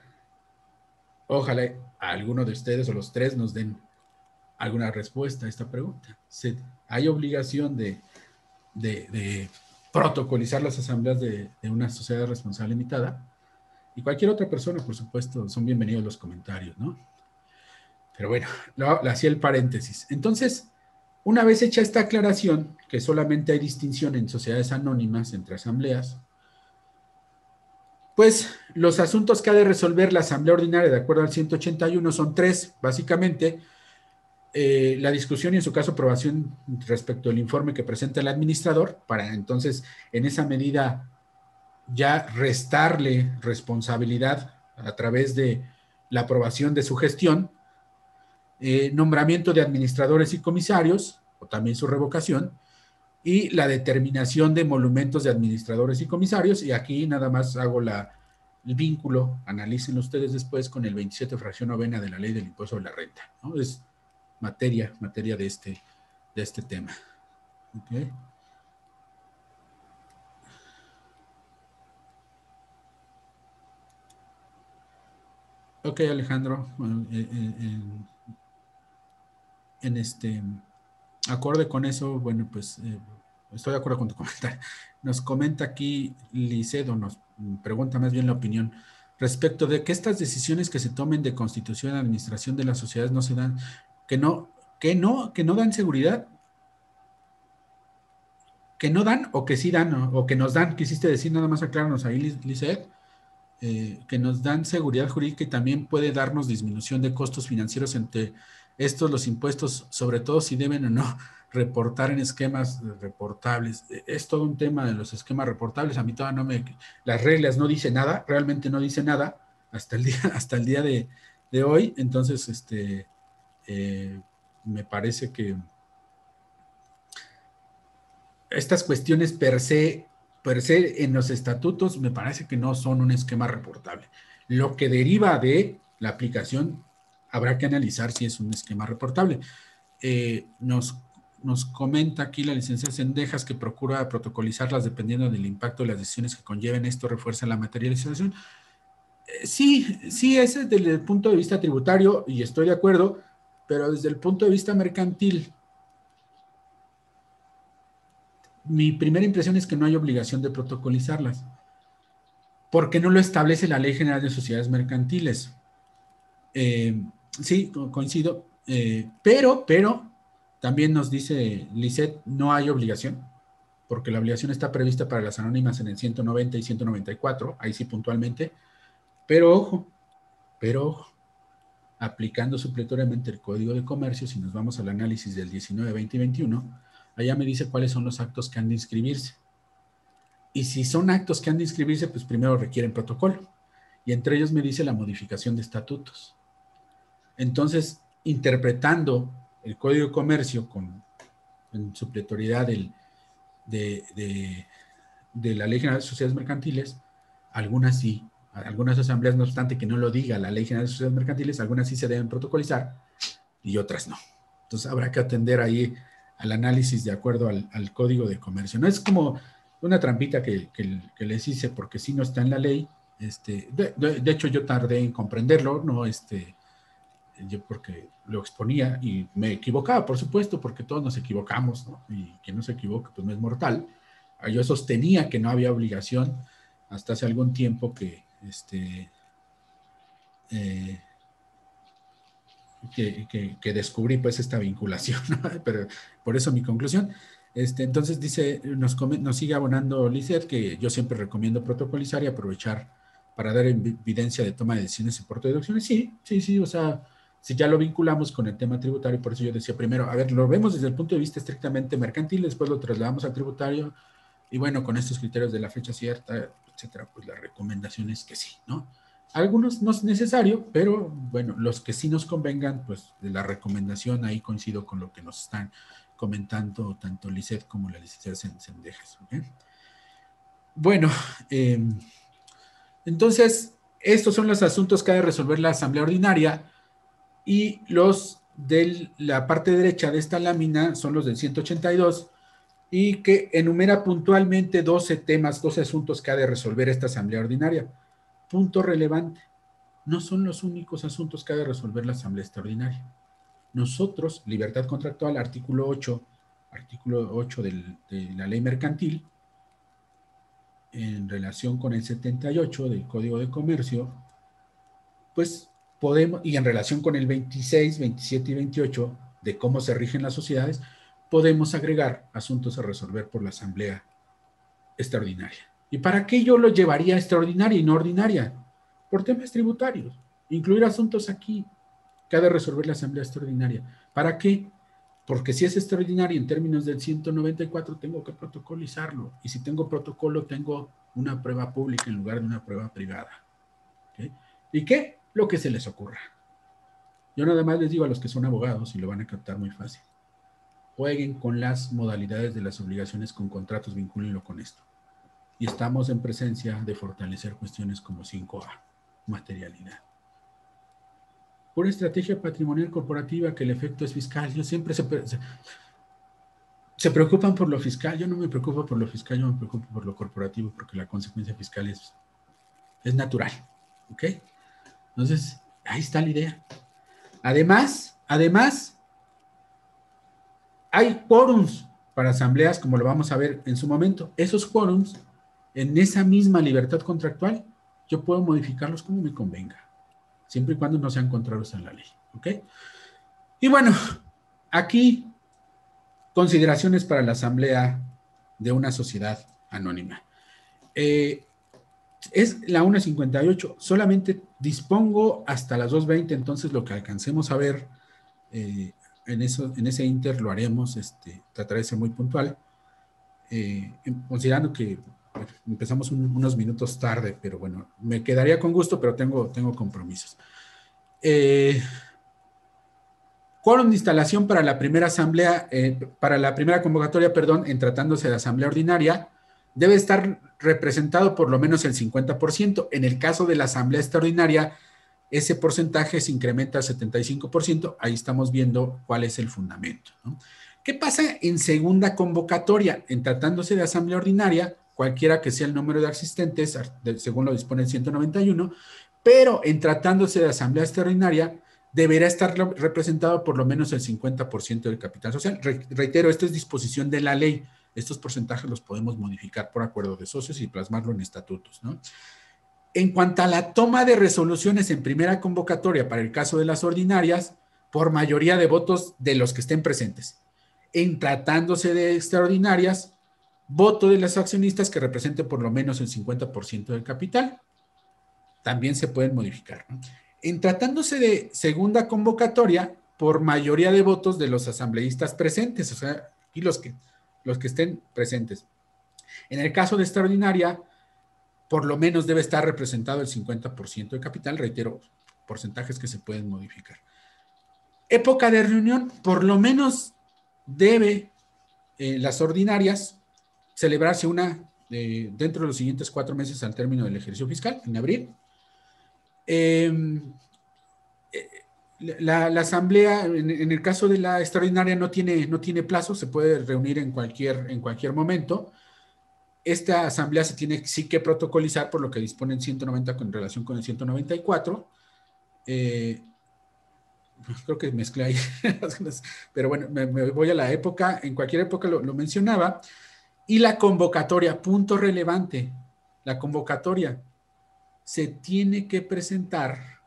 Ojalá a alguno de ustedes o los tres nos den alguna respuesta a esta pregunta. ¿Hay obligación de, protocolizar las asambleas de, una sociedad responsable limitada? Y cualquier otra persona, por supuesto, son bienvenidos los comentarios, ¿no? Pero bueno, lo, hacía el paréntesis. Entonces, una vez hecha esta aclaración, que solamente hay distinción en sociedades anónimas entre asambleas, pues los asuntos que ha de resolver la asamblea ordinaria de acuerdo al 181 son tres, básicamente, eh, la discusión y en su caso aprobación respecto al informe que presenta el administrador, para entonces en esa medida ya restarle responsabilidad a través de la aprobación de su gestión, eh, nombramiento de administradores y comisarios, o también su revocación, y la determinación de monumentos de administradores y comisarios, y aquí nada más hago la, el vínculo, analicen ustedes después con el 27 fracción novena de la ley del impuesto sobre la renta. ¿no? Es materia, materia de este, de este tema. Okay. Ok, Alejandro, en, este, acorde con eso, bueno, pues eh, estoy de acuerdo con tu comentario. Nos comenta aquí Licedo, nos pregunta más bien la opinión respecto de que estas decisiones que se tomen de constitución y administración de las sociedades no se dan, que no, que no, que no dan seguridad, que no dan o que sí dan o, que nos dan, quisiste decir nada más aclararnos ahí, Lizeth, eh, que nos dan seguridad jurídica y también puede darnos disminución de costos financieros entre estos, los impuestos, sobre todo si deben o no reportar en esquemas reportables. E, es todo un tema de los esquemas reportables. A mí todavía no me... Las reglas no dicen nada, realmente no dice nada hasta el día, hasta el día de, hoy. Entonces, este, eh, me parece que estas cuestiones per se, en los estatutos me parece que no son un esquema reportable. Lo que deriva de la aplicación habrá que analizar si es un esquema reportable. Eh, nos nos comenta aquí la licenciada Sendejas que procura protocolizarlas dependiendo del impacto de las decisiones que conlleven. Esto refuerza la materialización. Eh, sí, sí, ese es desde el punto de vista tributario y estoy de acuerdo, pero desde el punto de vista mercantil, mi primera impresión es que no hay obligación de protocolizarlas, porque no lo establece la Ley General de Sociedades Mercantiles. Eh, sí, coincido, eh, pero, pero, también nos dice Lisset, no hay obligación, porque la obligación está prevista para las anónimas en el 190 y 194, ahí sí puntualmente, pero ojo, pero ojo, aplicando supletoriamente el Código de Comercio, si nos vamos al análisis del 19, 20 y 21, allá me dice cuáles son los actos que han de inscribirse. Y si son actos que han de inscribirse, pues primero requieren protocolo. Y entre ellos me dice la modificación de estatutos. Entonces, interpretando el Código de Comercio con en supletoriedad del, de, de, la Ley General de Sociedades Mercantiles, algunas sí, algunas asambleas, no obstante que no lo diga la Ley General de Sociedades Mercantiles, algunas sí se deben protocolizar y otras no. Entonces habrá que atender ahí al análisis de acuerdo al, Código de Comercio. No es como una trampita que, que, les hice porque si no está en la ley. Este, de, de, hecho, yo tardé en comprenderlo, no, este, yo porque lo exponía y me equivocaba, por supuesto, porque todos nos equivocamos, ¿no? Y quien no se equivoca, pues no es mortal. Yo sostenía que no había obligación hasta hace algún tiempo que, este, eh, que, descubrí pues esta vinculación, pero por eso mi conclusión. Este, entonces dice, nos, nos sigue abonando Lizeth que yo siempre recomiendo protocolizar y aprovechar para dar evidencia de toma de decisiones y por deducciones. Sí, sí, sí, o sea, si ya lo vinculamos con el tema tributario, por eso yo decía primero, a ver, lo vemos desde el punto de vista estrictamente mercantil, después lo trasladamos al tributario, y bueno, con estos criterios de la fecha cierta, etcétera, pues la recomendación es que sí, ¿no? Algunos no es necesario, pero bueno, los que sí nos convengan, pues de la recomendación ahí coincido con lo que nos están comentando tanto Lisset como la licenciada Sendejas. Bueno, em, entonces, estos son los asuntos que ha de resolver la Asamblea Ordinaria y los de la parte derecha de esta lámina son los del 182 y que enumera puntualmente 12 temas, 12 asuntos que ha de resolver esta asamblea ordinaria. Punto relevante, no son los únicos asuntos que ha de resolver la asamblea extraordinaria. Nosotros, libertad contractual, artículo 8, artículo 8 de la ley mercantil, en relación con el 78 del Código de Comercio, pues podemos, y en relación con el 26, 27 y 28 de cómo se rigen las sociedades, podemos agregar asuntos a resolver por la Asamblea Extraordinaria. ¿Y para qué yo lo llevaría extraordinaria y no ordinaria? Por temas tributarios. Incluir asuntos aquí que ha de resolver la Asamblea Extraordinaria. ¿Para qué? Porque si es extraordinaria en términos del 194, tengo que protocolizarlo. Y si tengo protocolo, tengo una prueba pública en lugar de una prueba privada. ¿Y qué? lo que se les ocurra. Yo nada más les digo a los que son abogados y lo van a captar muy fácil. Jueguen con las modalidades de las obligaciones con contratos, vincúlenlo con esto. Y estamos en presencia de fortalecer cuestiones como 5A, materialidad. Por estrategia patrimonial corporativa que el efecto es fiscal. Yo siempre se, se preocupan por lo fiscal. Yo no me preocupo por lo fiscal, yo me preocupo por lo corporativo porque la consecuencia fiscal es, es natural. ¿Ok? Entonces, ahí está la idea. Además, además, Hay quórums para asambleas, como lo vamos a ver en su momento. Esos quórums, en esa misma libertad contractual, yo puedo modificarlos como me convenga, siempre y cuando no sean contrarios a la ley. ¿Ok? Y bueno, aquí consideraciones para la asamblea de una sociedad anónima. Eh, es la 1.58, solamente dispongo hasta las 2.20, entonces lo que alcancemos a ver eh, en, ese inter lo haremos, este, trataré de ser muy puntual, eh, considerando que empezamos unos minutos tarde, pero bueno, me quedaría con gusto, pero tengo, tengo compromisos. Eh, quórum de instalación para la primera asamblea, eh, para la primera convocatoria, perdón, en tratándose de asamblea ordinaria, debe estar representado por lo menos el 50%. En el caso de la asamblea extraordinaria, ese porcentaje se incrementa al 75%. Ahí estamos viendo cuál es el fundamento. ¿Qué pasa en segunda convocatoria? En tratándose de asamblea ordinaria, cualquiera que sea el número de asistentes, según lo dispone el 191, pero en tratándose de asamblea extraordinaria, deberá estar representado por lo menos el 50% del capital social. reitero, esto es disposición de la ley. Estos porcentajes los podemos modificar por acuerdo de socios y plasmarlo en estatutos, ¿no? En cuanto a la toma de resoluciones en primera convocatoria para el caso de las ordinarias, por mayoría de votos de los que estén presentes. En tratándose de extraordinarias, voto de los accionistas que representen por lo menos el 50% del capital. También se pueden modificar. En tratándose de segunda convocatoria, por mayoría de votos de los asambleístas presentes, o sea, y los que, los que estén presentes. En el caso de extraordinaria, por lo menos debe estar representado el 50% de capital, reitero, porcentajes que se pueden modificar. Época de reunión, por lo menos debe eh, las ordinarias celebrarse una eh, dentro de los siguientes cuatro meses al término del ejercicio fiscal, en abril. Em, eh, la, asamblea, en, en, el caso de la extraordinaria, no tiene, no tiene plazo, se puede reunir en cualquier, en cualquier momento esta asamblea se tiene sí que protocolizar por lo que dispone el 190 con relación con el 194. Eh, pues creo que mezclé ahí, pero bueno, me, voy a la época, en cualquier época lo, mencionaba. Y la convocatoria, punto relevante, la convocatoria se tiene que presentar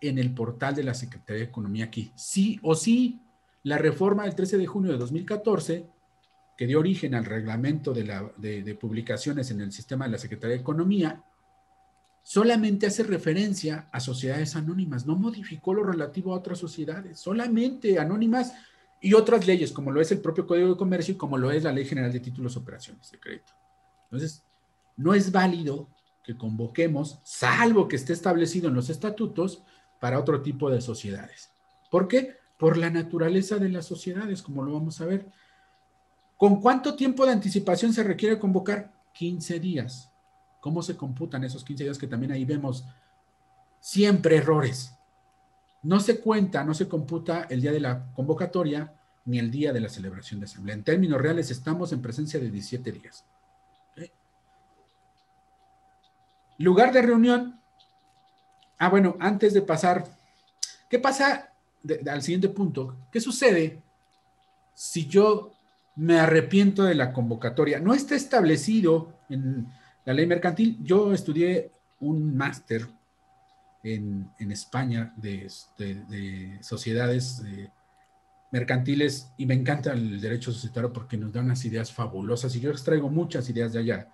en el portal de la Secretaría de Economía aquí. Sí o sí, la reforma del 13 de junio de 2014 que dio origen al reglamento de, publicaciones en el sistema de la Secretaría de Economía, solamente hace referencia a sociedades anónimas, no modificó lo relativo a otras sociedades, solamente anónimas y otras leyes, como lo es el propio Código de Comercio y como lo es la Ley General de Títulos Operaciones de Crédito. Entonces, no es válido que convoquemos, salvo que esté establecido en los estatutos, para otro tipo de sociedades. ¿Por qué? Por la naturaleza de las sociedades, como lo vamos a ver. ¿Con cuánto tiempo de anticipación se requiere convocar? 15 días. ¿Cómo se computan esos 15 días que también ahí vemos siempre errores? No se cuenta, no se computa el día de la convocatoria ni el día de la celebración de asamblea. En términos reales estamos en presencia de 17 días. Lugar de reunión. Ah, bueno, antes de pasar, ¿qué pasa al siguiente punto? ¿Qué sucede si yo me arrepiento de la convocatoria. No está establecido en la ley mercantil. Yo estudié un máster en, España de, sociedades eh, mercantiles y me encanta el derecho societario porque nos da unas ideas fabulosas y yo extraigo muchas ideas de allá.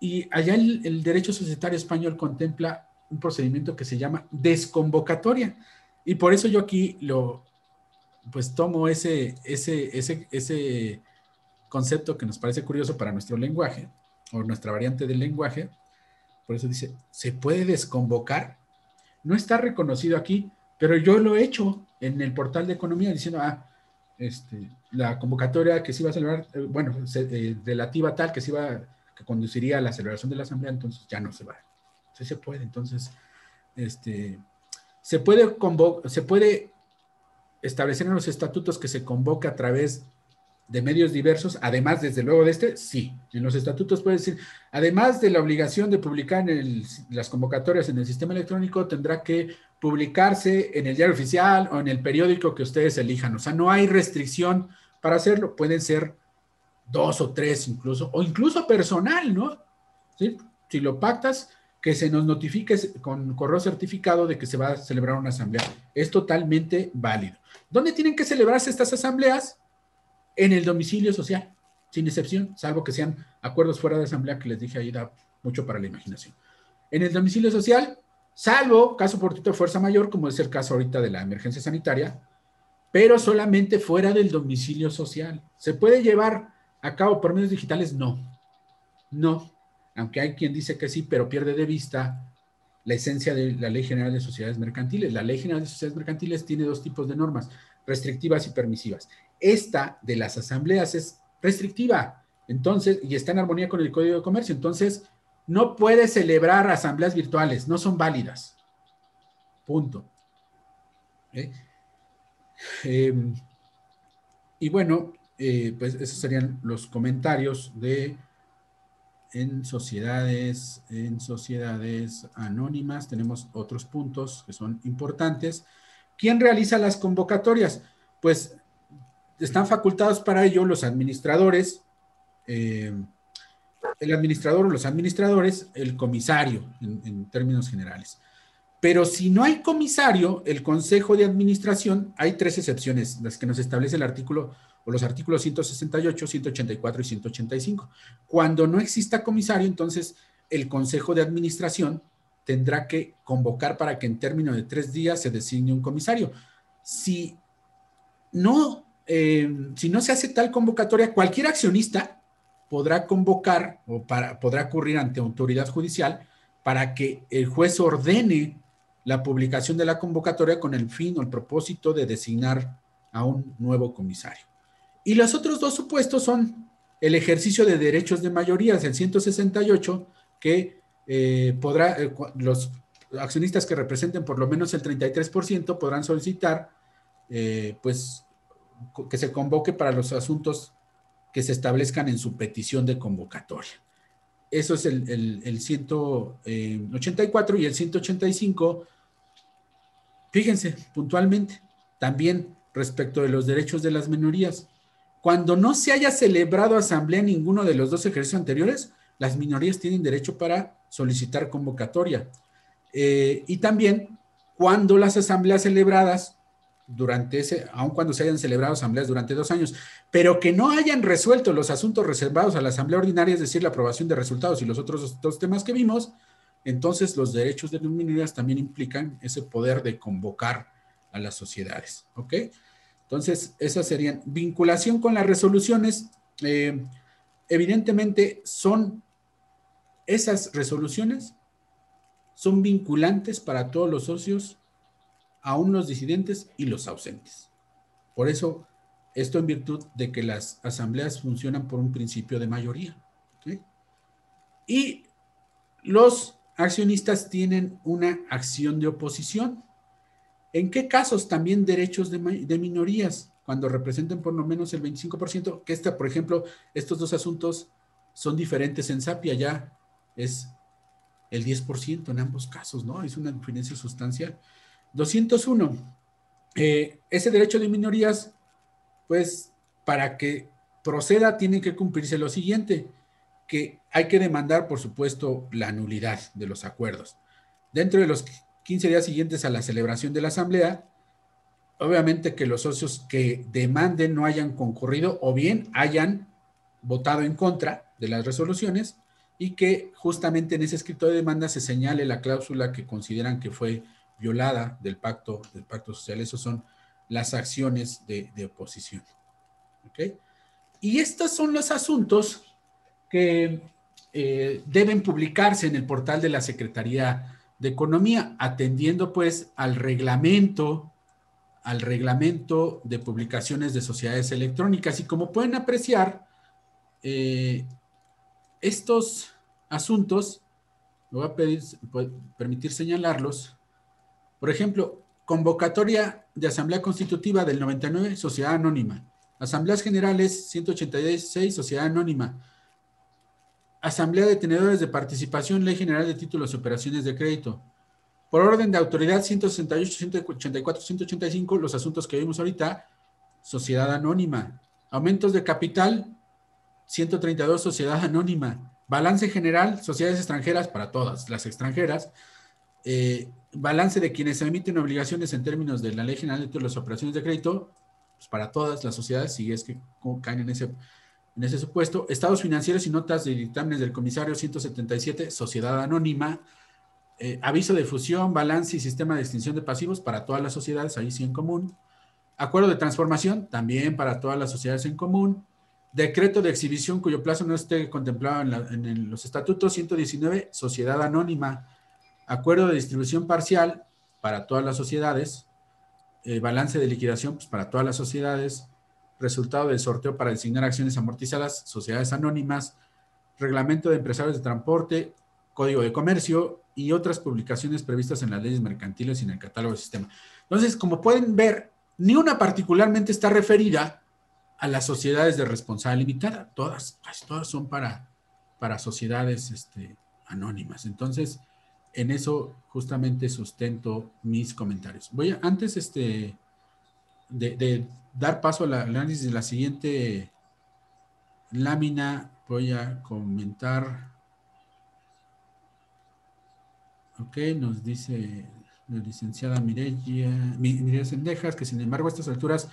Y allá el derecho societario español contempla un procedimiento que se llama desconvocatoria. Y por eso yo aquí lo, pues tomo ese, ese, ese, ese concepto que nos parece curioso para nuestro lenguaje o nuestra variante del lenguaje. Por eso dice, se puede desconvocar. No está reconocido aquí, pero yo lo he hecho en el portal de economía diciendo, ah, este, la convocatoria que se iba a celebrar, eh, bueno, eh, relativa tal que se iba, que conduciría a la celebración de la asamblea, entonces ya no se va. Sí se puede, entonces, este, se puede, se puede establecer en los estatutos que se convoca a través de medios diversos, además, desde luego, de este, sí. En los estatutos puede decir, además de la obligación de publicar las convocatorias en el sistema electrónico, tendrá que publicarse en el diario oficial o en el periódico que ustedes elijan. O sea, no hay restricción para hacerlo. Pueden ser dos o tres incluso, o incluso personal, ¿no? Si lo pactas, que se nos notifique con correo certificado de que se va a celebrar una asamblea. Es totalmente válido. ¿Dónde tienen que celebrarse estas asambleas? En el domicilio social, sin excepción, salvo que sean acuerdos fuera de asamblea que les dije ahí da mucho para la imaginación. En el domicilio social, salvo caso por de fuerza mayor, como es el caso ahorita de la emergencia sanitaria, pero solamente fuera del domicilio social. ¿Se puede llevar a cabo por medios digitales? No, no, aunque hay quien dice que sí, pero pierde de vista la esencia de la Ley General de Sociedades Mercantiles. La Ley General de Sociedades Mercantiles tiene dos tipos de normas, restrictivas y permisivas. Esta de las asambleas es restrictiva, entonces, y está en armonía con el Código de Comercio, entonces no puede celebrar asambleas virtuales, no son válidas. Punto. ¿Eh? Em, y bueno, eh, pues esos serían los comentarios de en sociedades, en sociedades anónimas, tenemos otros puntos que son importantes. ¿Quién realiza las convocatorias? Pues están facultados para ello los administradores, eh, el administrador o los administradores, el comisario en, en, términos generales. Pero si no hay comisario, el consejo de administración, hay tres excepciones, las que nos establece el artículo los artículos 168, 184 y 185. Cuando no exista comisario, entonces el Consejo de Administración tendrá que convocar para que en términos de tres días se designe un comisario. Si no, eh, si no se hace tal convocatoria, cualquier accionista podrá convocar o para, podrá ocurrir ante autoridad judicial para que el juez ordene la publicación de la convocatoria con el fin o el propósito de designar a un nuevo comisario. Y los otros dos supuestos son el ejercicio de derechos de mayorías, el 168, que eh, podrá, eh, los accionistas que representen por lo menos el 33% podrán solicitar, eh, pues, que se convoque para los asuntos que se establezcan en su petición de convocatoria. Eso es el, el, el 184 y el 185. Fíjense puntualmente, también respecto de los derechos de las minorías. Cuando no se haya celebrado asamblea en ninguno de los dos ejercicios anteriores, las minorías tienen derecho para solicitar convocatoria. Eh, y también cuando las asambleas celebradas durante ese, aun cuando se hayan celebrado asambleas durante dos años, pero que no hayan resuelto los asuntos reservados a la asamblea ordinaria, es decir, la aprobación de resultados y los otros dos temas que vimos, entonces los derechos de las minorías también implican ese poder de convocar a las sociedades. ¿Ok? Entonces, esas serían vinculación con las resoluciones. Eh, evidentemente, son esas resoluciones, son vinculantes para todos los socios, aún los disidentes y los ausentes. Por eso, esto en virtud de que las asambleas funcionan por un principio de mayoría. Y los accionistas tienen una acción de oposición. ¿En qué casos también derechos de, minorías? Cuando representen por lo menos el 25%, que esta, por ejemplo, estos dos asuntos son diferentes en SAPIA, ya es el 10% en ambos casos, ¿no? Es una diferencia sustancial. 201. Eh, ese derecho de minorías, pues, para que proceda, tiene que cumplirse lo siguiente, que hay que demandar, por supuesto, la nulidad de los acuerdos. Dentro de los 15 días siguientes a la celebración de la asamblea, obviamente que los socios que demanden no hayan concurrido o bien hayan votado en contra de las resoluciones y que justamente en ese escrito de demanda se señale la cláusula que consideran que fue violada del pacto, del pacto social. Esos son las acciones de, oposición. Y estos son los asuntos que eh, deben publicarse en el portal de la Secretaría de Economía, atendiendo pues al reglamento, al reglamento de publicaciones de sociedades electrónicas. Y como pueden apreciar, eh, estos asuntos, me voy a pedir, permitir señalarlos. Por ejemplo, convocatoria de Asamblea Constitutiva del 99, Sociedad Anónima. Asambleas Generales 186, Sociedad Anónima. Asamblea de Tenedores de Participación, Ley General de Títulos y Operaciones de Crédito. Por orden de autoridad 168, 184, 185, los asuntos que vimos ahorita, sociedad anónima. Aumentos de capital, 132, sociedad anónima. Balance general, sociedades extranjeras para todas las extranjeras. Eh, balance de quienes emiten obligaciones en términos de la Ley General de las Operaciones de Crédito, pues para todas las sociedades, si es que caen en ese, en ese supuesto. Estados financieros y notas de dictámenes del comisario 177, sociedad anónima. Eh, aviso de fusión, balance y sistema de extinción de pasivos para todas las sociedades, ahí sí en común. Acuerdo de transformación, también para todas las sociedades en común. Decreto de exhibición cuyo plazo no esté contemplado en, los estatutos, 119, sociedad anónima. Acuerdo de distribución parcial para todas las sociedades. Eh, balance de liquidación pues, para todas las sociedades. Resultado del sorteo para designar acciones amortizadas, sociedades anónimas. Reglamento de empresarios de transporte, Código de Comercio y otras publicaciones previstas en las leyes mercantiles y en el catálogo del sistema. Entonces, como pueden ver, ni una particularmente está referida a las sociedades de responsabilidad limitada. Todas, todas son para, para sociedades este, anónimas. Entonces, en eso justamente sustento mis comentarios. Voy a, antes este, de, dar paso al análisis de la siguiente lámina, voy a comentar Ok, nos dice la licenciada Mireya, Mireya Sendejas, que sin embargo a estas alturas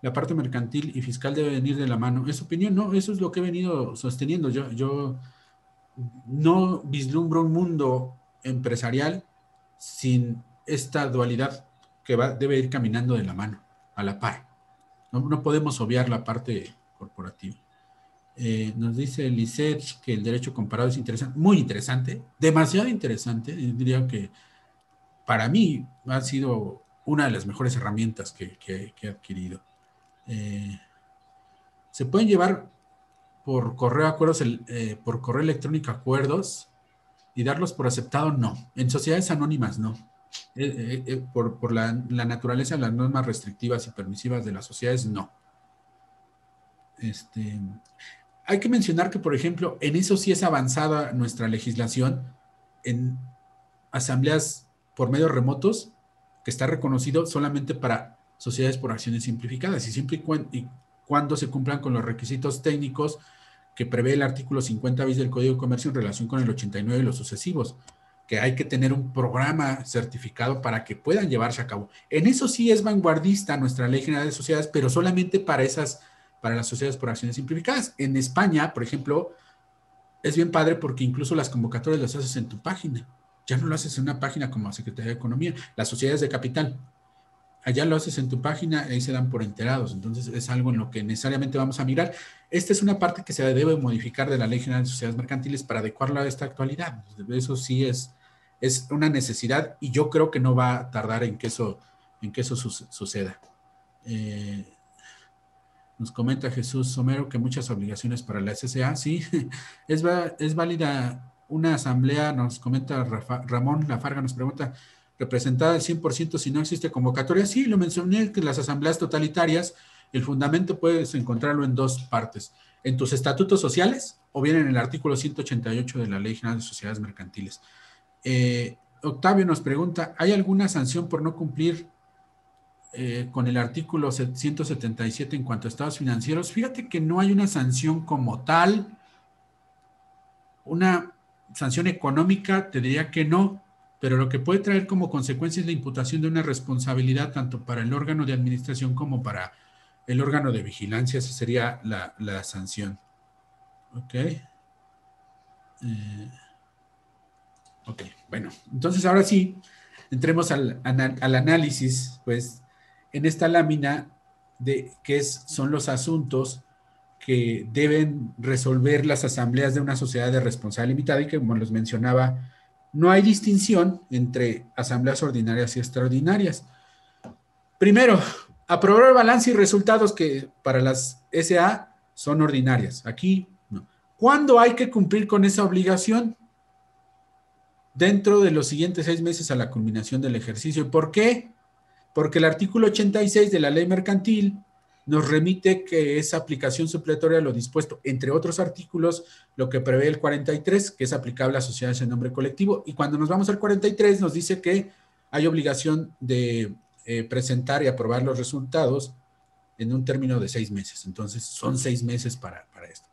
la parte mercantil y fiscal debe venir de la mano. ¿Es opinión? No, eso es lo que he venido sosteniendo. Yo, yo no vislumbro un mundo empresarial sin esta dualidad que va, debe ir caminando de la mano, a la par. No, no podemos obviar la parte corporativa. Eh, nos dice Lisette que el derecho comparado es interesante, muy interesante, demasiado interesante. diría que para mí ha sido una de las mejores herramientas que, he adquirido. Eh, se pueden llevar por correo acuerdos, eh, por correo electrónico acuerdos y darlos por aceptado, no. En sociedades anónimas, no. Por, por la, naturaleza de las normas restrictivas y permisivas de las sociedades, no. Este, hay que mencionar que, por ejemplo, en eso sí es avanzada nuestra legislación en asambleas por medios remotos, que está reconocido solamente para sociedades por acciones simplificadas y siempre y, cuando se cumplan con los requisitos técnicos que prevé el artículo 50 bis del Código de Comercio en relación con el 89 y los sucesivos, que hay que tener un programa certificado para que puedan llevarse a cabo. En eso sí es vanguardista nuestra Ley General de Sociedades, pero solamente para esas para las sociedades por acciones simplificadas. En España, por ejemplo, es bien padre porque incluso las convocatorias las haces en tu página. Ya no lo haces en una página como la Secretaría de Economía, las sociedades de capital. Allá lo haces en tu página y ahí se dan por enterados. Entonces es algo en lo que necesariamente vamos a mirar. Esta es una parte que se debe modificar de la Ley General de Sociedades Mercantiles para adecuarla a esta actualidad. Eso sí es, es una necesidad y yo creo que no va a tardar en que eso, en que eso suceda. Eh, nos comenta Jesús Somero que muchas obligaciones para la SSA. Sí, es, es válida una asamblea, nos comenta Ramón Lafarga, nos pregunta, representada al 100% si no existe convocatoria. Sí, lo mencioné que las asambleas totalitarias, el fundamento puedes encontrarlo en dos partes, en tus estatutos sociales o bien en el artículo 188 de la Ley General de Sociedades Mercantiles. Eh, Octavio nos pregunta, ¿hay alguna sanción por no cumplir eh, con el artículo 177 en cuanto a estados financieros, fíjate que no hay una sanción como tal, una sanción económica, te diría que no, pero lo que puede traer como consecuencia es la imputación de una responsabilidad tanto para el órgano de administración como para el órgano de vigilancia, esa sería la, sanción. Ok. Eh, ok, bueno, entonces ahora sí, entremos al, análisis, pues, en esta lámina de que es, son los asuntos que deben resolver las asambleas de una sociedad de responsabilidad limitada y que, como les mencionaba, no hay distinción entre asambleas ordinarias y extraordinarias. Primero, aprobar el balance y resultados que para las SA son ordinarias. Aquí no. ¿Cuándo hay que cumplir con esa obligación? Dentro de los siguientes seis meses a la culminación del ejercicio. ¿Y por qué? porque el artículo 86 de la ley mercantil nos remite que esa aplicación supletoria lo dispuesto, entre otros artículos, lo que prevé el 43, que es aplicable a sociedades en nombre colectivo. Y cuando nos vamos al 43, nos dice que hay obligación de eh, presentar y aprobar los resultados en un término de seis meses. Entonces, son seis meses para, esto.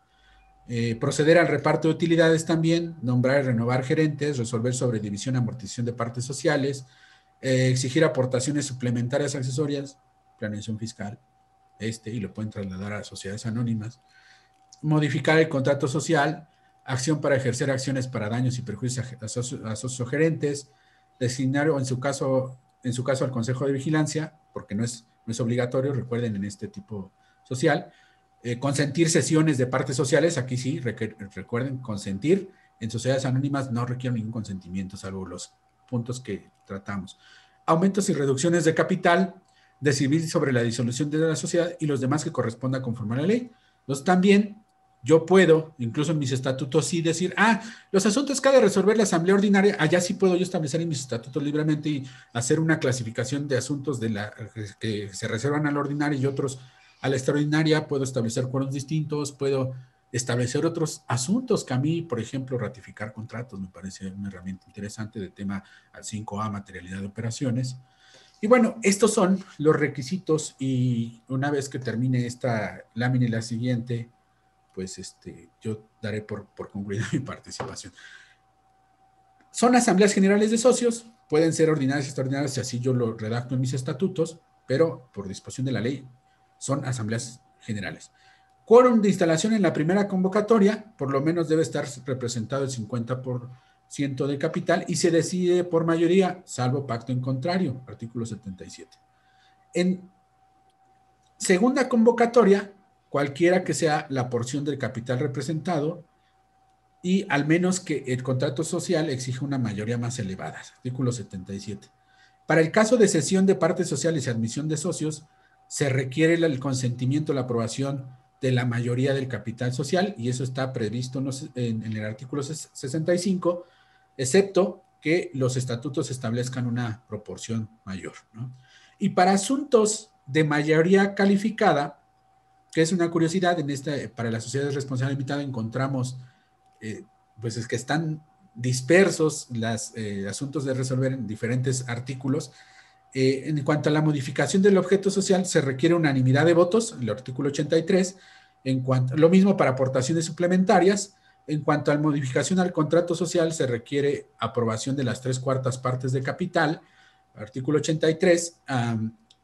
Eh, proceder al reparto de utilidades también, nombrar y renovar gerentes, resolver sobre división y amortización de partes sociales, eh, exigir aportaciones suplementarias accesorias, planeación fiscal, este, y lo pueden trasladar a sociedades anónimas, modificar el contrato social, acción para ejercer acciones para daños y perjuicios a, socios gerentes, designar o en su caso, en su caso al Consejo de Vigilancia, porque no es, no es obligatorio, recuerden en este tipo social, eh, consentir sesiones de partes sociales, aquí sí, recuerden, consentir, en sociedades anónimas no requiere ningún consentimiento, salvo los puntos que tratamos. Aumentos y reducciones de capital, decidir sobre la disolución de la sociedad y los demás que corresponda conforme a la ley. Entonces también yo puedo, incluso en mis estatutos, sí decir, ah, los asuntos que ha de resolver la Asamblea Ordinaria, allá sí puedo yo establecer en mis estatutos libremente y hacer una clasificación de asuntos de la, que se reservan a la ordinaria y otros a la extraordinaria, puedo establecer cuadros distintos, puedo establecer otros asuntos que a mí, por ejemplo, ratificar contratos me parece una herramienta interesante de tema al 5A, materialidad de operaciones. Y bueno, estos son los requisitos y una vez que termine esta lámina y la siguiente, pues este, yo daré por, por concluida mi participación. Son asambleas generales de socios, pueden ser ordinarias y extraordinarias, si así yo lo redacto en mis estatutos, pero por disposición de la ley son asambleas generales. Quórum de instalación en la primera convocatoria, por lo menos debe estar representado el 50% de capital y se decide por mayoría, salvo pacto en contrario, artículo 77. En segunda convocatoria, cualquiera que sea la porción del capital representado y al menos que el contrato social exija una mayoría más elevada, artículo 77. Para el caso de cesión de partes sociales y admisión de socios, se requiere el consentimiento, la aprobación de la mayoría del capital social y eso está previsto en, el artículo 65, excepto que los estatutos establezcan una proporción mayor. Y para asuntos de mayoría calificada, que es una curiosidad, en esta, para las sociedades responsable limitada encontramos, eh, pues es que están dispersos los eh, asuntos de resolver en diferentes artículos. Eh, en cuanto a la modificación del objeto social, se requiere unanimidad de votos, el artículo 83. En cuanto, lo mismo para aportaciones suplementarias. En cuanto a la modificación al contrato social, se requiere aprobación de las tres cuartas partes de capital, artículo 83.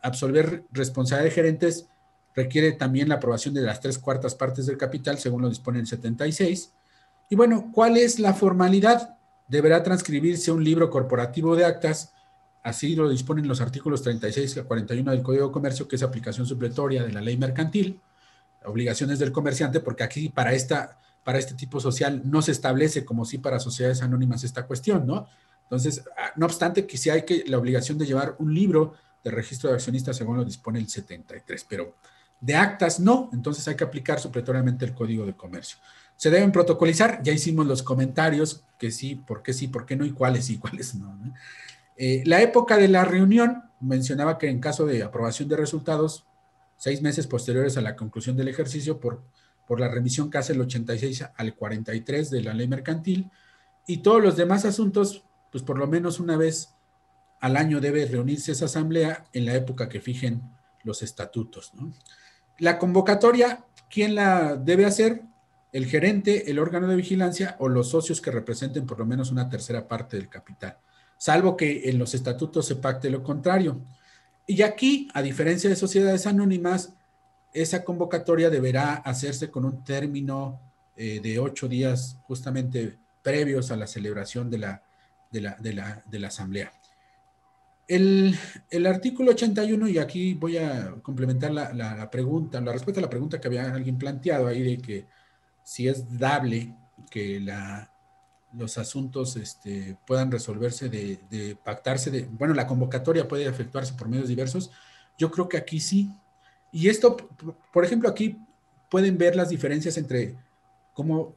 absolver responsabilidad de gerentes requiere también la aprobación de las tres cuartas partes del capital, según lo dispone el 76. Y bueno, ¿cuál es la formalidad? Deberá transcribirse un libro corporativo de actas, así lo disponen los artículos 36 a 41 del Código de Comercio, que es aplicación supletoria de la ley mercantil, obligaciones del comerciante, porque aquí para, esta, para este tipo social no se establece como si para sociedades anónimas esta cuestión, ¿no? Entonces, ah, no obstante que sí hay que la obligación de llevar un libro de registro de accionistas según lo dispone el 73, pero de actas no, entonces hay que aplicar supletoriamente el código de comercio. Se deben protocolizar, ya hicimos los comentarios, que sí, por qué sí, por qué no, y cuáles sí, cuáles no. Eh, la época de la reunión, mencionaba que en caso de aprobación de resultados, seis meses posteriores a la conclusión del ejercicio, por, por la remisión que hace el 86 al 43 de la ley mercantil, y todos los demás asuntos, pues por lo menos una vez al año debe reunirse esa asamblea en la época que fijen los estatutos. La convocatoria, ¿quién la debe hacer? El gerente, el órgano de vigilancia o los socios que representen por lo menos una tercera parte del capital, salvo que en los estatutos se pacte lo contrario. Y aquí, a diferencia de sociedades anónimas, esa convocatoria deberá hacerse con un término eh, de ocho días justamente previos a la celebración de la, de la asamblea. El, artículo 81, y aquí voy a complementar la, pregunta, la respuesta a la pregunta que había alguien planteado ahí de que si es dable que la, los asuntos este, puedan resolverse de, pactarse, de, bueno, la convocatoria puede efectuarse por medios diversos, yo creo que aquí sí. Y esto, por ejemplo, aquí pueden ver las diferencias entre cómo,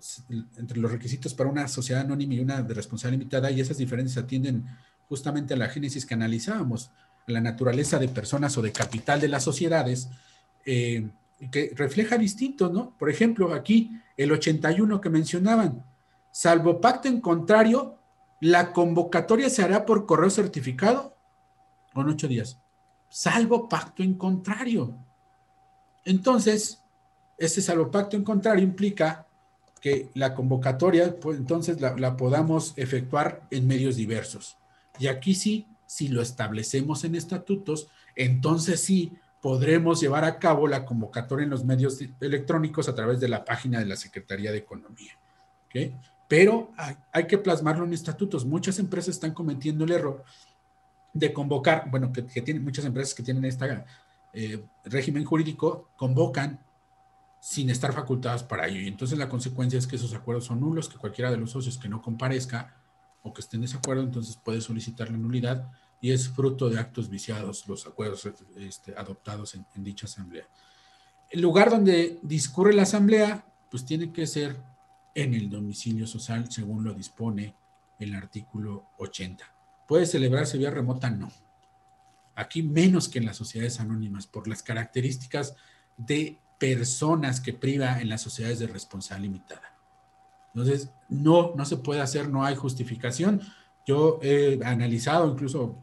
entre los requisitos para una sociedad anónima y una de responsabilidad limitada, y esas diferencias atienden justamente a la génesis que analizábamos, a la naturaleza de personas o de capital de las sociedades, eh, que refleja distinto, ¿no? Por ejemplo, aquí el 81 que mencionaban, salvo pacto en contrario, la convocatoria se hará por correo certificado con ocho días, salvo pacto en contrario. Entonces, ese salvo pacto en contrario implica que la convocatoria, pues, entonces la, la podamos efectuar en medios diversos. Y aquí sí, si lo establecemos en estatutos, entonces sí podremos llevar a cabo la convocatoria en los medios electrónicos a través de la página de la Secretaría de Economía. ¿okay? Pero hay, que plasmarlo en estatutos. Muchas empresas están cometiendo el error de convocar, bueno, que, tienen muchas empresas que tienen este régimen jurídico, convocan sin estar facultadas para ello. Y entonces la consecuencia es que esos acuerdos son nulos, que cualquiera de los socios que no comparezca o que esté en desacuerdo, entonces puede solicitar la nulidad y es fruto de actos viciados los acuerdos este, adoptados en, en, dicha asamblea. El lugar donde discurre la asamblea, pues tiene que ser en el domicilio social, según lo dispone el artículo 80. ¿Puede celebrarse vía remota? No. Aquí menos que en las sociedades anónimas, por las características de personas que priva en las sociedades de responsabilidad limitada. Entonces, no, no se puede hacer, no hay justificación. Yo he analizado incluso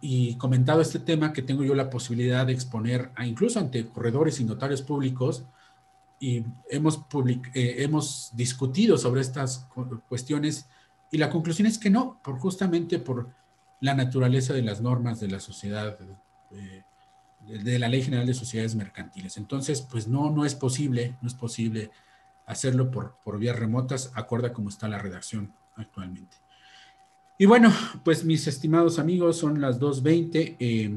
y, comentado este tema que tengo yo la posibilidad de exponer incluso ante corredores y notarios públicos y hemos, eh, hemos discutido sobre estas cuestiones y la conclusión es que no, por justamente por la naturaleza de las normas de la sociedad, de, la Ley General de Sociedades Mercantiles. Entonces, pues no, no es posible, no es posible hacerlo por, por vías remotas, acorda como está la redacción actualmente. Y bueno, pues mis estimados amigos, son las 2.20. Eh,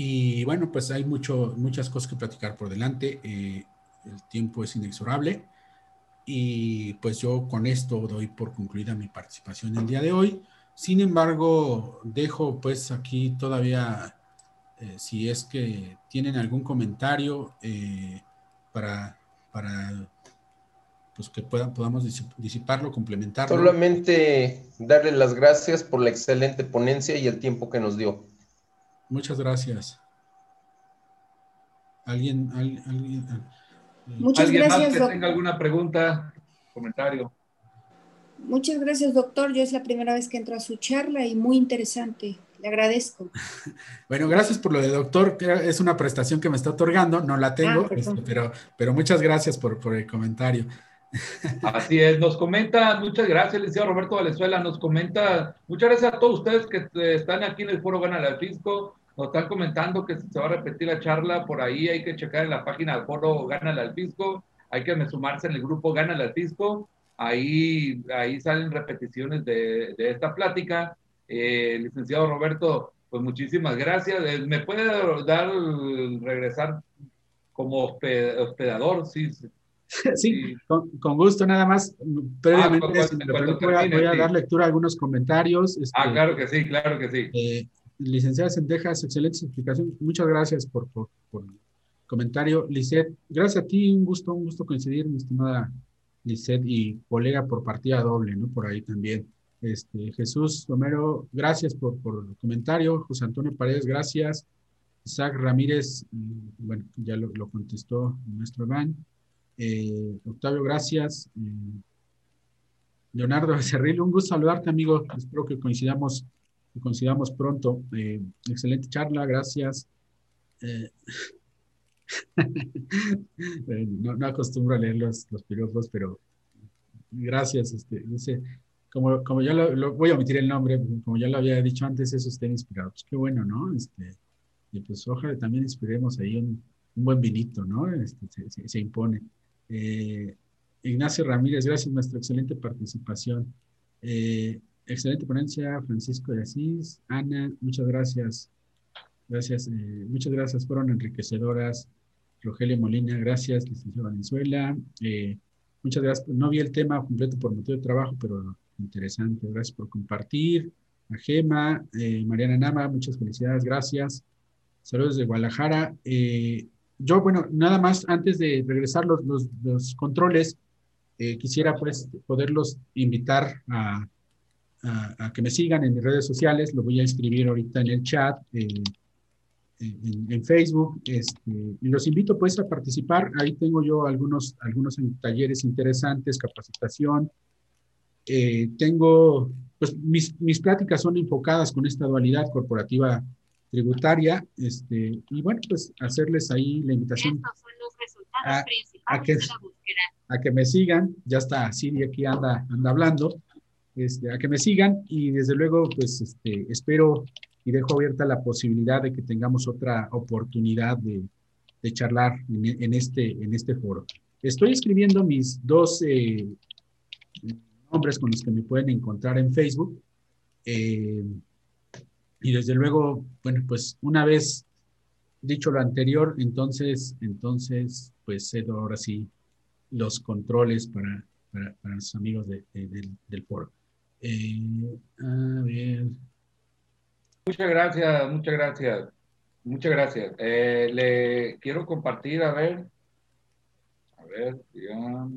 y bueno, pues hay mucho, muchas cosas que platicar por delante. Eh, el tiempo es inexorable. Y pues yo con esto doy por concluida mi participación el día de hoy. Sin embargo, dejo pues aquí todavía, eh, si es que tienen algún comentario para, para pues que puedan, podamos disiparlo, complementarlo. Solamente darle las gracias por la excelente ponencia y el tiempo que nos dio. Muchas gracias. ¿Alguien, alguien, Muchas ¿alguien gracias, más que tenga alguna pregunta, comentario? Muchas gracias, doctor. Yo es la primera vez que entro a su charla y muy interesante. Le agradezco. bueno, gracias por lo de doctor. Es una prestación que me está otorgando, no la tengo, ah, este, pero, pero muchas gracias por, por el comentario. Así es, nos comenta, muchas gracias, licenciado Roberto Valenzuela, nos comenta, muchas gracias a todos ustedes que eh, están aquí en el foro Gana al Fisco, nos están comentando que se va a repetir la charla por ahí, hay que checar en la página del foro Gana al Fisco, hay que sumarse en el grupo Gana al Fisco, ahí, ahí salen repeticiones de, esta plática. Eh, licenciado Roberto, pues muchísimas gracias. Eh, ¿Me puede dar, regresar como hospedador? Sí, Sí, con, gusto, nada más. Previamente, voy, a, dar lectura a algunos comentarios. ah, este, claro que sí, claro que sí. Eh, licenciada Sendejas, excelente explicación. Muchas gracias por, por, el comentario. Lisette, gracias a ti, un gusto, un gusto coincidir, mi estimada Lisette, y colega por partida doble, ¿no? Por ahí también. Este, Jesús Romero, gracias por, por el comentario. José Antonio Paredes, gracias. Isaac Ramírez, mm, bueno, ya lo, lo contestó nuestro Iván. Eh, Octavio, gracias. Eh, Leonardo Becerril, un gusto saludarte, amigo. Espero que coincidamos, que coincidamos pronto. Eh, excelente charla, gracias. no, acostumbro a leer los, los piropos, pero gracias. Este, como, como ya lo, voy a omitir el nombre, como ya lo había dicho antes, eso está inspirado. Pues qué bueno, ¿no? Este, y pues ojalá también inspiremos ahí un, buen vinito, ¿no? Este, se impone. Eh, Ignacio Ramírez, gracias nuestra excelente participación. Eh, excelente ponencia, Francisco de Asís. Ana, muchas gracias. Gracias, eh, muchas gracias, fueron enriquecedoras. Rogelio Molina, gracias, licenciado Venezuela. muchas gracias. No vi el tema completo por motivo de trabajo, pero interesante. Gracias por compartir. A Gema, Mariana Nama, muchas felicidades, gracias. Saludos de Guadalajara yo, bueno, nada más antes de regresar los, los, controles, eh, quisiera pues poderlos invitar a, que me sigan en mis redes sociales, lo voy a escribir ahorita en el chat, en, en, Facebook, este, y los invito pues a participar, ahí tengo yo algunos, algunos talleres interesantes, capacitación, eh, tengo pues mis, mis pláticas son enfocadas con esta dualidad corporativa tributaria, este, y bueno, pues hacerles ahí la invitación a, a, que, a que me sigan, ya está Siri aquí anda, anda hablando, este, a que me sigan y desde luego pues este, espero y dejo abierta la posibilidad de que tengamos otra oportunidad de, de charlar en, en, este, en este foro. Estoy escribiendo mis dos eh, nombres con los que me pueden encontrar en Facebook. Eh, y desde luego, bueno, pues una vez dicho lo anterior, entonces, entonces, pues cedo ahora sí los controles para, para, para los amigos de, de, del, foro. Eh, a ver. Muchas gracias, muchas gracias. Muchas gracias. Eh, le quiero compartir, a ver. A ver, digamos.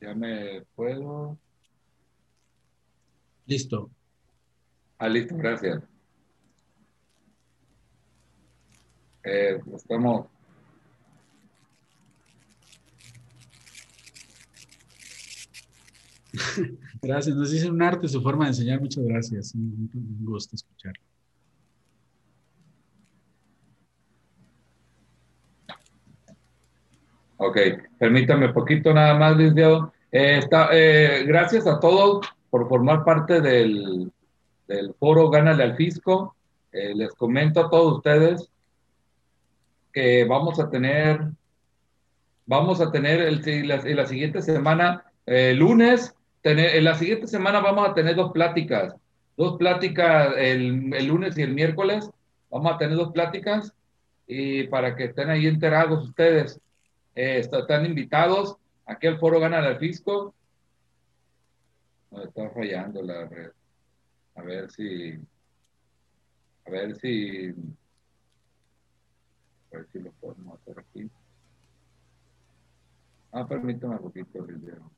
Ya me puedo. Listo. Ah, listo, gracias. Eh, estamos. Gracias, nos dice un arte su forma de enseñar, muchas gracias, un, un gusto escuchar. Ok, permítame poquito nada más, licenciado. Eh, está, eh, gracias a todos por formar parte del, del foro Gánale al Fisco. Eh, les comento a todos ustedes que vamos a tener, vamos a tener el, la, la siguiente semana, eh, lunes, tener, en la siguiente semana vamos a tener dos pláticas, dos pláticas el, lunes y el miércoles, vamos a tener dos pláticas y para que estén ahí enterados ustedes, eh, están invitados aquí al foro Gana al Fisco. No, está fallando la red. A ver si, a ver si a ver si lo podemos hacer aquí. Ah, permítame un poquito el video.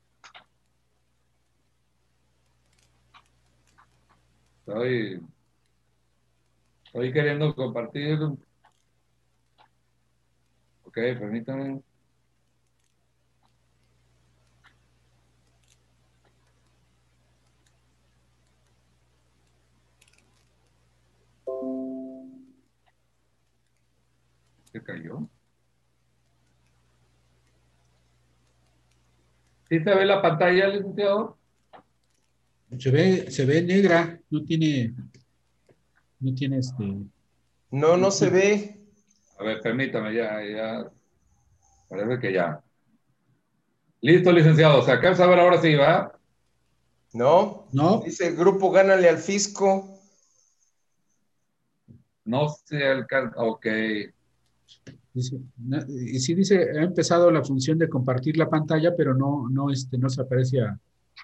Estoy, estoy queriendo compartir. Ok, permítame. Se cayó. ¿Sí se ve la pantalla, licenciado? Se ve, se ve negra, no tiene, no tiene este. No, no se ve. A ver, permítame, ya, ya. Parece que ya. Listo, licenciado. ¿Se alcanza a ver ahora sí, va? No. No. Dice el grupo Gánale al Fisco. No se alcanza. Ok. Dice, y sí dice, ha empezado la función de compartir la pantalla, pero no, no, este, no se aparece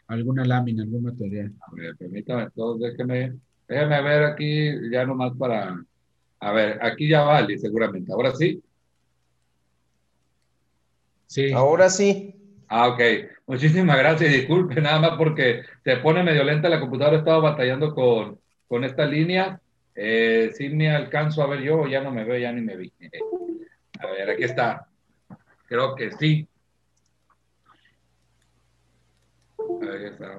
alguna lámina, algún material. A ver, permítame, entonces déjeme, déjeme ver aquí, ya nomás para, a ver, aquí ya vale, seguramente. ¿Ahora sí? Sí. Ahora sí. Ah, ok. Muchísimas gracias. Disculpe, nada más porque se pone medio lenta la computadora. He estado batallando con, con esta línea. Eh, sí me alcanzo a ver yo, ya no me veo, ya ni me vi. A ver, aquí está. Creo que sí. Ahí está.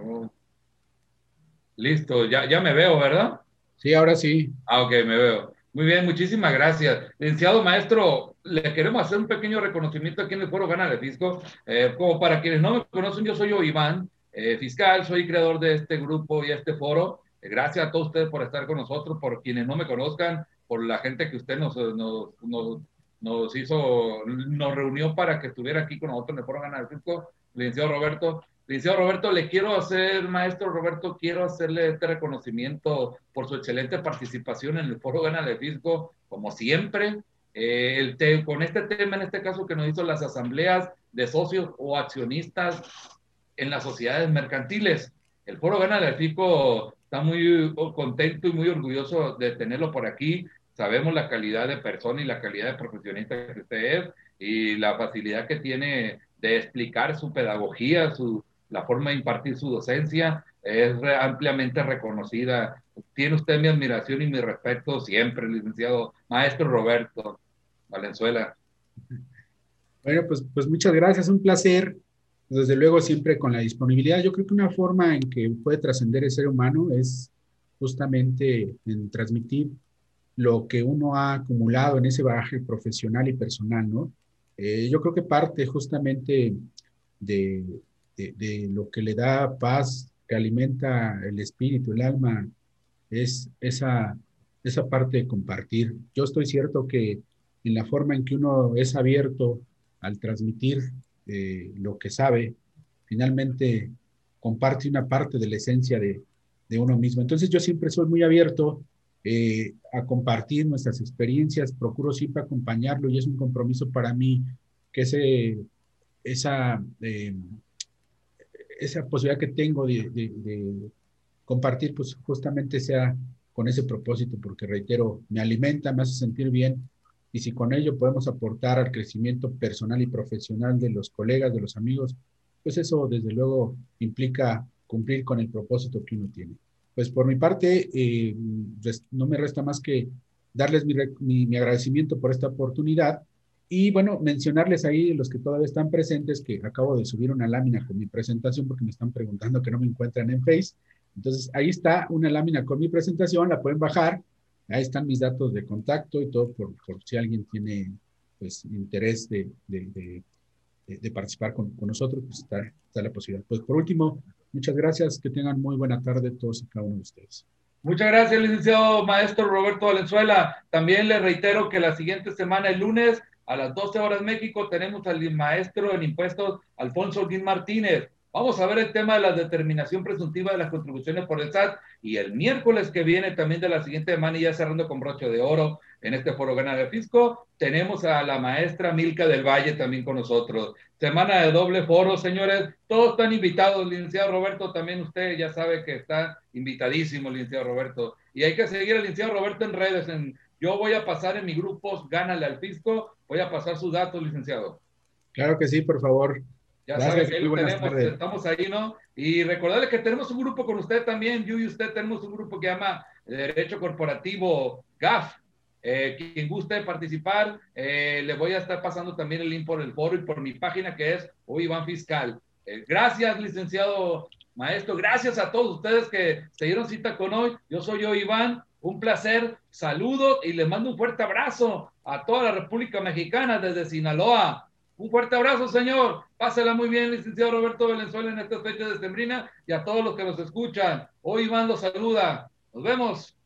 Listo, ya, ya me veo, ¿verdad? Sí, ahora sí. Ah, ok, me veo. Muy bien, muchísimas gracias. Licenciado maestro, le queremos hacer un pequeño reconocimiento aquí en el Foro Gana de Fisco. Eh, como para quienes no me conocen, yo soy yo, Iván, eh, fiscal, soy creador de este grupo y este foro. Gracias a todos ustedes por estar con nosotros, por quienes no me conozcan, por la gente que usted nos, nos, nos nos hizo, nos reunió para que estuviera aquí con nosotros en el Foro Fisco, licenciado Roberto. Licenciado Roberto, le quiero hacer, maestro Roberto, quiero hacerle este reconocimiento por su excelente participación en el Foro Gana del Fisco, como siempre. Eh, el te, con este tema, en este caso, que nos hizo las asambleas de socios o accionistas en las sociedades mercantiles. El Foro Gana del Fisco está muy contento y muy orgulloso de tenerlo por aquí sabemos la calidad de persona y la calidad de profesionista que usted es y la facilidad que tiene de explicar su pedagogía, su, la forma de impartir su docencia es ampliamente reconocida. Tiene usted mi admiración y mi respeto siempre, licenciado maestro Roberto Valenzuela. Bueno, pues, pues muchas gracias, un placer. Desde luego siempre con la disponibilidad. Yo creo que una forma en que puede trascender el ser humano es justamente en transmitir lo que uno ha acumulado en ese bagaje profesional y personal, ¿no? Eh, yo creo que parte justamente de, de, lo que le da paz, que alimenta el espíritu, el alma, es esa, esa parte de compartir. Yo estoy cierto que en la forma en que uno es abierto al transmitir eh, lo que sabe, finalmente comparte una parte de la esencia de, de uno mismo. Entonces yo siempre soy muy abierto eh, a compartir nuestras experiencias, procuro siempre acompañarlo y es un compromiso para mí que ese, esa, eh, esa posibilidad que tengo de, de, compartir, pues justamente sea con ese propósito, porque reitero, me alimenta, me hace sentir bien y si con ello podemos aportar al crecimiento personal y profesional de los colegas, de los amigos, pues eso desde luego implica cumplir con el propósito que uno tiene. Pues por mi parte, eh, no me resta más que darles mi, agradecimiento por esta oportunidad y bueno, mencionarles ahí los que todavía están presentes que acabo de subir una lámina con mi presentación porque me están preguntando que no me encuentran en Face. Entonces, ahí está una lámina con mi presentación, la pueden bajar. Ahí están mis datos de contacto y todo por, si alguien tiene pues interés de, participar con, nosotros, pues está, está la posibilidad. Pues por último, Muchas gracias, que tengan muy buena tarde todos y cada uno de ustedes. Muchas gracias, licenciado maestro Roberto Valenzuela. También le reitero que la siguiente semana, el lunes, a las 12 horas México, tenemos al maestro en impuestos, Alfonso Guín Martínez. Vamos a ver el tema de la determinación presuntiva de las contribuciones por el SAT y el miércoles que viene también de la siguiente semana y ya cerrando con broche de oro en este foro Gana de Fisco, tenemos a la maestra Milka del Valle también con nosotros. Semana de doble foro, señores, todos están invitados, licenciado Roberto, también usted ya sabe que está invitadísimo, licenciado Roberto. Y hay que seguir al licenciado Roberto en redes. En, yo voy a pasar en mi grupo Gánale al Fisco, voy a pasar sus datos, licenciado. Claro que sí, por favor. Ya sabe que tenemos, estamos ahí, ¿no? Y recordarle que tenemos un grupo con usted también, yo y usted tenemos un grupo que llama Derecho Corporativo GAF. Eh, quien guste participar, eh, le voy a estar pasando también el link por el foro y por mi página que es Hoy Iván Fiscal. Eh, gracias, licenciado maestro. Gracias a todos ustedes que se dieron cita con hoy. Yo soy yo, Iván. Un placer. Saludo y les mando un fuerte abrazo a toda la República Mexicana desde Sinaloa. Un fuerte abrazo, señor. Pásela muy bien, licenciado Roberto Valenzuela, en esta fecha de Sembrina y a todos los que nos escuchan. Hoy Iván los saluda. Nos vemos.